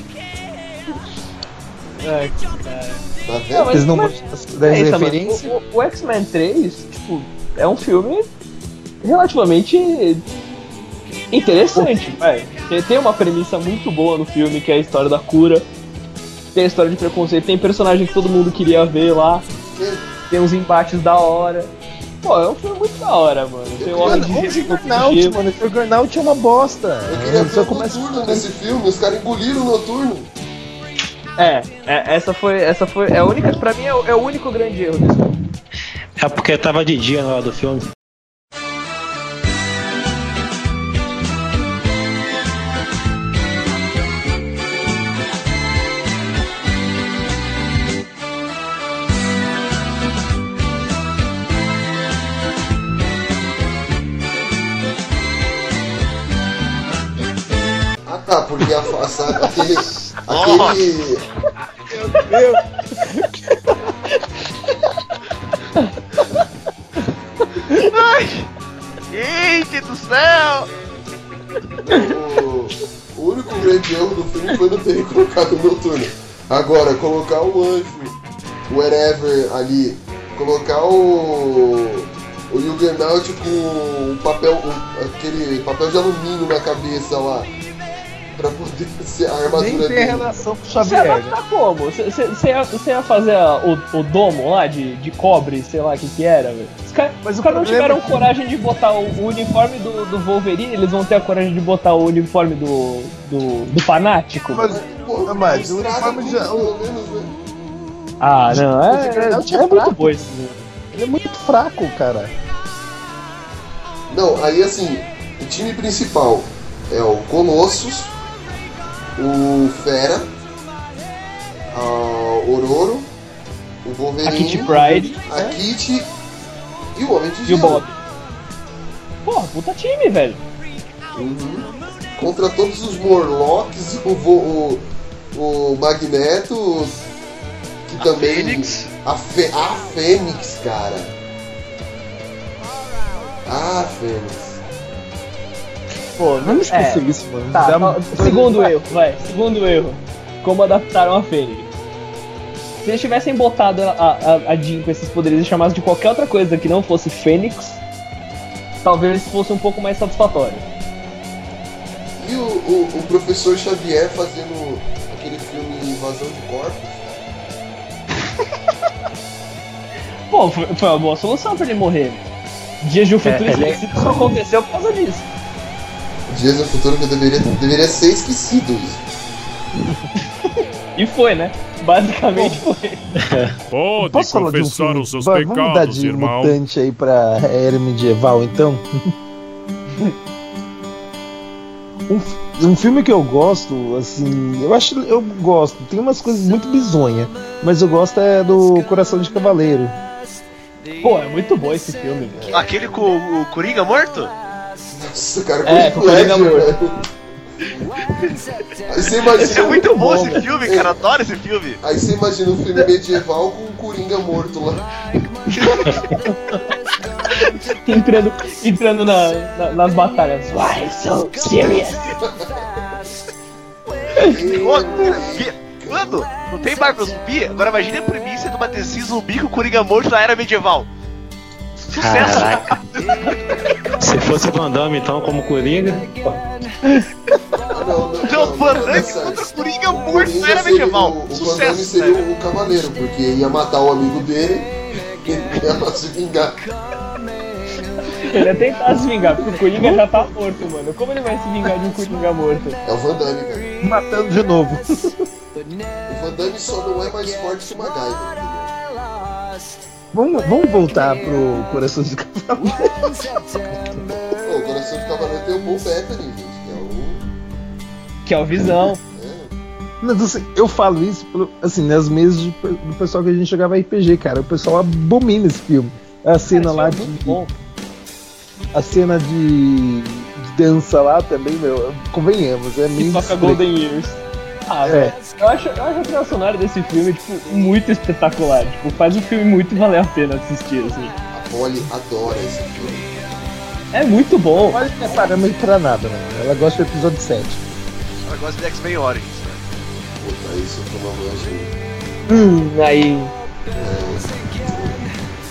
A: Ai, cara.
B: Tá
A: Não,
B: vendo?
A: mas-
D: Eles não
A: mas-
D: gostam das, das
A: Pensa, mano,
D: referências.
A: o, o- o X-Men 3, tipo, é um filme relativamente interessante, vai. Tem, uma premissa muito boa no filme, que é a história da cura. Tem a história de preconceito, tem personagem que todo mundo queria ver lá. Tem uns embates da hora. Pô, é um filme muito da hora, mano. Tem o Homem
D: Mano,
A: de
D: Juggernaut, mano, o Juggernaut é uma bosta.
B: Eu queria ver o
D: começa
B: Noturno nesse filme, os caras engoliram o Noturno.
A: É, é, essa foi, essa foi é a única, pra mim é o, é o único grande erro desse filme.
E: É porque tava de dia na hora do filme.
B: Porque a, a, sabe, aquele. aquele.
C: Ai! Gente do céu!
B: O, o único grande erro do filme foi não ter colocado o Noturno. Agora, colocar o anjo, o wherever ali, colocar o. O Juggernaut com o papel. o- aquele papel de alumínio na cabeça lá. Pra poder ser a armadura
D: Nem tem
B: dele.
D: relação com o
A: Você
D: Xavier.
A: ia
D: né?
A: adaptar como? Você- Você você ia, você ia fazer a- o, o domo lá de, de cobre, sei lá o que que era, velho? Os caras
D: Mas
A: os
D: o
A: caras não tiveram
D: é que-
A: coragem de botar o, o uniforme do, do Wolverine, eles vão ter a coragem de botar o uniforme do, do, do Fanático?
D: Mas,
B: Pô,
D: mas o uniforme já.
B: pelo menos, né?
A: Ah, não,
D: O
A: é,
D: Juggernaut
A: é,
D: é
A: muito
D: fraco.
A: bom esse.
D: Ele é muito fraco, cara.
B: Não, aí assim, o time principal é o Colossus, o Fera, a Ororo, o Wolverine,
A: A Kitty Pryde
B: a Kitty e o Homem de
A: e o
B: Gelo.
A: Bob. Porra, puta time, velho.
B: Uhum. Contra todos os Morlocks, o, o, o Magneto, que
C: A
B: também.
C: Fênix.
B: A, Fê- a Fênix, cara. A Fênix.
D: Pô, não esqueça
A: É.
D: isso, mano.
A: Tá, ó, segundo erro, vai. Segundo erro. Como adaptaram a Fênix. Se eles tivessem botado a, a, a Jean com esses poderes e chamassem de qualquer outra coisa que não fosse Fênix, talvez fosse um pouco mais satisfatório.
B: E o, o, o professor Xavier fazendo aquele filme Invasão de Corpos?
A: Pô, foi, foi uma boa solução pra ele morrer. Dias de um futuro
D: É, ele é-
A: esquecido só aconteceu por causa disso.
B: Dias no futuro que eu deveria, deveria ser esquecido isso.
A: E foi, né? Basicamente foi.
I: Pode
D: Posso falar de um
I: confessar
D: filme?
I: os seus
D: Vai, Vamos mudar
I: pecados,
D: de
I: irmão.
D: mutante aí pra era medieval, então? um, um filme que eu gosto, assim, eu acho, eu gosto. Tem umas coisas muito bizonhas, mas eu gosto é do Coração de Cavaleiro.
A: Pô, é muito bom esse filme, velho.
C: Aquele com o Coringa morto?
B: Nossa, cara,
A: É,
B: com Ledger,
A: morto.
B: velho. Aí você imagina.
C: Esse é muito bom esse filme, cara. Adoro esse filme.
B: Aí você imagina um filme medieval com o Coringa morto lá.
A: entrando, entrando na, na- nas batalhas. Why so serious?
C: Mano, não tem Marvel zumbi? Agora imagine a premissa de uma DC zumbi com o Coringa morto na era medieval. Sucesso!
E: Caraca. Se fosse o Van Damme, então, como Coringa.
B: Não, não, não,
C: Van Damme contra o Coringa
B: O
C: morto era
B: seria-
C: medieval.
B: O, o Van Damme
C: Sucesso!
B: seria o cavaleiro, porque ia matar o amigo dele e ia se vingar.
A: Ele ia tentar se vingar, porque o Coringa já tá morto, mano. Como ele vai se vingar de um Coringa morto?
B: É o Van Damme, velho.
D: Matando de novo.
B: O Van Damme só não é mais forte que o MacGyver?
D: Vamos, vamos voltar pro Coração de Cavalo.
B: Pô, o Coração de Cavaleiro tem o Paul Bettany, gente, que é o...
A: Que é o Visão.
D: Mas assim, eu falo isso pelo- assim, nas mesas de- do pessoal que a gente jogava RPG, cara. O pessoal abomina esse filme. A cena lá de. A cena de, de dança lá também, meu, convenhamos, é meio.
A: toca. Golden Years. Ah,
D: É.
A: velho. Eu acho, eu acho a trilha sonora desse filme, tipo, muito espetacular. Tipo, faz o filme muito valer a pena assistir, assim.
B: A Polly adora esse filme.
A: É muito bom.
D: Não é parâmetro pra nada, né? Ela gosta do episódio 7.
C: Ela gosta de X-Men Origins. né?
B: Puta, isso foi uma mancha.
A: Hum, aí.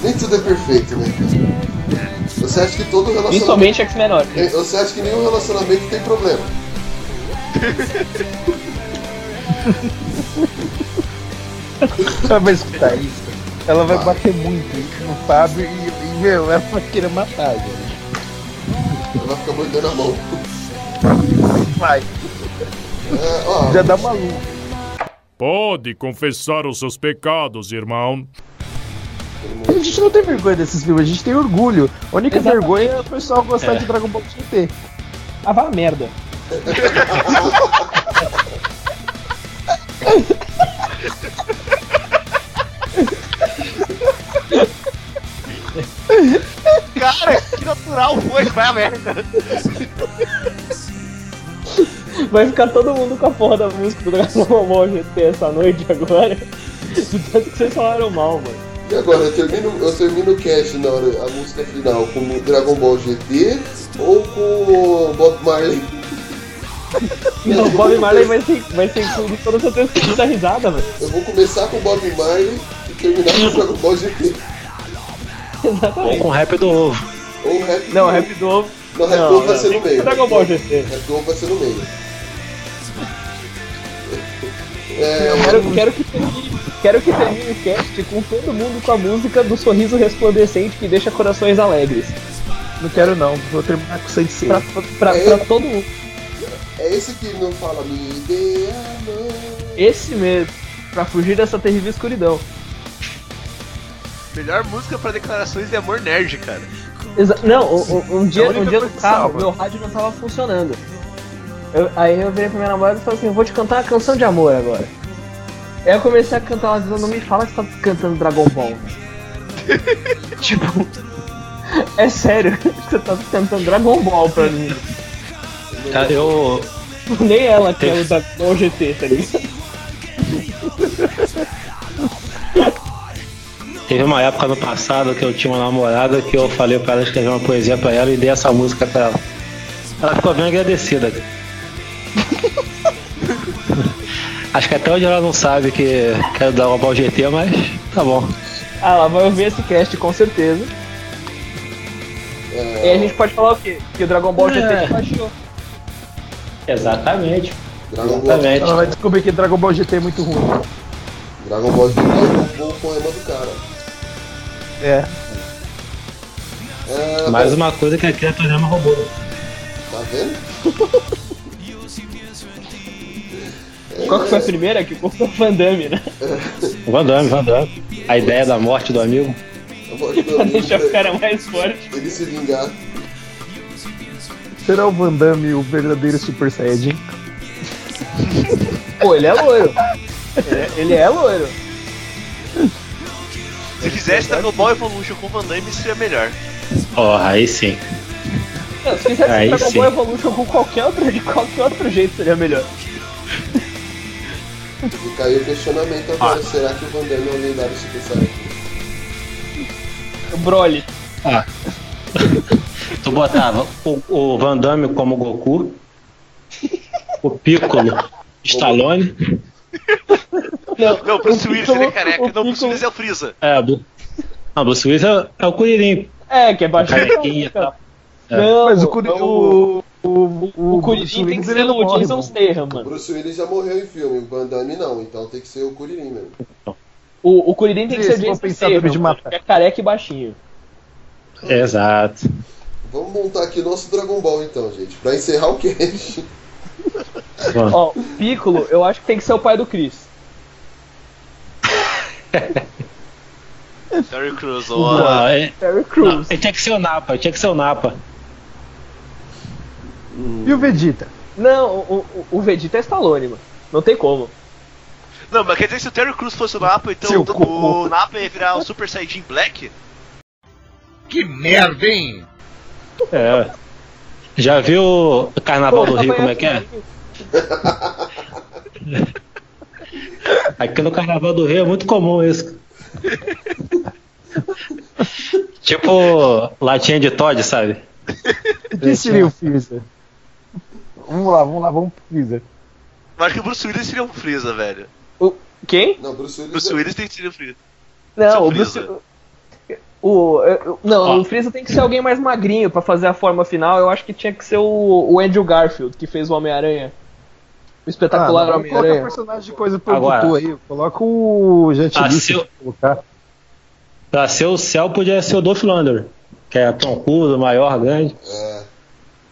B: Nem tudo é perfeito, né? Você acha que todo relacionamento...
A: Principalmente X-Men Origins.
B: É, Você acha que nenhum relacionamento tem problema?
D: Ela vai escutar isso. Ela vai bater muito no Fábio e, e meu, ela vai querer matar, gente.
B: Ela vai ficar mordendo a mão.
D: Vai.
B: É, ó,
D: Já dá maluco.
I: Pode confessar os seus pecados, irmão.
D: A gente não tem vergonha desses filmes, a gente tem orgulho. A única
A: Exatamente.
D: vergonha é o pessoal gostar
I: É.
D: de Dragon Ball GT.
A: Ah, vá a merda.
C: Cara, que natural foi, vai a merda.
A: Vai ficar todo mundo com a porra da música do Dragon Ball GT essa noite agora. De tanto que vocês falaram mal, mano.
B: E agora, eu termino, eu termino o cast na hora, a música final com o Dragon Ball GT ou com o Bob Marley?
A: Não, o Bob Marley vai ser, vai ser incluído toda essa pesquisa da risada, velho.
B: Eu vou começar com o Bob Marley e terminar com o Dragon Ball GT.
E: Ou
A: Exatamente.
E: com o rap do ovo.
B: Ou o Rap
A: Não,
B: do-
A: Rap do Ovo.
B: Não, Rap do Ovo vai ser no
A: que
B: meio.
A: Dragon Ball GT.
B: Rap do Ovo vai ser no meio. É,
A: Eu quero, quero que termine, quero que termine o cast com todo mundo com a música do sorriso resplandecente que deixa corações alegres.
D: Não quero não, vou terminar com 6
A: Pra, pra, pra todo mundo.
B: É esse que não fala me dê a mão.
A: Esse mesmo. Pra fugir dessa terrível escuridão.
C: Melhor música pra declarações de amor nerd, cara.
A: Exa- não, um, um- um dia,
D: É
A: um dia no carro,
D: salva.
A: meu rádio não tava funcionando. Eu- aí eu virei pra minha namorada e falei assim, eu vou te cantar uma canção de amor agora. Aí eu comecei a cantar, ela dizendo, não me fala que você tá cantando Dragon Ball. tipo, é sério que você tá cantando Dragon Ball pra mim.
E: Cara, eu.
A: Nem ela quer o Dragon Ball GT, tá ligado?
E: Teve uma época no passado que eu tinha uma namorada que eu falei pra ela escrever uma poesia pra ela e dei essa música pra ela. Ela ficou bem agradecida. Acho que até hoje ela não sabe que quero dar uma Ball GT, mas tá bom.
A: Ah, ela vai ouvir esse cast com certeza. E aí a gente pode falar o quê? Que o Dragon Ball GT
E: É.
A: te baixou.
E: Exatamente.
B: Dragon Ball,
E: Exatamente.
D: Ela vai descobrir que Dragon Ball GT é muito ruim.
B: Dragon Ball GT roubou o poema do cara.
D: É.
B: É,
E: Mais
B: bom,
E: uma coisa que a criaturama roubou.
B: Tá vendo?
A: Qual que foi a primeira? Que foi o Van Damme, né?
E: Van Damme, Van Damme. A ideia da morte do amigo.
A: Pra deixar o cara mais forte.
B: ele se vingar.
D: Será o Van Damme o verdadeiro Super Saiyajin?
A: Pô, ele é loiro. Ele é, ele é loiro.
C: Se fizesse Dragon Ball Evolution com Van Damme, seria melhor.
E: Ó, aí sim.
A: Não, se fizesse
E: Aí
A: Dragon
E: sim.
A: Ball Evolution com qualquer outro, de qualquer outro jeito seria melhor.
B: E caiu o questionamento agora, será que o Van Damme é o lendário Super Saiyajin?
A: O Broly.
E: Ah. Tu botava o, o Van Damme como Goku, o Piccolo Stallone,
A: Não,
C: Não, Bruce
A: o
C: Willis, ele é careca.
A: o
C: Não, Bruce Willis é o Freeza.
E: é, do, não, Bruce Willis é, é o Kuririn,
A: É, que é baixinho.
E: carequinha e tal. É.
A: Não,
D: Mas o, Curi- o, o,
A: o,
D: o Bruce
A: tem que ser o Jason
D: mano.
A: Statham,
B: O
A: mano.
B: Bruce Willis já morreu em filme, o Van Damme não, então tem que ser o Kuririn mesmo.
A: O, o Kuririn tem que
D: Esse
A: ser Jason Statham,
D: de
A: mano,
D: matar.
A: que é careca e baixinho.
E: Exato.
B: Vamos montar aqui o nosso Dragon Ball então, gente, pra encerrar o cast.
A: Ó, o Piccolo, eu acho que tem que ser o pai do Chris.
C: Terry Crews,
E: Não,
C: ou a...
E: é-
A: Terry
E: não,
A: Crews.
E: ele tinha que ser o Napa, tinha que ser o Napa.
D: E o Vegeta?
A: Não, o, o, o Vegeta é Stallone, mano. Não tem como.
C: Não, mas quer dizer que se o Terry Crews fosse o Napa, então
D: Seu
C: o, o Napa ia virar o Super Saiyajin Black?
J: Que merda, hein?
E: É. Já viu o Carnaval
A: Pô,
E: do Rio como é que é? Aqui no Carnaval do Rio é muito comum isso. tipo latinha de Todd, sabe?
D: O que seria o Freezer? Vamos lá, vamos lá, vamos pro Freezer.
C: Eu acho que o Bruce Willis seria um Freeza, velho.
A: O, quem?
B: Não, Bruce Willis.
C: Bruce
B: é-
C: Willis tem que ser o Freeza.
A: Não, o Bruce.
C: Freeza.
A: O, eu- não,
E: Ó.
A: o Freeza tem que ser alguém mais magrinho pra fazer a forma final. Eu acho que tinha que ser o, o Andrew Garfield, que fez o Homem-Aranha. O espetacular
D: Ah, não, coloca
A: Homem-Aranha.
D: personagem de coisa pro
E: Agora.
D: Aí. Coloca o Jet
E: Ah,
D: Li,
E: se eu-
D: se colocar.
E: Pra ser o céu podia ser o Dolph Lundgren, que é troncudo, maior, grande.
B: É,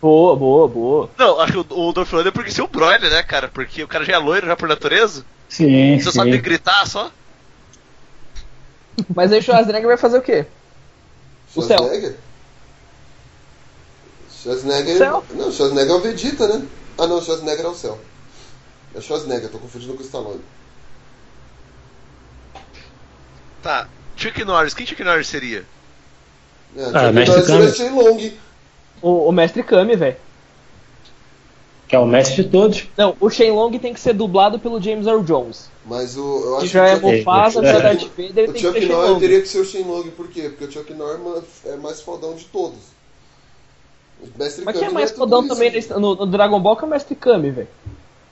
A: Boa, boa, boa.
C: Não, acho que o, o Dolph Lundgren é porque ser o Broly, né, cara? Porque o cara já é loiro já por natureza.
E: Sim,
C: Você
E: sim.
C: sabe gritar só.
A: Mas aí o Schwarzenegger vai fazer o quê? O céu.
B: Schwarzenegger? Schwarzenegger.
A: Céu?
B: Não, Schwarzenegger é o Vegeta, né? Ah não, Schwarzenegger é o céu. É Schwarzenegger, tô confundindo com o Stallone.
C: Tá. Chuck Norris, quem Chuck Norris seria?
B: É,
E: Ah,
B: Chuck
E: Mestre
B: Norris seria. Shenlong.
A: O, o Mestre Kami, velho.
E: Que é o mestre de todos.
A: Não, o Shenlong tem que ser dublado pelo James Earl Jones.
B: Mas o. Eu
A: Que
B: acho
A: já é
B: que o Chuck-
A: Mufasa,
E: é.
A: já é Darth Vader,
B: o
A: tem que
B: Chuck
A: ser
B: Norris teria que ser o Shenlong, por quê? Porque o Chuck Norris é mais fodão de todos. O Mestre
A: Mas
B: Kami
A: quem é mais
B: tudo
A: fodão
B: isso.
A: também no, no Dragon Ball que é o Mestre Kami, velho?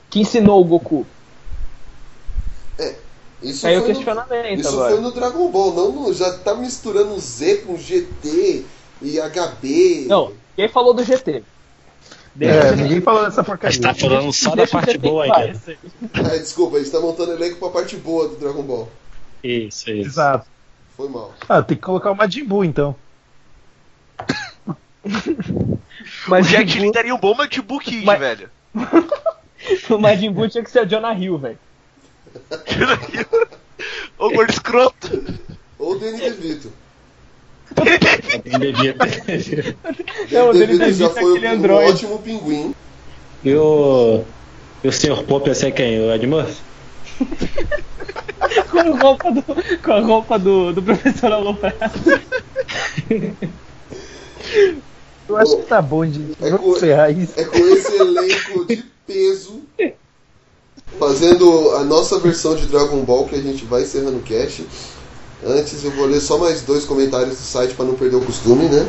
A: Que ensinou o Goku.
B: Isso
A: Aí o
B: foi no-
A: questionamento
B: Isso
A: agora.
B: foi no Dragon Ball, não no, já tá misturando Z com GT e HB.
A: Não, quem falou do GT? Deixa
D: É, ninguém falou dessa porcaria.
E: Mas tá falando só da parte boa ainda.
B: Ah, desculpa, a gente tá montando elenco pra parte boa do Dragon Ball.
E: Isso, isso.
D: Exato.
B: Foi mal.
D: Ah, tem que colocar o Majin Buu então.
A: Mas
C: o Jet Li daria um bom Majin Buu Kid,
A: Mas-
C: velho.
A: o Majin Buu tinha que ser o Jonah Hill, velho.
C: Ô gordo escroto.
B: Ou o Danny DeVito.
E: Quem devia ter.
A: Não,
B: DeVito já
A: é
B: foi
A: aquele
B: um
A: androide.
B: ótimo pinguim.
E: E o. E o Sr. Pope ia ser quem? O Ed Murphy?
A: com a roupa do, com a roupa do, do professor Aloprado.
D: Eu acho que tá bom de
B: É
D: vamos
B: com,
D: encerrar isso.
B: é com esse elenco de peso fazendo a nossa versão de Dragon Ball que a gente vai encerrando o cast. Antes eu vou ler só mais dois comentários do site para não perder o costume, né?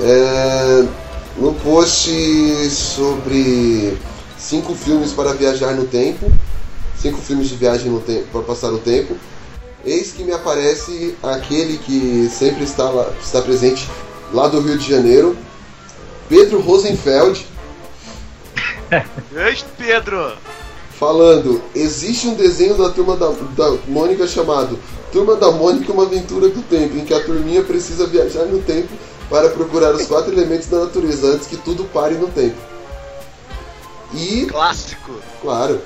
B: É, no post sobre cinco filmes para viajar no tempo, cinco filmes de viagem no tempo para passar o tempo, eis que me aparece aquele que sempre está lá, está presente lá do Rio de Janeiro, Pedro Rosenfeld,
C: Grande Pedro.
B: falando: existe um desenho da turma da, da Mônica chamado Turma da Mônica Uma Aventura do Tempo, em que a turminha precisa viajar no tempo para procurar os quatro elementos da natureza antes que tudo pare no tempo. E,
C: Clássico.
B: claro,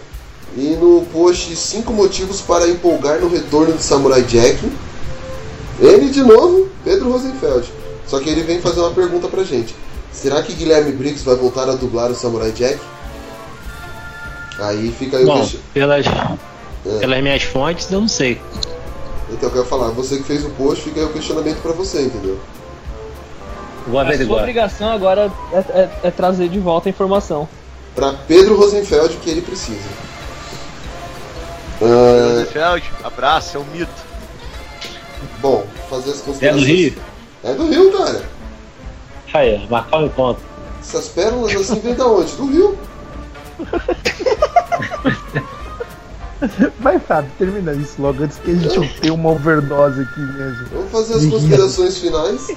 B: e no post 5 motivos para empolgar no retorno de Samurai Jack, Ele de novo, Pedro Rosenfeld. Só que ele vem fazer uma pergunta pra gente. Será que Guilherme Briggs vai voltar a dublar o Samurai Jack? Aí fica aí o
E: Bom,
B: question-
E: pelas,
B: É.
E: pelas minhas fontes, eu não sei.
B: Então eu quero falar, você que fez o post, fica aí o questionamento pra você, entendeu?
E: Vou
A: A sua obrigação agora é, é- é trazer de volta a informação.
B: Pra Pedro Rosenfeld que ele precisa. Ah,
C: Rosenfeld, abraço, é um mito.
B: bom, fazer as
E: É
B: considerações.
E: do Rio?
B: É do Rio, cara.
E: Aí, marcar o encontro.
B: Essas pérolas assim vêm da onde? Do Rio.
D: Vai, Fábio, termina isso logo antes que a gente tenha uma overdose aqui mesmo.
B: Vamos fazer as considerações finais.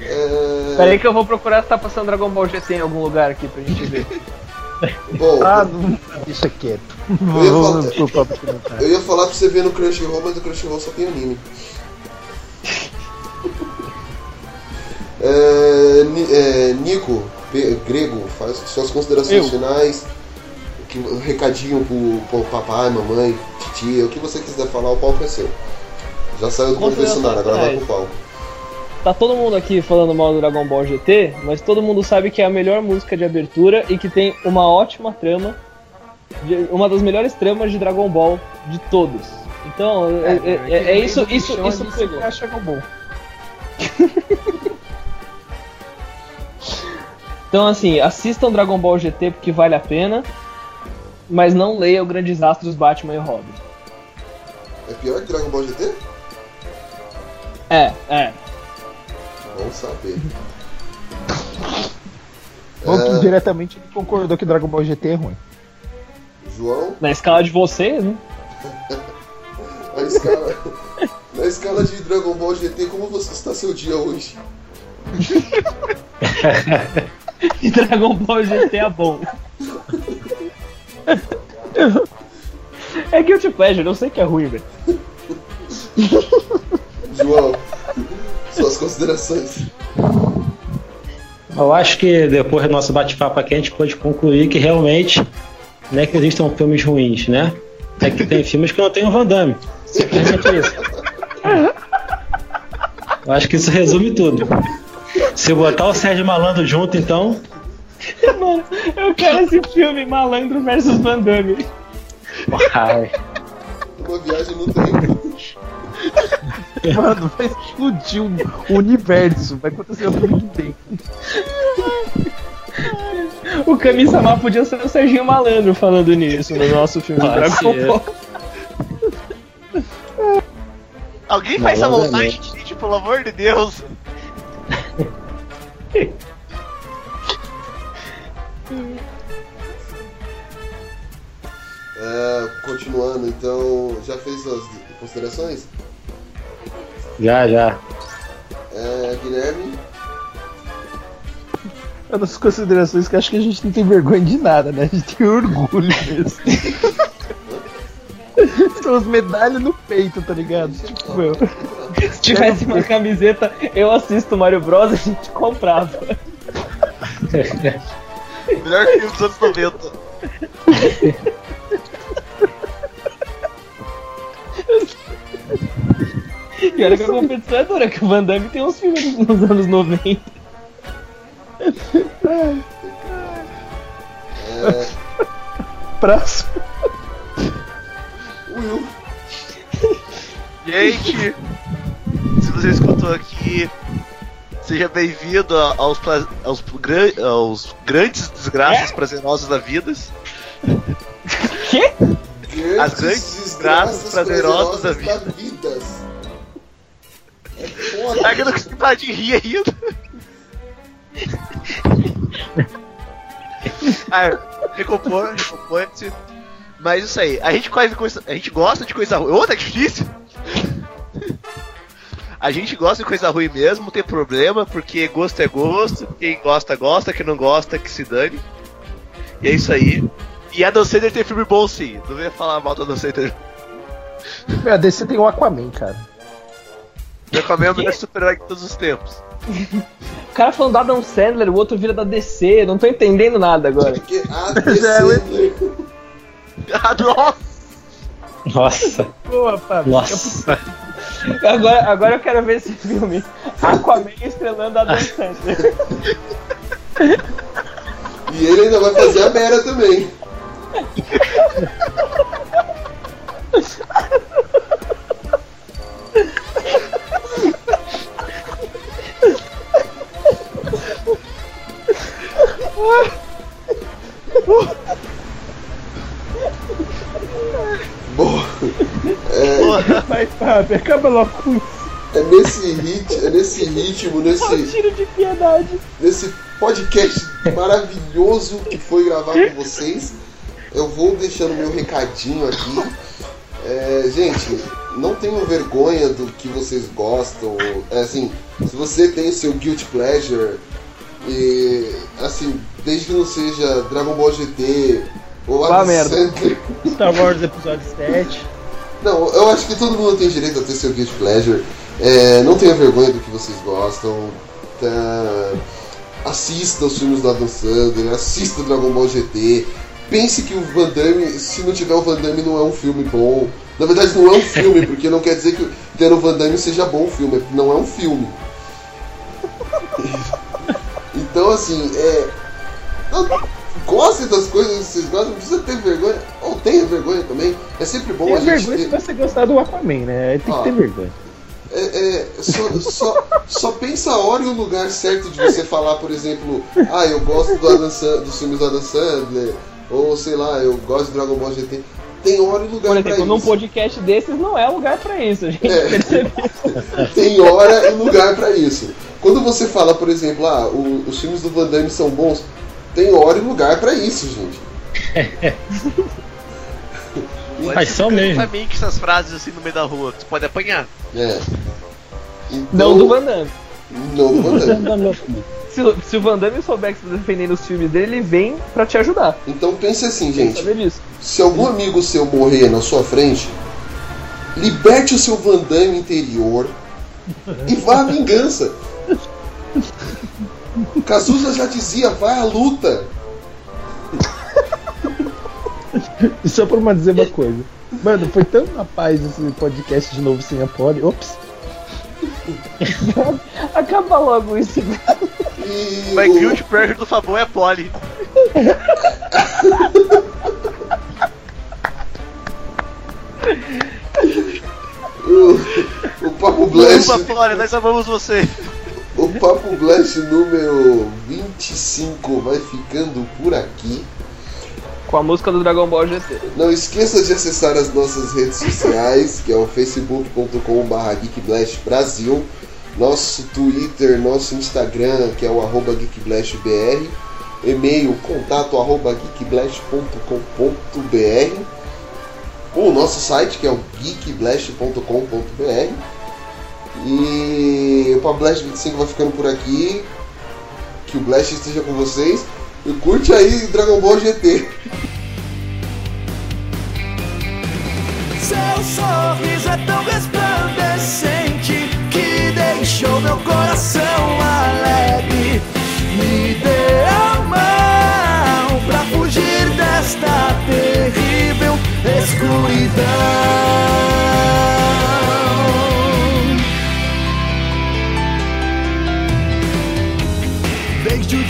B: É...
A: Peraí que eu vou procurar se tá passando Dragon Ball GT em algum lugar aqui pra gente ver.
B: Bom,
D: Ah, não, deixa quieto.
B: Eu ia falar- eu ia falar pra você ver no Crunchyroll, mas o Crunchyroll só tem anime. É, Ni- é, Nico, Grego, faz suas considerações
A: Eu.
B: finais. Que, um recadinho pro, pro papai, mamãe, titia, o que você quiser falar, o palco é seu. Já saiu do confessionário, agora vai pro palco.
A: Tá todo mundo aqui falando mal do Dragon Ball GT, mas todo mundo sabe que é a melhor música de abertura e que tem uma ótima trama, de- uma das melhores tramas de Dragon Ball de todos. Então, é, é- é- é isso, isso, isso pegou.
D: acha bom.
A: Então, assim, assistam Dragon Ball GT porque vale a pena, mas não leiam o Grandes Astros Batman e Robin.
B: É pior que Dragon Ball GT?
A: É, é.
B: Vamos saber.
D: Bom que
B: É,
D: diretamente ele concordou que Dragon Ball GT é ruim.
B: João,
A: Na escala de vocês, né?
B: na escala, na escala de Dragon Ball GT, como você está seu dia hoje?
A: E Dragon Ball GT é bom. É Guilty Pleasure, eu sei que é ruim, velho.
B: João, suas considerações.
E: Eu acho que depois do nosso bate-papo aqui a gente pode concluir que realmente não é que existam filmes ruins, né? É que tem filmes que não tem o Van Damme. Simplesmente isso. Eu acho que isso resume tudo. Se eu botar o Sérgio Malandro junto, então.
A: Mano, eu quero esse filme, Malandro versus Van Damme.
E: Ai,
B: Uma viagem no tempo.
D: Mano, vai explodir o universo. Vai acontecer o Big Bang.
A: O Kami-sama podia ser o Serginho Malandro falando nisso no nosso filme
E: Pode
A: Dragon
E: ser.
A: Ball.
C: Alguém faz essa
E: é
C: montagem, gente, pelo amor de Deus.
B: É, continuando, então, já fez suas considerações?
E: Já, já.
B: É, Guilherme,
D: É das considerações que eu acho que a gente não tem vergonha de nada, né? A gente tem orgulho mesmo. São as medalhas no peito, tá ligado? Tipo, meu.
A: Se tivesse uma camiseta, eu assisto Mario Bros, a gente comprava.
C: Melhor filme dos anos 90.
A: E olha que a competição é dura, que o Van Damme tem uns filmes nos anos 90.
B: é,
D: Próximo.
B: Will,
C: Gente, se você escutou aqui, seja bem-vindo aos, aos, aos grandes desgraças prazerosas da vida.
A: Quê?
B: grandes
C: grandes desgraças prazerosas da vida.
B: vidas. É foda.
C: eu não consegui parar de rir ainda. ah, recompor, recompõe-se. Mas isso aí, a gente, quase, coisa- a gente gosta de coisa ruim. Ô, tá difícil! A gente gosta de coisa ruim mesmo, não tem problema, porque gosto é gosto. Quem gosta, gosta. Quem não gosta, que se dane. E é isso aí. E a Dan Sandler tem filme bom sim. Não venha falar mal da Dan Sandler.
D: Meu, a DC tem o Aquaman, cara.
C: Eu comi o melhor super-herói de todos os tempos.
A: O cara falando da Adam Sandler, o outro vira da DC, não tô entendendo nada agora.
B: Porque a
D: Mas é,
B: DC,
C: Ah, nossa!
E: Nossa,
D: Boa, Fábio.
E: nossa.
A: Agora, agora eu quero ver esse filme. Aquaman estrelando a Dan Sandler.
B: E ele ainda vai fazer a Mera também. Bom, é,
D: Vai, Fábio, acaba logo com isso.
B: é nesse rit, é nesse ritmo, nesse,
A: Tiro de piedade.
B: nesse podcast maravilhoso que foi gravar com vocês. Eu vou deixando meu recadinho aqui. É, gente, não tenham vergonha do que vocês gostam. É, assim, se você tem o seu guilty pleasure e assim, desde que não seja Dragon Ball GT ou
A: Vá merda.
D: Star Wars Episódio 7.
B: não, eu acho que todo mundo tem direito a ter seu guilty pleasure. É, não tenha vergonha do que vocês gostam. Tá, assista os filmes do Adam Sandler, assista Dragon Ball GT. Pense que o Van Damme, se não tiver o Van Damme, não é um filme bom. Na verdade, não é um filme, porque não quer dizer que ter o Van Damme seja bom o filme, não é um filme. Então, assim, é. Goste das coisas que vocês gostam, não precisa ter vergonha, ou tenha vergonha também. É sempre bom
D: Tem
B: a gente
D: vergonha
B: ter.
D: se você gostar do Aquaman, né? Tem
B: Ah.
D: que ter vergonha.
B: É, é, só, só, só pensa a hora e o lugar certo de você falar, por exemplo, ah, eu gosto do Adam Sand- dos filmes do Adam Sandler, ou sei lá, eu gosto de Dragon Ball GT. Tem hora e lugar
A: Por exemplo, num
B: isso.
A: podcast desses não é lugar pra isso, gente.
B: É.
A: Percebeu?
B: Tem hora e lugar pra isso. Quando você fala, por exemplo, ah, o- os filmes do Van Damme são bons, tem hora e lugar pra isso, gente.
E: Mas são mesmo.
C: Pra mim que essas frases assim no meio da rua, que você pode apanhar.
B: É. Então,
A: Não do Van Damme.
B: Não do Van Damme.
A: Se, o- se o Van Damme souber que você tá defendendo os filmes dele, ele vem pra te ajudar.
B: Então pense assim, gente. Se algum amigo seu morrer na sua frente, liberte o seu Van Damme interior e vá à vingança. Cazuza já dizia, vai à luta.
D: Só pra uma dizer uma coisa. Mano, foi tão na paz esse podcast de novo sem a Polly. Ops.
A: Acaba logo isso.
B: E
C: Mas
B: o-
C: Guilty Pleasure do Fabão é a Polly.
B: o, o Papo Blast,
C: Ufa, Polly, nós amamos você.
B: o Papo Blast número 25 vai ficando por aqui.
A: Com a música do Dragon Ball GT.
B: Não esqueça de acessar as nossas redes sociais, que é o facebook.com.br geekblastbrasil, nosso Twitter, nosso Instagram, que é o arroba geekblastbr, e-mail contato arroba geekblast.com.br, o nosso site, que é o geekblast.com.br. E o Pop Blast 25 vai ficando por aqui. Que o Blast esteja com vocês. Curte aí Dragon Ball GT.
K: Seu sorriso é tão resplandecente que deixou meu coração alegre. Me dê a mão pra fugir desta terrível escuridão.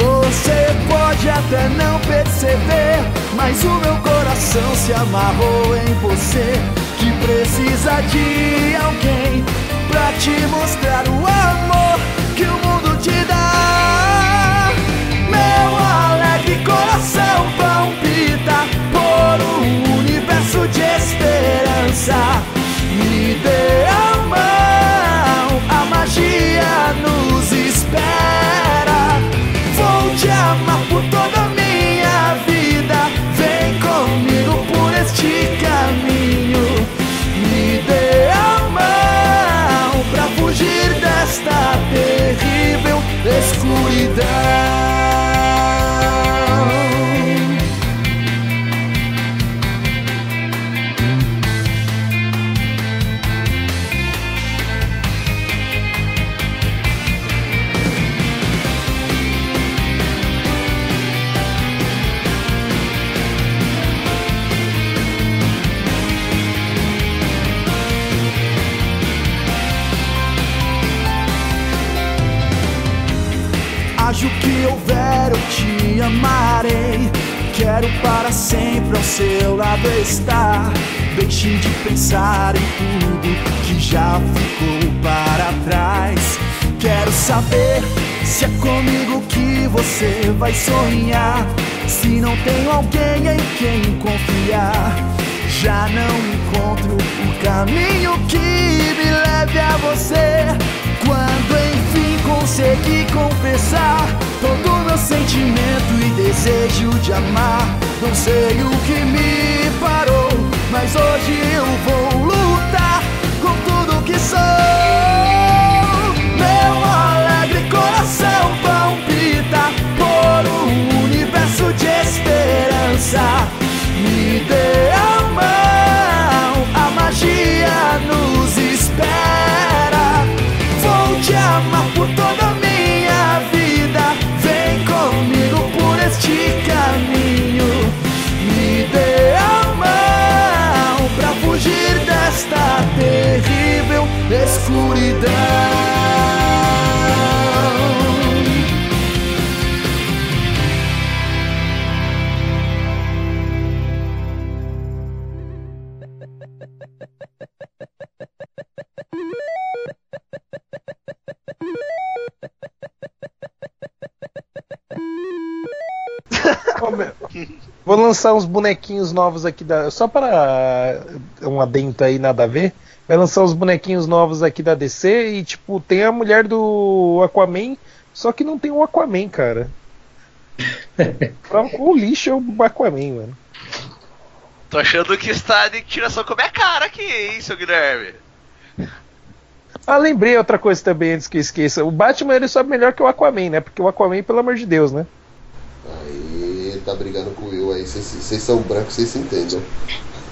K: Você pode até não perceber, mas o meu coração se amarrou em você. Que precisa de alguém pra te mostrar o amor que o mundo te dá. Meu alegre coração palpita por um universo de esperança. Me dê a mão, a magia nos espera ama por toda a minha vida. Vem comigo por este caminho. Me dê a mão pra fugir desta terrível escuridão. Quero para sempre ao seu lado estar. Deixe de pensar em tudo que já ficou para trás. Quero saber se é comigo que você vai sonhar. Se não tenho alguém em quem confiar, já não encontro o caminho que me leve a você. Quando enfim consegui confessar todo meu sentimento e desejo de amar, não sei o que me parou, mas hoje eu vou lutar com tudo que sou. Meu alegre coração palpita por um universo de esperança. Desta terrível escuridão.
D: Vou lançar uns bonequinhos novos aqui da. Só para um adento aí, nada a ver. Vai lançar uns bonequinhos novos aqui da DC e, tipo, tem a mulher do Aquaman, só que não tem o Aquaman, cara. O lixo é o Aquaman, mano.
C: Tô achando que está de tiração com a minha cara aqui, hein, seu Guilherme?
D: Ah, lembrei outra coisa também antes que eu esqueça. O Batman ele sobe melhor que o Aquaman, né? Porque o Aquaman, pelo amor de Deus, né?
B: Aí tá brigando com o Will aí, vocês- vocês são brancos, vocês se entendem.